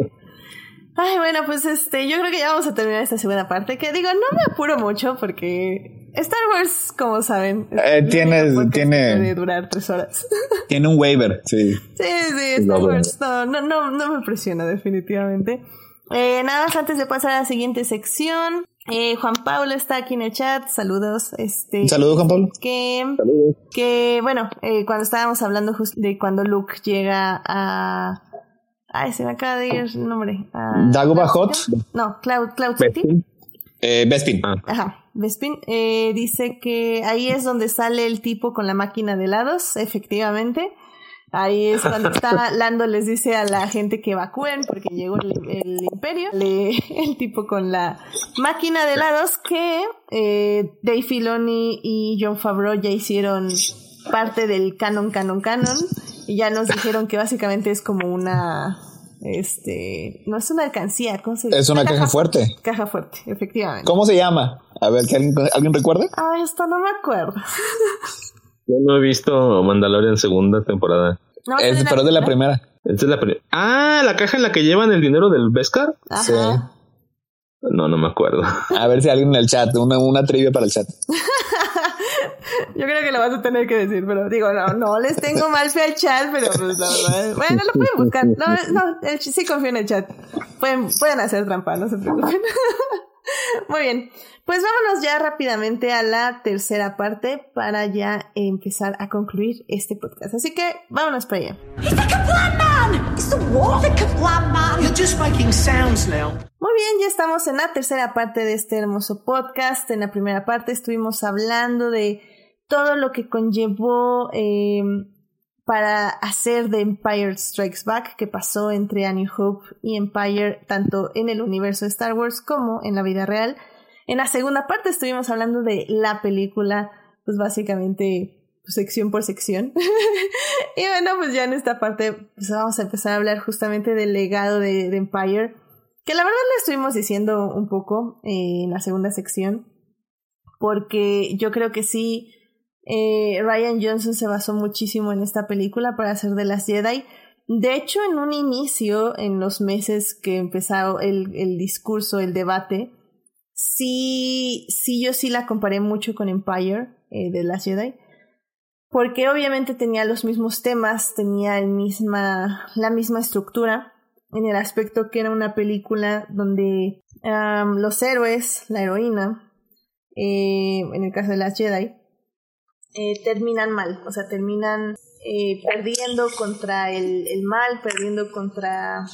Ay, bueno, pues este, yo creo que ya vamos a terminar esta segunda parte, que digo, no me apuro mucho porque Star Wars, como saben, eh, tiene, tiene puede durar tres horas. Tiene un waiver, sí. Sí, sí, Star Wars no, no, no, no me presiona definitivamente. Eh, nada más antes de pasar a la siguiente sección, eh, Juan Pablo está aquí en el chat, saludos. Este, Saludos, Juan Pablo. Que, que bueno, eh, cuando estábamos hablando justo de cuando Luke llega a... Ay, se me acaba de ir el nombre. A, Dagobah Hot. No, Cloud, Cloud City. Eh, Bespin. Ajá, Bespin. Eh, dice que ahí es donde sale el tipo con la máquina de helados, efectivamente. Ahí es cuando está Lando les dice a la gente que evacúen porque llegó el, el imperio. Le, el tipo con la máquina de helados que eh, Dave Filoni y John Favreau ya hicieron parte del canon, canon, canon. Y ya nos dijeron que básicamente es como una... Este, no es una alcancía, ¿cómo se dice? Es una caja fuerte. Caja fuerte, efectivamente. ¿Cómo se llama? A ver, ¿que alguien, ¿alguien recuerda? Ay, esto no me acuerdo. Yo no he visto Mandalorian segunda temporada. No, Es, pero es de la primera. Esta es la pri- ah, la caja en la que llevan el dinero del Beskar. Ajá. Sí. No, no me acuerdo. A ver si alguien en el chat, una, una trivia para el chat. Yo creo que lo vas a tener que decir, pero digo, no, no les tengo mal fe al chat, pero pues la verdad. es- Bueno, lo pueden buscar. No, no, el sí confío en el chat. Pueden, pueden hacer trampa, no se preocupen. Muy bien. Pues vámonos ya rápidamente a la tercera parte para ya empezar a concluir este podcast. Así que vámonos para allá. Muy bien, ya estamos en la tercera parte de este hermoso podcast. En la primera parte estuvimos hablando de todo lo que conllevó eh, para hacer de Empire Strikes Back, que pasó entre A New Hope y Empire, tanto en el universo de Star Wars como en la vida real. En la segunda parte estuvimos hablando de la película, pues básicamente pues, sección por sección. y bueno, pues ya en esta parte pues vamos a empezar a hablar justamente del legado de, de Empire, que la verdad lo estuvimos diciendo un poco eh, en la segunda sección, porque yo creo que sí, eh, Ryan Johnson se basó muchísimo en esta película para hacer de las Jedi. De hecho, en un inicio, en los meses que empezó el, el discurso, el debate, sí, sí, yo sí la comparé mucho con Empire eh, de las Jedi. Porque obviamente tenía los mismos temas, tenía misma, la misma estructura, en el aspecto que era una película donde los héroes, la heroína, eh, en el caso de las Jedi, eh, terminan mal, o sea, terminan eh, perdiendo contra el, mal, perdiendo contra,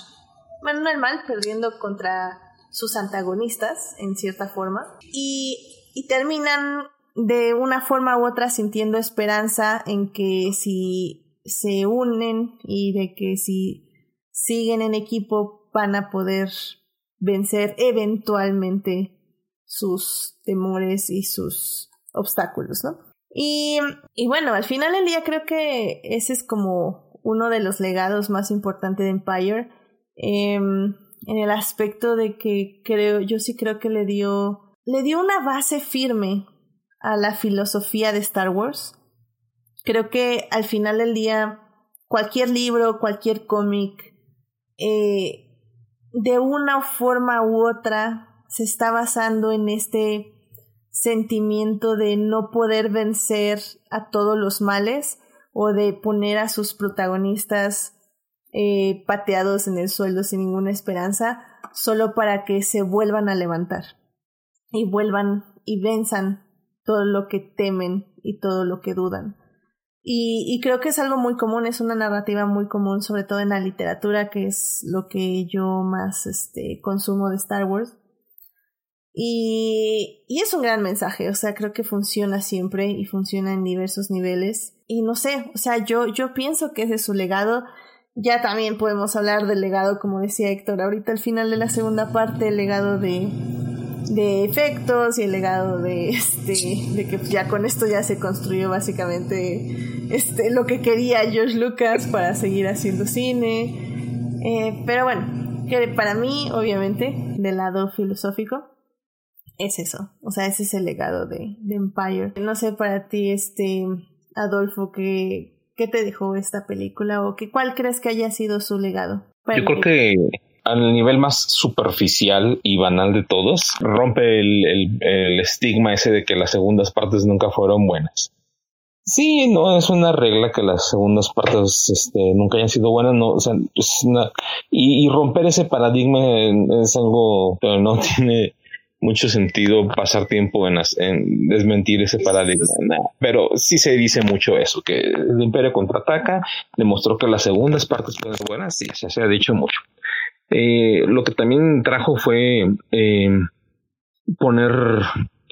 bueno, no el mal, perdiendo contra sus antagonistas, en cierta forma, y terminan de una forma u otra sintiendo esperanza en que si se unen y de que si siguen en equipo van a poder vencer eventualmente sus temores y sus obstáculos, ¿no? Y, y bueno, al final del día creo que ese es como uno de los legados más importantes de Empire. Eh, en el aspecto de que creo, yo sí creo que le dio, le dio una base firme a la filosofía de Star Wars. Creo que al final del día, cualquier libro, cualquier cómic, eh, de una forma u otra, se está basando en este sentimiento de no poder vencer a todos los males o de poner a sus protagonistas eh, pateados en el suelo sin ninguna esperanza, solo para que se vuelvan a levantar y vuelvan y venzan todo lo que temen y todo lo que dudan. Y, y, creo que es algo muy común, es una narrativa muy común, sobre todo en la literatura, que es lo que yo más este, consumo de Star Wars. Y, y es un gran mensaje, o sea, creo que funciona siempre y funciona en diversos niveles. Y no sé, o sea, yo, yo pienso que ese es su legado. Ya también podemos hablar del legado, como decía Héctor, ahorita al final de la segunda parte, el legado de, de efectos y el legado de este de que ya con esto ya se construyó básicamente este lo que quería George Lucas para seguir haciendo cine eh, pero bueno que para mí obviamente del lado filosófico es eso o sea ese es el legado de, Empire no sé para ti este Adolfo que qué te dejó esta película o que cuál crees que haya sido su legado yo creo que al nivel más superficial y banal de todos, rompe el, el, estigma ese de que las segundas partes nunca fueron buenas. Sí, no es una regla que las segundas partes este, nunca hayan sido buenas, no, o sea, y romper ese paradigma es algo que no tiene mucho sentido pasar tiempo en, en desmentir ese paradigma. Pero sí se dice mucho eso, que el Imperio contraataca, demostró que las segundas partes pueden ser buenas, sí, se, se ha dicho mucho. Eh, lo que también trajo fue eh, poner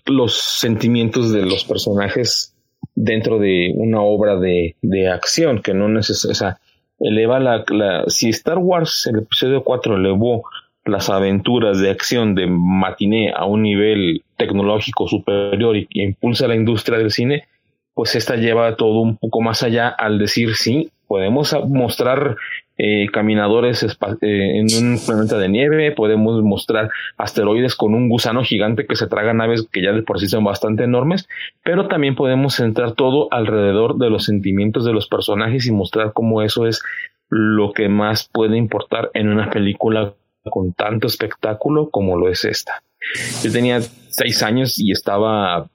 los sentimientos de los personajes dentro de una obra de, de acción que no necesita, o sea, eleva la, la, si Star Wars, el episodio 4 elevó las aventuras de acción de matiné a un nivel tecnológico superior y, y impulsa la industria del cine, pues esta lleva todo un poco más allá al decir sí, podemos mostrar eh, caminadores eh, en un planeta de nieve, podemos mostrar asteroides con un gusano gigante que se traga naves que ya de por sí son bastante enormes, pero también podemos centrar todo alrededor de los sentimientos de los personajes y mostrar cómo eso es lo que más puede importar en una película con tanto espectáculo como lo es esta. Yo tenía seis años y estaba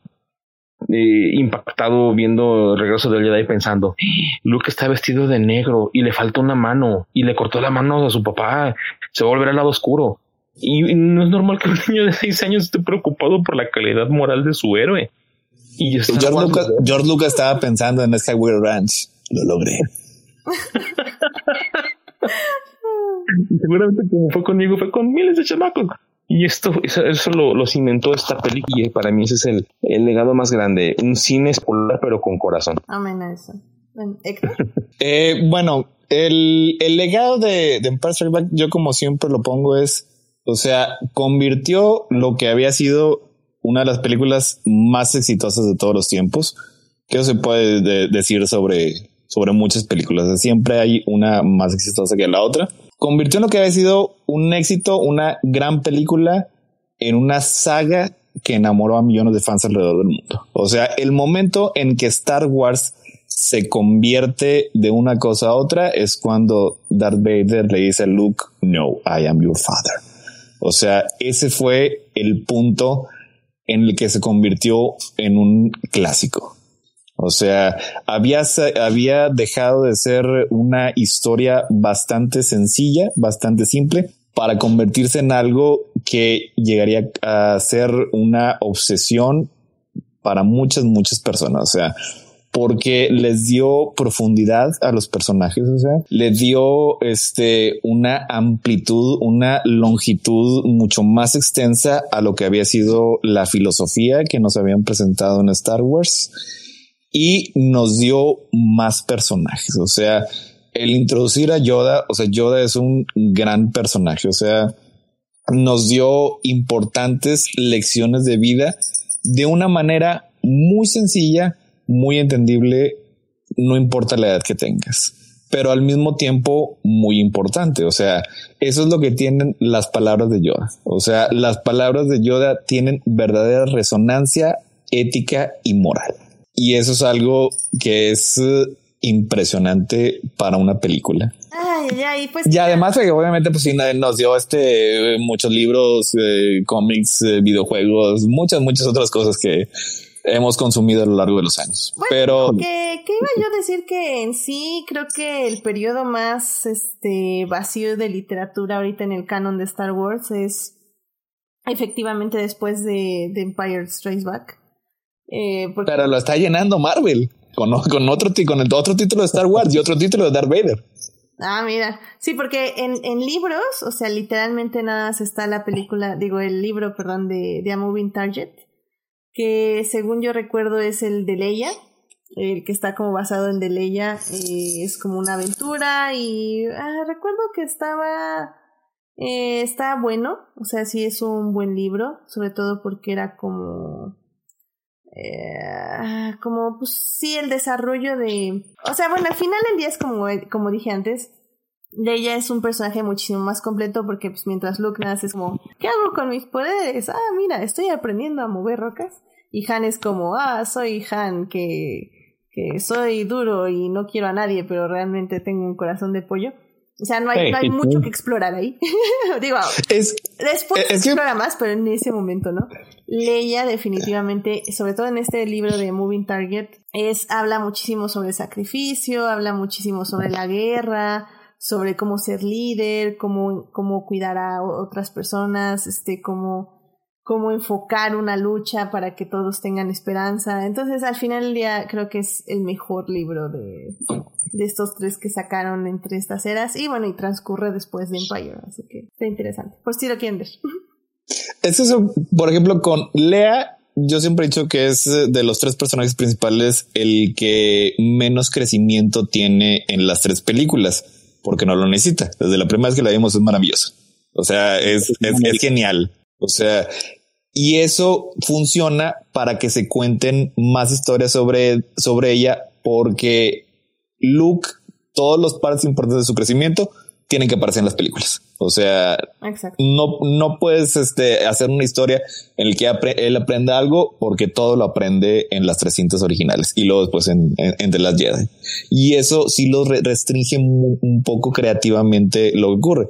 eh, impactado viendo el regreso del Jedi pensando, Luke está vestido de negro y le falta una mano y le cortó la mano a su papá, se va a volver al lado oscuro. Y no es normal que un niño de seis años esté preocupado por la calidad moral de su héroe. Y George Lucas, George Lucas estaba pensando en Skywalker Ranch. Lo logré. seguramente como fue conmigo, fue con miles de chamacos. Y esto, eso, eso lo, lo cimentó esta película y para mí ese es el, el legado más grande. Un cine escolar pero con corazón. Amén a eso. Eh, bueno, el, el legado de, de Empire Strikes Back, yo como siempre lo pongo es, o sea, convirtió lo que había sido una de las películas más exitosas de todos los tiempos, que se puede de- decir sobre, sobre muchas películas. Siempre hay una más exitosa que la otra. Convirtió en lo que había sido un éxito, una gran película, en una saga que enamoró a millones de fans alrededor del mundo. O sea, el momento en que Star Wars se convierte de una cosa a otra es cuando Darth Vader le dice a Luke, no, I am your father. O sea, ese fue el punto en el que se convirtió en un clásico. O sea, había, había dejado de ser una historia bastante sencilla, bastante simple, para convertirse en algo que llegaría a ser una obsesión para muchas, muchas personas. O sea, porque les dio profundidad a los personajes, o sea, les dio este una amplitud, una longitud mucho más extensa a lo que había sido la filosofía que nos habían presentado en Star Wars y nos dio más personajes, o sea, el introducir a Yoda, o sea, Yoda es un gran personaje, o sea, nos dio importantes lecciones de vida de una manera muy sencilla, muy entendible, no importa la edad que tengas, pero al mismo tiempo muy importante. O sea, eso es lo que tienen las palabras de Yoda. O sea, las palabras de Yoda tienen verdadera resonancia ética y moral. Y eso es algo que es eh, impresionante para una película. Ay, ay, pues. Y además, eh, obviamente, pues sí, nos dio este eh, muchos libros, eh, cómics, eh, videojuegos, muchas, muchas otras cosas que hemos consumido a lo largo de los años. Bueno, Pero que, que iba yo a decir que en sí creo que el periodo más este vacío de literatura ahorita en el canon de Star Wars es efectivamente después de, de Empire Strikes Back. Eh, porque pero lo está llenando Marvel con, con otro con el otro título de Star Wars y otro título de Darth Vader. Ah, mira. Sí, porque en, en libros, o sea, literalmente nada más está la película, digo, el libro, perdón, de, de A Moving Target, que según yo recuerdo es el de Leia, el que está como basado en de Leia, eh, es como una aventura y ah, recuerdo que estaba, eh, está bueno, o sea, sí es un buen libro, sobre todo porque era como... Eh, como pues sí el desarrollo de o sea bueno al final del día es como como dije antes Leia es un personaje muchísimo más completo porque pues mientras Luke nace es como ¿qué hago con mis poderes? ah mira estoy aprendiendo a mover rocas y Han es como ah soy Han que que soy duro y no quiero a nadie pero realmente tengo un corazón de pollo O sea, no hay, Sí, no hay mucho que explorar ahí. Digo, Es, después Es se que- explora más, pero en ese momento, ¿no? Leia definitivamente, sobre todo en este libro de Moving Target, es, habla muchísimo sobre sacrificio, habla muchísimo sobre la guerra, sobre cómo ser líder, cómo, cómo cuidar a otras personas, este, cómo, cómo enfocar una lucha para que todos tengan esperanza. Entonces, al final del día, creo que es el mejor libro de, de estos tres que sacaron entre estas eras. Y bueno, y transcurre después de Empire, así que está interesante. Por si lo quieren ver. es eso, por ejemplo, con Lea, yo siempre he dicho que es de los tres personajes principales el que menos crecimiento tiene en las tres películas, porque no lo necesita. Desde la primera vez que la vimos es maravilloso. O sea, es genial. O sea, y eso funciona para que se cuenten más historias sobre, sobre ella, porque Luke, todos los partes importantes de su crecimiento tienen que aparecer en las películas. O sea, Exacto. no, no puedes este, hacer una historia en la que apre- él aprenda algo porque todo lo aprende en las tres cintas originales y luego después en, en, en The Last Jedi. Y eso sí lo re- restringe un poco creativamente lo que ocurre.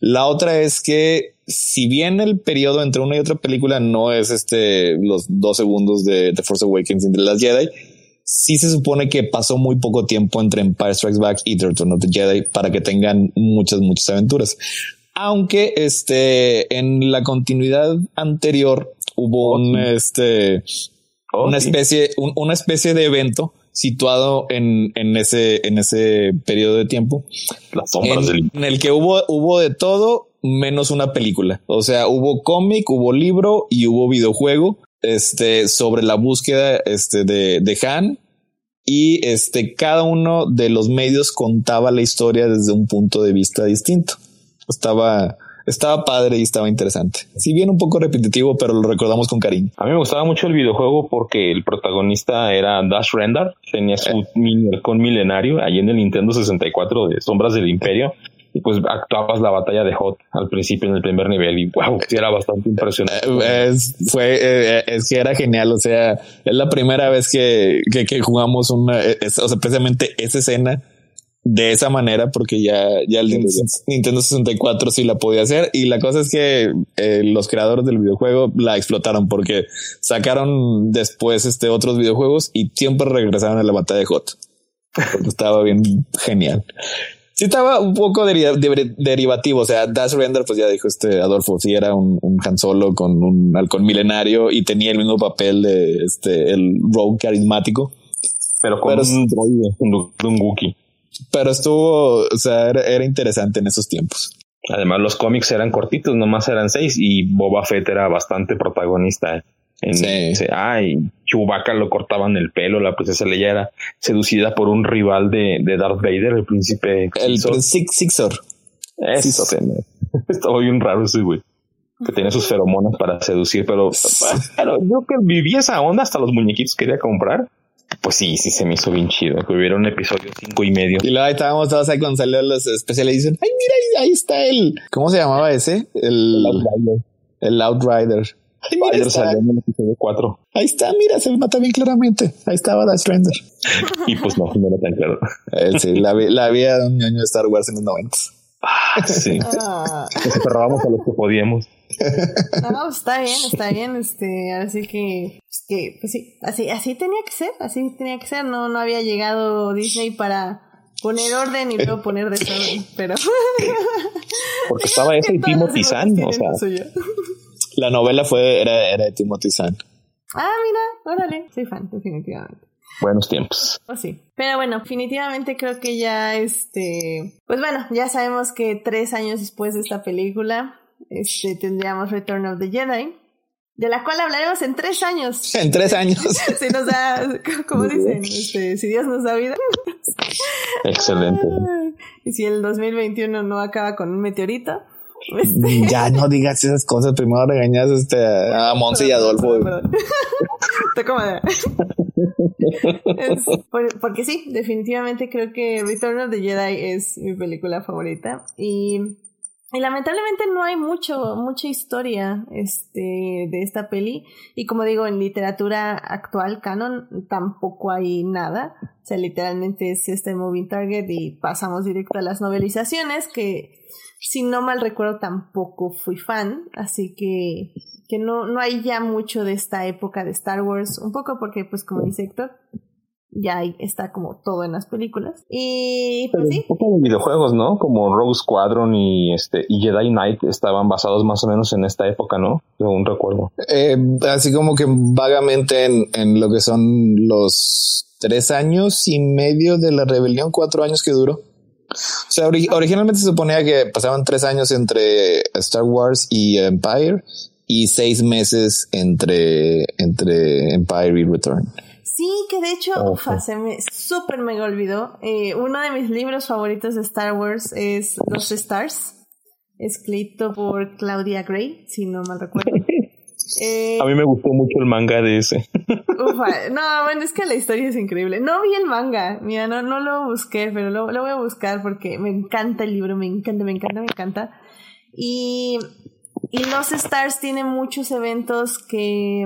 La otra es que si bien el periodo entre una y otra película no es este los dos segundos de The Force Awakens y The Last Jedi, sí se supone que pasó muy poco tiempo entre Empire Strikes Back y The Return of the Jedi para que tengan muchas, muchas aventuras. Aunque este en la continuidad anterior hubo Oh, un sí. este Oh, una sí. especie, un- una especie de evento situado en, en ese, en ese periodo de tiempo Las sombras en, del en el que hubo, hubo de todo menos una película. O sea, hubo cómic, hubo libro y hubo videojuego este, sobre la búsqueda este, de, de Han. Y este, cada uno de los medios contaba la historia desde un punto de vista distinto. Estaba, estaba padre y estaba interesante. Si bien un poco repetitivo, pero lo recordamos con cariño. A mí me gustaba mucho el videojuego porque el protagonista era Dash Rendar, tenía su mini halcón milenario ahí en el Nintendo 64 de Sombras del Imperio y pues actuabas la batalla de Hot al principio en el primer nivel y wow, sí era bastante impresionante. Eh, Es, fue, eh, es que era genial. O sea, es la primera vez que, que, que jugamos una, es- o sea, precisamente esa escena de esa manera, porque ya, ya el Nintendo 64 sí la podía hacer. Y la cosa es que eh, los creadores del videojuego la explotaron porque sacaron después este otros videojuegos y siempre regresaron a la batalla de Hot. Porque estaba bien genial. Sí estaba un poco deri- de- derivativo, o sea, Dash Render, pues ya dijo este Adolfo, sí era un, un Han Solo con un halcón milenario y tenía el mismo papel de este, el Rogue carismático, pero con pero- un droide, un, un Wookiee. pero estuvo, o sea, era, era interesante en esos tiempos. Además, los cómics eran cortitos, nomás eran seis y Boba Fett era bastante protagonista. En, Sí. Ay, Chewbacca lo cortaban el pelo, la princesa Leia era seducida por un rival de, de Darth Vader, el príncipe. El Sixor. Six Sixor. Eso, estaba bien raro ese güey. Que tenía sus feromonas para seducir, pero, pero yo que viví esa onda, hasta los muñequitos quería comprar. Pues sí, sí se me hizo bien chido. Que hubiera un episodio cinco y medio. Y luego ahí estábamos todos ahí cuando salió los especiales y dicen, ay, mira, ahí, ahí está el, ¿cómo se llamaba ese? El, el Outrider. Ay, mira, ahí Spider está, salió en el episodio 4 ahí está, mira, se nota bien claramente. Ahí estaba Dash Render. y pues no, no era tan claro. Eh, sí, la, vi- la de un ñoño de Star Wars en los noventas. Ah, sí. Ah, Nos aferrábamos a los que podíamos. no, está bien, está bien, este, así que, pues que, pues sí, así, así tenía que ser, así tenía que ser, no, no había llegado Disney para poner orden y luego poner desorden, pero Porque estaba ese y Timothy demás o sea, lo. La novela fue, era, era de Timothy Zahn. Ah, mira, órale, soy fan, definitivamente. buenos tiempos. Pues sí. Pero bueno, definitivamente creo que ya este. Pues bueno, ya sabemos que tres años después de esta película, este, tendríamos Return of the Jedi. De la cual hablaremos en tres años. En tres años. Si nos da, como dicen, este, si Dios nos da vida. Excelente. Y si el 2021 no acaba con un meteorito. Este, ya no digas esas cosas. Primero regañas este, a Monse y Adolfo. Perdón, perdón. Estoy cómoda. Es por- porque sí, definitivamente creo que Return of the Jedi es mi película favorita. Y Y lamentablemente no hay mucho, mucha historia este, de esta peli. Y como digo, en literatura actual, canon, tampoco hay nada. O sea, literalmente es este Moving Target y pasamos directo a las novelizaciones, que si no mal recuerdo tampoco fui fan. Así que, que no, no hay ya mucho de esta época de Star Wars. Un poco porque, pues como dice Héctor, ya ahí está como todo en las películas. Y pues sí. Un poco de videojuegos, ¿no? Como Rogue Squadron y este y Jedi Knight estaban basados más o menos en esta época, ¿no? Según recuerdo. Eh, así como que vagamente en, en lo que son los tres años y medio de la rebelión, cuatro años que duró. O sea, ori- originalmente se suponía que pasaban tres años entre Star Wars y Empire y seis meses entre, entre Empire y Return. Sí, que de hecho, Ojo. se me súper mega olvidó. Eh, uno de mis libros favoritos de Star Wars es Los Stars, escrito por Claudia Gray, si no mal recuerdo. Eh, A mí me gustó mucho el manga de ese. ufa, no, bueno, es que la historia es increíble. No vi el manga, mira, no, no lo busqué, pero lo, lo voy a buscar porque me encanta el libro, me encanta, me encanta, me encanta. Y, y Los Stars tiene muchos eventos que,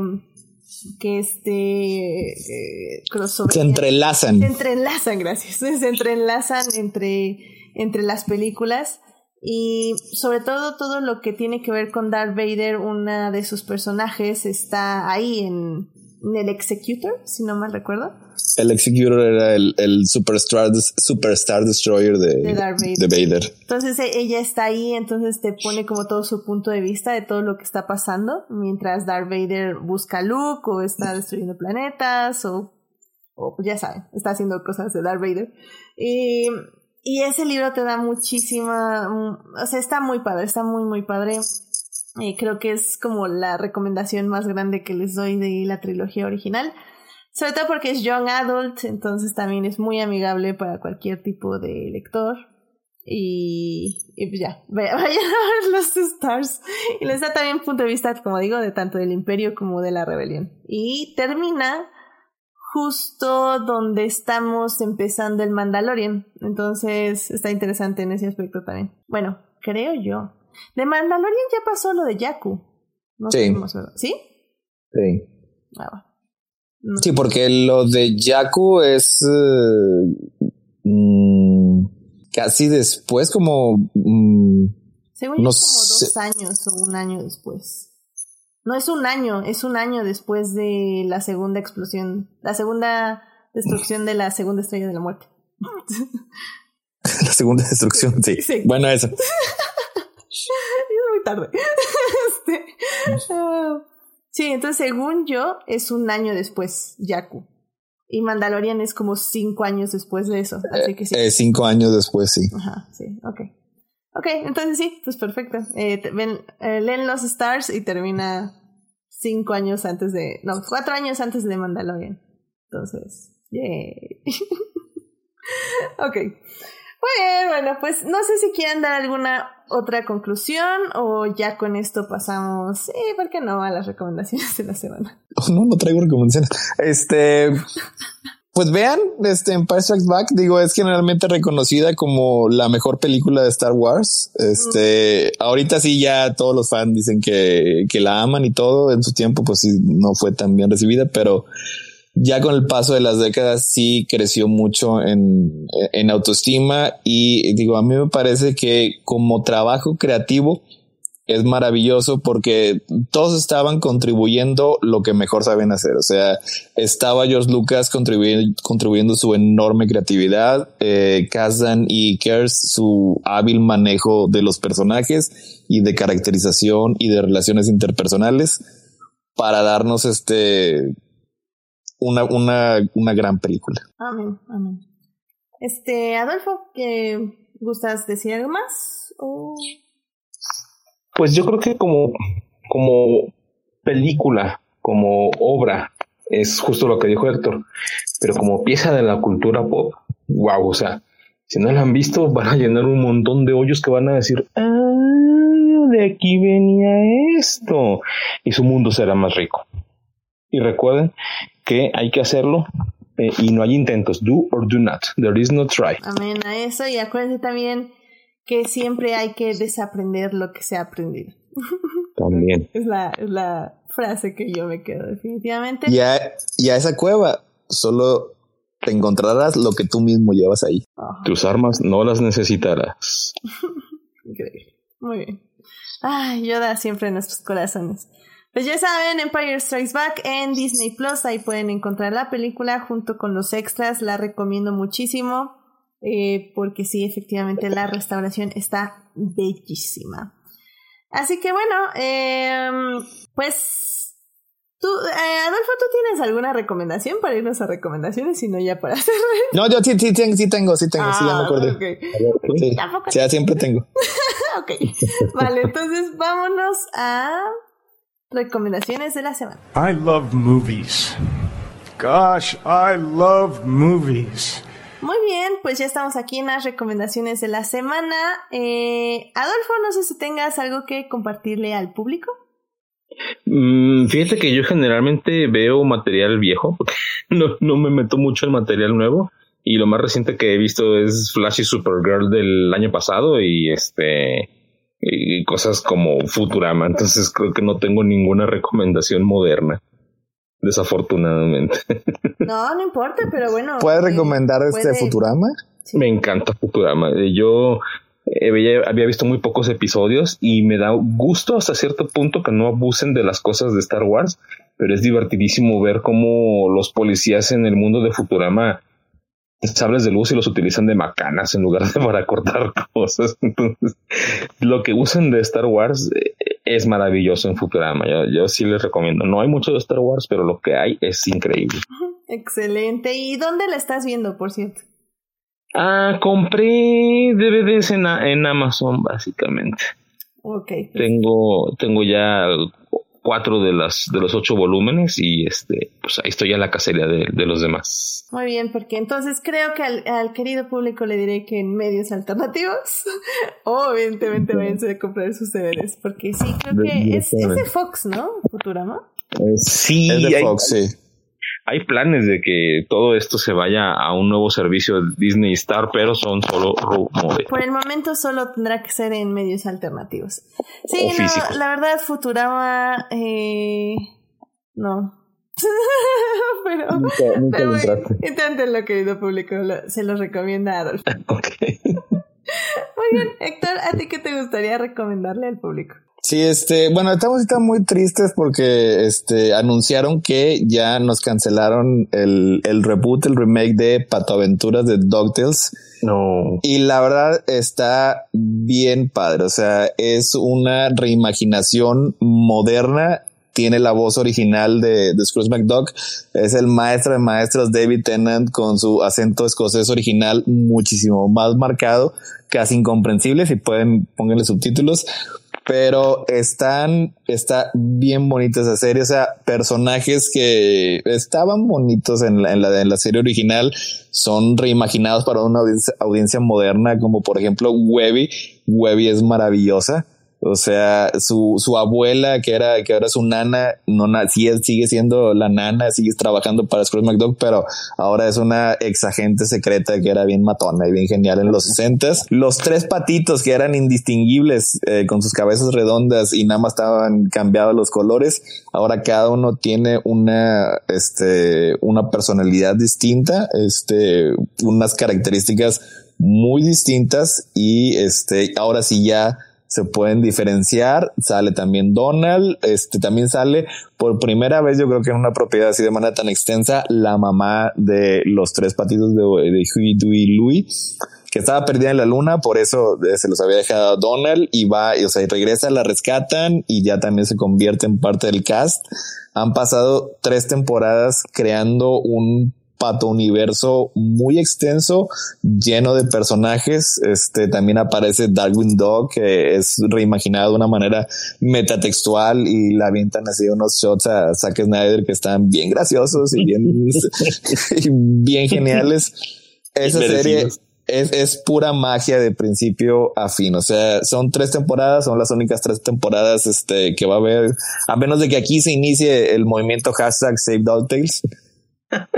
que este, eh, crossover- Se entrelazan. se entrelazan, gracias. Se entrelazan entre, entre las películas. Y sobre todo todo lo que tiene que ver con Darth Vader, una de sus personajes está ahí en, en el Executor, si no mal recuerdo. El Executor era el, el Superstar, Superstar Destroyer de, De Darth Vader. de Vader. Entonces e- ella está ahí, entonces te pone como todo su punto de vista de todo lo que está pasando, mientras Darth Vader busca a Luke o está destruyendo planetas o, o ya saben, está haciendo cosas de Darth Vader. Y, y ese libro te da muchísima, mm, o sea, está muy padre, está muy, muy padre. Eh, creo que es como la recomendación más grande que les doy de la trilogía original. Sobre todo porque es young adult, entonces también es muy amigable para cualquier tipo de lector. Y, pues ya, vayan a ver los Stars. Y les da también punto de vista, como digo, de tanto del imperio como de la rebelión. Y termina justo donde estamos empezando el Mandalorian. Entonces está interesante en ese aspecto también. Bueno, creo yo. De Mandalorian ya pasó lo de Jakku. No Sí. ¿Sí? Sí. Ah, bueno. No. Sí, porque lo de Jakku es eh, mm, casi después, como mm, Según yo es como dos años o un año después. No es un año, es un año después de la segunda explosión, la segunda destrucción de la segunda estrella de la muerte. la segunda destrucción. Sí. Sí. Bueno, eso. tarde. Este, ah, sí, entonces según yo es un año después, Jakku. Y Mandalorian es como cinco años después de eso. Así que sí. Eh, cinco años después, sí. Ajá, sí, ok. Ok, entonces sí, pues perfecto. Eh, ven, eh, leen los Stars y termina cinco años antes de. No, cuatro años antes de Mandalorian. Entonces, yay. ok. Muy bueno, pues no sé si quieren dar alguna otra conclusión o ya con esto pasamos, sí, ¿por qué no? A las recomendaciones de la semana. No, no traigo recomendaciones. Este, pues vean, este Empire Strikes Back, digo, es generalmente reconocida como la mejor película de Star Wars. Este, ahorita sí ya todos los fans dicen que, que la aman y todo. En su tiempo, pues sí, no fue tan bien recibida, pero ya con el paso de las décadas sí creció mucho en, en autoestima y digo, a mí me parece que como trabajo creativo es maravilloso porque todos estaban contribuyendo lo que mejor saben hacer. O sea, estaba George Lucas contribuyendo, su enorme creatividad, eh, Kazan y Kers su hábil manejo de los personajes y de caracterización y de relaciones interpersonales para darnos este una, una, una gran película. Amén, amén. Este, Adolfo, ¿qué gustas decir algo más? ¿O... Pues yo creo que como, como película, como obra, es justo lo que dijo Héctor, pero como pieza de la cultura pop, wow, o sea, si no la han visto, van a llenar un montón de hoyos que van a decir, ah, de aquí venía esto, y su mundo será más rico. Y recuerden que hay que hacerlo eh, y no hay intentos, do or do not, there is no try. Amén a eso. Y acuérdense también que siempre hay que desaprender lo que se ha aprendido. También. Es la, es la frase que yo me quedo definitivamente. Y a, y a esa cueva solo te encontrarás lo que tú mismo llevas ahí. Tus armas no las necesitarás. increíble. Muy bien. Ay, Yoda siempre en nuestros corazones. Pues ya saben, Empire Strikes Back en Disney Plus, ahí pueden encontrar la película junto con los extras, la recomiendo muchísimo, eh, porque sí, efectivamente la restauración está bellísima. Así que bueno, em, pues tú, eh, Adolfo, ¿tú tienes alguna recomendación para irnos a recomendaciones? Si no, ya para hacer. No, yo sí, sí, sí, tengo, sí tengo, sí, ya me acordé. Ah. Sí, Tampoco- ya siempre tengo. ok, vale, entonces vámonos a recomendaciones de la semana. I love movies. Gosh, I love movies. Muy bien, pues ya estamos aquí en las recomendaciones de la semana. Eh, Adolfo, no sé si tengas algo que compartirle al público. Mm, fíjate que yo generalmente veo material viejo, porque no, no me meto mucho en material nuevo. Y lo más reciente que he visto es Flash y Supergirl del año pasado y este y cosas como Futurama. Entonces creo que no tengo ninguna recomendación moderna. Desafortunadamente. No, no importa, pero bueno. ¿Puedes eh, recomendar este puede- Futurama? sí. Me encanta Futurama. Eh, Yo eh, había visto muy pocos episodios y me da gusto hasta cierto punto que no abusen de las cosas de Star Wars, pero es divertidísimo ver cómo los policías en el mundo de Futurama sables de luz y los utilizan de macanas en lugar de para cortar cosas. Entonces, lo que usan de Star Wars eh, es maravilloso en Futurama. Yo, yo sí les recomiendo. No hay mucho de Star Wars, pero lo que hay es increíble. Excelente. ¿Y dónde la estás viendo, por cierto? Ah, compré DVDs en, en Amazon, básicamente. Ok. Tengo, tengo ya cuatro de las de los ocho volúmenes y este, pues ahí estoy a la cacería de, de los demás. Muy bien, porque entonces creo que al, al querido público le diré que en medios alternativos, o evidentemente váyanse a comprar sus DVDs, porque sí, creo que es, es de Fox, ¿no? Futurama. Sí, Es de hay, Fox, sí. Hay planes de que todo esto se vaya a un nuevo servicio de Disney Star, pero son solo rumores. Por el momento solo tendrá que ser en medios alternativos. Sí, O no, la verdad, Futurama, eh, no. pero, Nunca- nunca pero inténtenlo, querido público, lo- se los recomienda Adolfo. Ok. Muy bien, Héctor, ¿a ti qué te gustaría recomendarle al público? Sí, este, bueno, estamos ahorita muy tristes porque este anunciaron que ya nos cancelaron el, el reboot, el remake de Pato Aventuras de DuckTales. No. Y la verdad está bien padre. O sea, es una reimaginación moderna. Tiene la voz original de, de Scrooge McDuck. Es el maestro de maestros David Tennant con su acento escocés original muchísimo más marcado, casi incomprensible. Si pueden, pónganle subtítulos. Pero están, está bien bonita esa serie. O sea, personajes que estaban bonitos en la, en la, en la serie original son reimaginados para una audiencia, audiencia moderna, como por ejemplo Webby. Webby es maravillosa. O sea, su, su abuela, que era, que ahora su nana, no sí es- sigue siendo la nana, sigue trabajando para Scrooge McDuck, pero ahora es una ex agente secreta que era bien matona y bien genial en los 60 Los tres patitos que eran indistinguibles, eh, con sus cabezas redondas y nada más estaban cambiados los colores, ahora cada uno tiene una, este, una personalidad distinta, este, unas características muy distintas y este, ahora sí ya se pueden diferenciar. Sale también Donald, este también sale por primera vez, yo creo que en una propiedad así de manera tan extensa, la mamá de los tres patitos de, de Huey, Dewey y Louie, que estaba perdida en la luna, por eso eh, se los había dejado a Donald y va, y, o sea, y regresa, la rescatan y ya también se convierte en parte del cast. Han pasado tres temporadas creando un pato universo muy extenso, lleno de personajes. Este también aparece Darwin Dog, que es reimaginado de una manera metatextual y la avientan así unos shots a Zack Snyder que están bien graciosos y bien, y bien geniales. Esa serie es, es pura magia de principio a fin. O sea, son tres temporadas, son las únicas tres temporadas este, que va a haber, a menos de que aquí se inicie el movimiento hashtag Save DuckTales.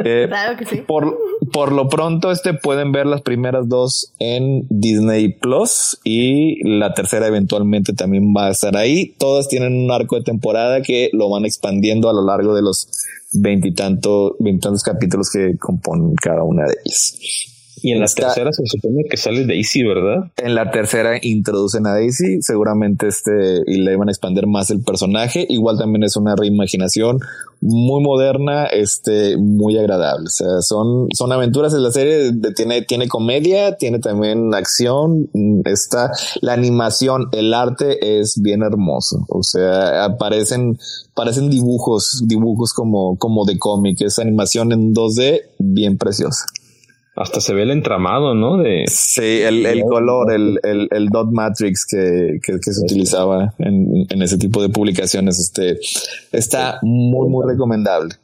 Eh, Claro que sí. por, por lo pronto, este pueden ver las primeras dos en Disney Plus y la tercera eventualmente también va a estar ahí. Todas tienen un arco de temporada que lo van expandiendo a lo largo de los veintitantos, veintitantos capítulos que componen cada una de ellas. Y en la tercera se supone que sale Daisy, ¿verdad? En la tercera introducen a Daisy, seguramente este y le van a expandir más el personaje. Igual también es una reimaginación muy moderna, este, muy agradable. O sea, son, son aventuras en la serie, tiene, tiene comedia, tiene también acción, está, la animación, el arte es bien hermoso. O sea, aparecen, parecen dibujos, dibujos como, como de cómic, es animación en 2D bien preciosa. Hasta se ve el entramado, ¿no? De... Sí, el, el color, el, el, el, dot matrix que, que, que se utilizaba en, en, ese tipo de publicaciones, este, está muy, muy recomendable.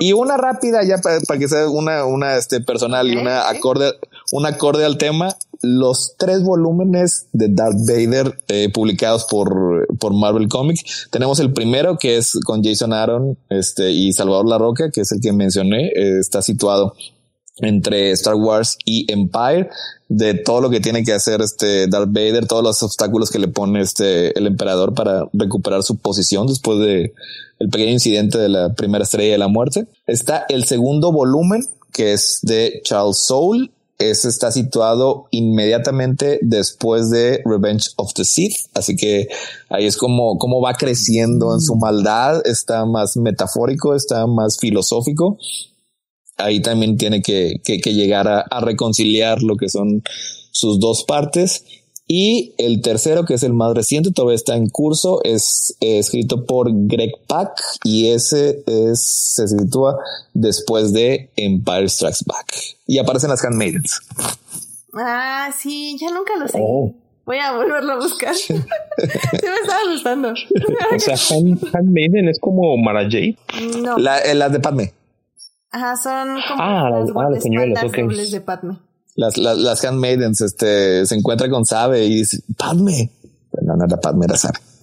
Y una rápida ya para, para, que sea una, una este, personal y una acorde, un acorde al tema. Los tres volúmenes de Darth Vader eh, publicados por, por Marvel Comics. Tenemos el primero que es con Jason Aaron este, y Salvador La Roca, que es el que mencioné. Eh, está situado entre Star Wars y Empire, de todo lo que tiene que hacer este Darth Vader, todos los obstáculos que le pone este el emperador para recuperar su posición después de el pequeño incidente de la primera estrella de la muerte. Está el segundo volumen, que es de Charles Soule. Ese está situado inmediatamente después de Revenge of the Sith. Así que ahí es como, como va creciendo en su maldad. Está más metafórico, está más filosófico ahí también tiene que, que, que llegar a, a, reconciliar lo que son sus dos partes. Y el tercero, que es el más reciente, todavía está en curso, es eh, escrito por Greg Pak y ese es, se sitúa después de Empire Strikes Back. Y aparecen las Handmaidens. Ah, sí, ya nunca lo sé. Oh. Voy a volverlo a buscar. sí me estaba gustando. o sea, Hand, Handmaiden es como Mara Jade. No. La, eh, la de Padme. Ajá, son como ah, las ah, los señuelos, okay. de Padme. Las, las, las handmaidens, este, se encuentra con Sabe y dice, Padme. No, no era Padme, era Sabe.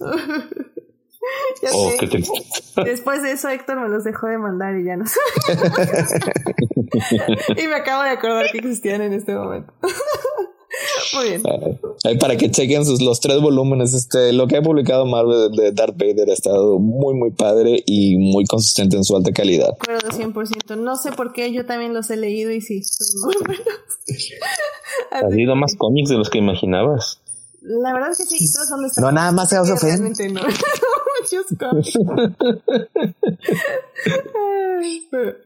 oh, sé. qué triste. Después de eso, Héctor me los dejó de mandar y ya no sé. y me acabo de acordar que existían en este momento. Muy bien. Ahí para que chequen sus los tres volúmenes. Este, lo que ha publicado Marvel de Darth Vader ha estado muy, muy padre y muy consistente en su alta calidad. Acuerdo 100%. No sé por qué, yo también los he leído y sí, son muy buenos. Has leído más cómics de los que imaginabas. La verdad es que sí, todos son No, nada más se os ofende. No. Muchos cómics.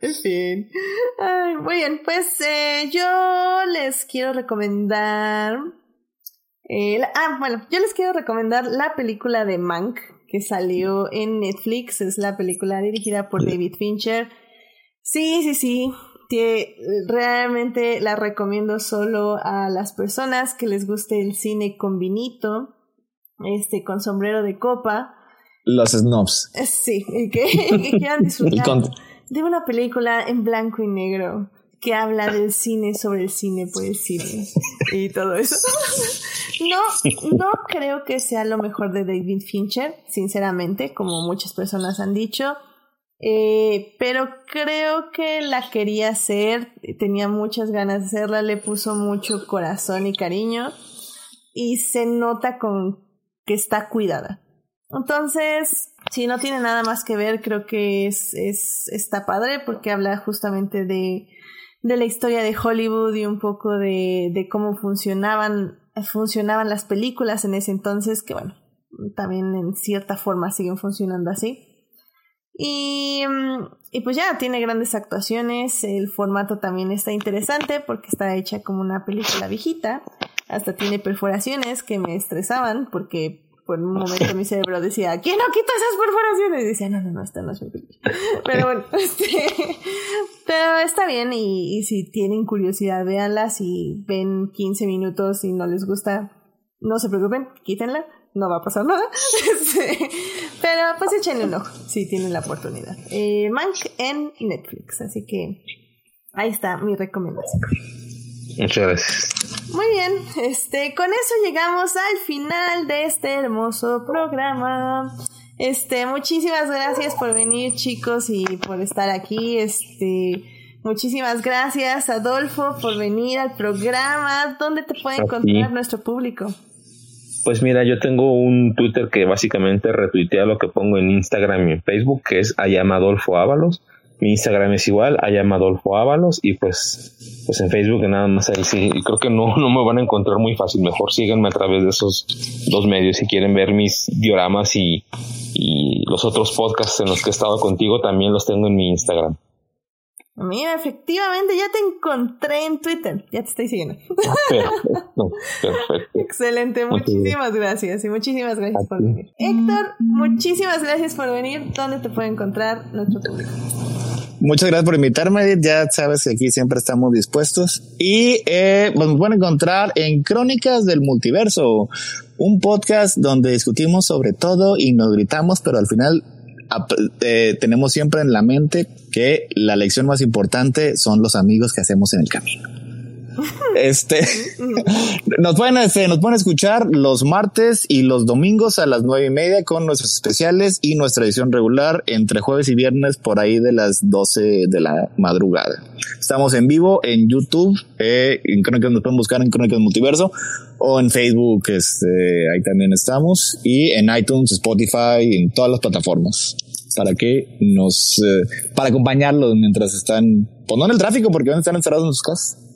en fin. Ay, muy bien, pues eh, yo les quiero recomendar. Eh, la, ah, bueno, yo les quiero recomendar la película de Mank que salió en Netflix. Es la película dirigida por David Fincher. Sí, sí, sí. Que realmente la recomiendo solo a las personas que les guste el cine con vinito, este, con sombrero de copa. Los snobs. Sí, y que, que quieran disfrutar de una película en blanco y negro que habla del cine sobre el cine por el cine y todo eso. No, no creo que sea lo mejor de David Fincher, sinceramente, como muchas personas han dicho. Eh, pero creo que la quería hacer, tenía muchas ganas de hacerla, le puso mucho corazón y cariño y se nota con que está cuidada. Entonces, si no tiene nada más que ver, creo que es, es está padre porque habla justamente de, de la historia de Hollywood y un poco de, de cómo funcionaban, funcionaban las películas en ese entonces, que bueno, también en cierta forma siguen funcionando así. Y, y pues ya, tiene grandes actuaciones, el formato también está interesante porque está hecha como una película viejita, hasta tiene perforaciones que me estresaban porque por un momento mi cerebro decía, ¿quién no quita esas perforaciones? Y decía, no, no, no, esta no es mi película. Pero bueno, este, pero está bien y, y, si tienen curiosidad, véanla. Si ven 15 minutos y no les gusta, no se preocupen, quítenla. No va a pasar nada. Pero pues échenle un ojo si tienen la oportunidad. Eh, Mank en Netflix. Así que ahí está mi recomendación. Muchas gracias. Muy bien, este, con eso llegamos al final de este hermoso programa. Este, muchísimas gracias por venir, chicos, y por estar aquí. Este, Muchísimas gracias, Adolfo, por venir al programa. ¿Dónde te puede encontrar nuestro público? Pues mira, yo tengo un Twitter que básicamente retuitea lo que pongo en Instagram y en Facebook, que es Ayamadolfo Ábalos. Mi Instagram es igual, Ayamadolfo Ábalos, y pues, pues en Facebook nada más ahí sí. Y creo que no, no me van a encontrar muy fácil. Mejor síganme a través de esos dos medios si quieren ver mis dioramas y, y los otros podcasts en los que he estado contigo, también los tengo en mi Instagram. Mira, efectivamente, ya te encontré en Twitter. Ya te estoy siguiendo. Perfecto, perfecto. Excelente, Muchas muchísimas gracias y muchísimas gracias por venir. Héctor, muchísimas gracias por venir. ¿Dónde te puede encontrar nuestro público? Muchas gracias por invitarme. Edith. Ya sabes que aquí siempre estamos dispuestos. Y eh, pues, nos pueden encontrar en Crónicas del Multiverso, un podcast donde discutimos sobre todo y nos gritamos, pero al final eh, tenemos siempre en la mente que la lección más importante son los amigos que hacemos en el camino. Este nos pueden, este, nos pueden escuchar los martes y los domingos a las nueve y media con nuestros especiales y nuestra edición regular entre jueves y viernes por ahí de las 12 de la madrugada. Estamos en vivo en YouTube, eh, en Crónicas nos pueden buscar en Crónicas Multiverso o en Facebook, este, ahí también estamos y en iTunes, Spotify, en todas las plataformas para que nos, eh, para acompañarlos mientras están, pues no en el tráfico porque van a estar encerrados en sus casas.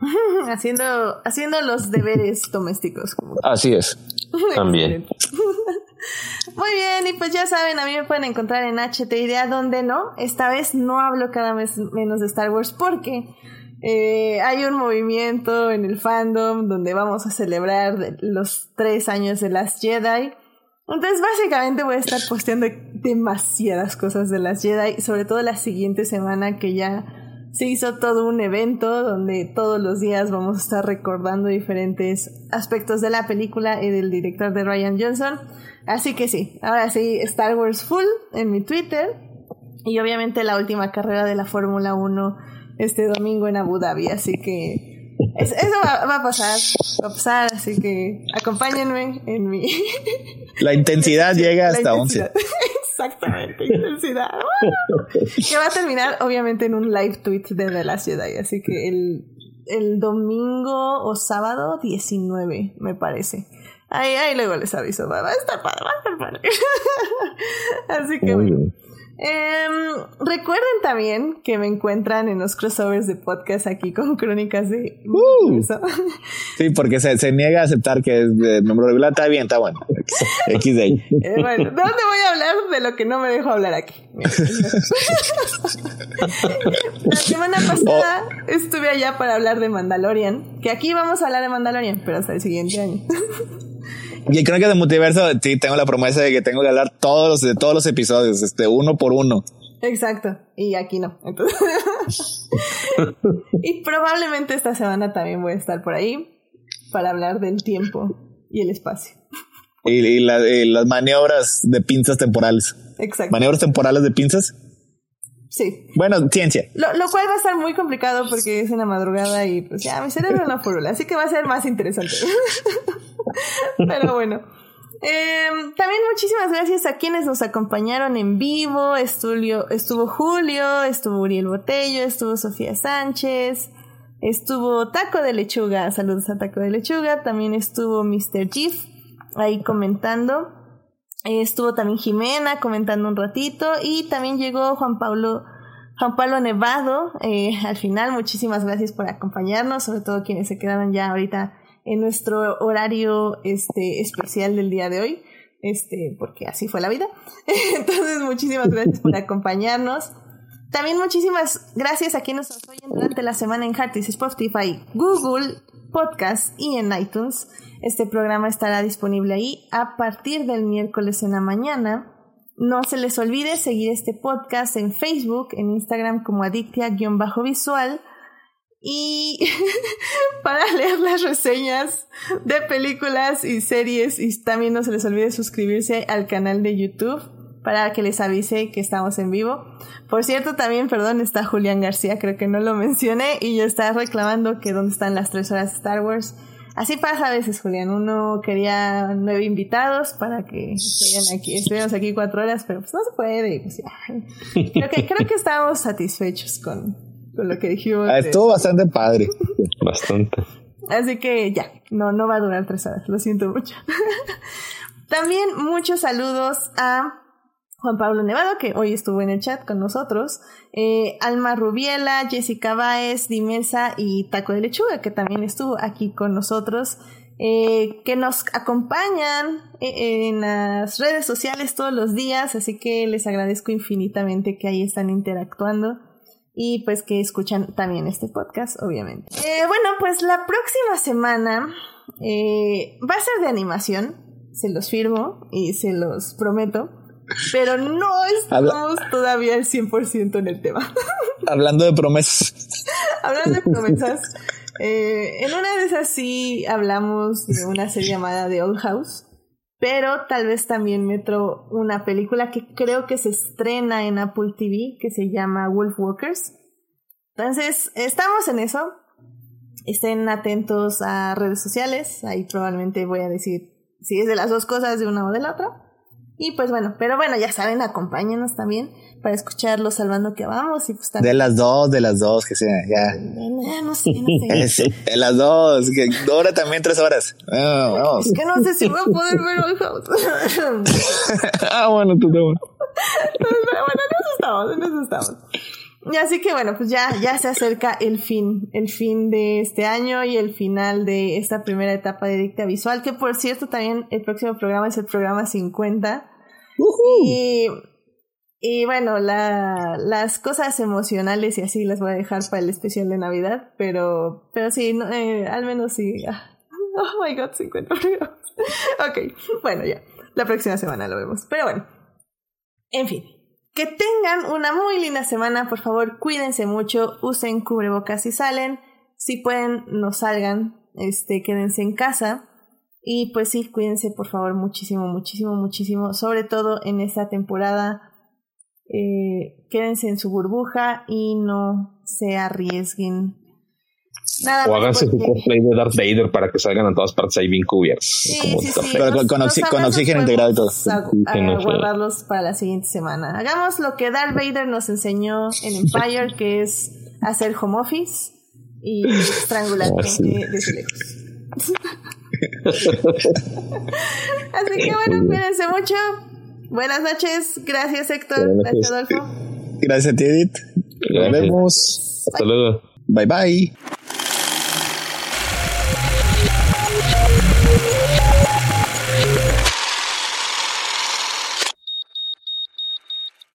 haciendo, haciendo los deberes domésticos. Así es. También. Muy bien, y pues ya saben, a mí me pueden encontrar en HT Idea, donde no. Esta vez no hablo cada vez menos de Star Wars porque eh, hay un movimiento en el fandom donde vamos a celebrar los tres años de Last Jedi. Entonces, básicamente voy a estar posteando demasiadas cosas de Last Jedi, sobre todo la siguiente semana que ya se hizo todo un evento donde todos los días vamos a estar recordando diferentes aspectos de la película y del director de Ryan Johnson. Así que sí, ahora sí, Star Wars Full en mi Twitter. Y obviamente la última carrera de la Fórmula 1 este domingo en Abu Dhabi. Así que es- eso va, va a pasar, va a pasar. Así que acompáñenme en mi... La intensidad llega hasta 11. Exactamente, intensidad. que va a terminar obviamente en un live tweet de The Last Jedi. Así que el, el domingo o sábado 19, me parece. Ahí, ahí luego les aviso. Va, a estar padre, va a estar padre. Así que bueno. Em, recuerden también que me encuentran en los crossovers de podcast aquí con crónicas de Uh. Sí, porque se, se niega a aceptar que es de número regular. Está bien, está bueno. X de ahí. Eh, bueno, ¿dónde voy a hablar de lo que no me dejo hablar aquí? La semana pasada estuve allá para hablar de Mandalorian, que aquí vamos a hablar de Mandalorian, pero hasta el siguiente año. Y en Crónicas de Multiverso, sí, tengo la promesa de que tengo que hablar todos los, de todos los episodios, este, uno por uno. Exacto, y aquí no. Entonces... y probablemente esta semana también voy a estar por ahí para hablar del tiempo y el espacio. Y, y la- y las maniobras de pinzas temporales. Exacto. Maniobras temporales de pinzas. Sí. Bueno, ciencia. Lo, lo cual va a estar muy complicado porque es una madrugada y pues ya mi cerebro no fórmula, así que va a ser más interesante. Pero bueno. Em, también muchísimas gracias a quienes nos acompañaron en vivo. Estuvo, estuvo Julio, estuvo Uriel Botello, estuvo Sofía Sánchez, estuvo Taco de Lechuga, saludos a Taco de Lechuga, también estuvo Mr. Gif ahí comentando. Eh, Estuvo también Jimena comentando un ratito y también llegó Juan Pablo Juan Pablo Nevado. eh, al final, muchísimas gracias por acompañarnos, sobre todo quienes se quedaron ya ahorita en nuestro horario este especial del día de hoy, este porque así fue la vida. Entonces, muchísimas gracias por acompañarnos. También muchísimas gracias a quienes nos oyen durante la semana en Heartis, Spotify, Google Podcast y en iTunes. Este programa estará disponible ahí a partir del miércoles en la mañana. No se les olvide seguir este podcast en Facebook, en Instagram como adictia-visual y para leer las reseñas de películas y series y también no se les olvide suscribirse al canal de YouTube para que les avise que estamos en vivo. Por cierto, también, perdón, está Julián García, creo que no lo mencioné y ya está reclamando que dónde están las tres horas de Star Wars. Así pasa a veces, Julián. Uno quería nueve invitados para que estuvieran aquí, estuviéramos aquí cuatro horas, pero pues no se puede. pues ya. Creo que, creo que estamos satisfechos con, con lo que dijimos. Ah, estuvo bastante padre. Bastante. Así que ya, no, no va a durar tres horas, lo siento mucho. También muchos saludos a Juan Pablo Nevado, que hoy estuvo en el chat con nosotros, eh, Alma Rubiela, Jessica Baez, Dimesa y Taco de Lechuga, que también estuvo aquí con nosotros, eh, que nos acompañan eh, en las redes sociales todos los días, así que les agradezco infinitamente que ahí están interactuando y pues que escuchan también este podcast, obviamente. bueno, pues la próxima semana va a ser de animación, se los firmo y se los prometo pero no estamos todavía al 100% en el tema. Hablando de promesas. Hablando de promesas. Eh, en una de esas sí hablamos de una serie llamada The Old House, pero tal vez también metro una película que creo que se estrena en Apple TV, que se llama Wolf Walkers. Entonces, estamos en eso. Estén atentos a redes sociales, ahí probablemente voy a decir si es de las dos cosas, de una o de la otra. Y pues bueno, pero bueno, ya saben, acompáñenos también para escucharlo salvando que vamos. Y pues De las dos, de las dos, que sea, ya. no sé, no sé. de las dos, que dura también tres horas. vamos. Es que no sé si voy a poder ver ah, bueno, tú te bueno, en eso estamos, en eso estamos. Y así que bueno, pues ya, ya se acerca el fin, el fin de este año y el final de esta primera etapa de Dicta Visual, que por cierto también el próximo programa es el programa 50. Y, y bueno, la, las cosas emocionales y así las voy a dejar para el especial de Navidad, pero, pero sí, eh, al menos sí. Ah, oh my god, 50 programas. ok, bueno, ya. La próxima semana lo vemos. Pero bueno, en fin. Que tengan una muy linda semana, por favor, cuídense mucho, usen cubrebocas si salen, si pueden, no salgan, este, quédense en casa. Y pues sí, cuídense por favor muchísimo, muchísimo, muchísimo, sobre todo en esta temporada. Eh, quédense en su burbuja y no se arriesguen. Nada o háganse su cosplay de Darth Vader para que salgan a todas partes ahí bien cubiertos. Sí, sí, sí. Pero con, con, con oxígeno integrado y todo. A, a guardarlos para la siguiente semana. Hagamos lo que Darth Vader nos enseñó en Empire, que es hacer home office y estrangular ah, gente desde lejos. Así que bueno, cuídense mucho. Buenas noches. Gracias, Héctor. Gracias, Adolfo. Gracias a ti, Edith. Nos vemos. Hasta luego. Bye bye.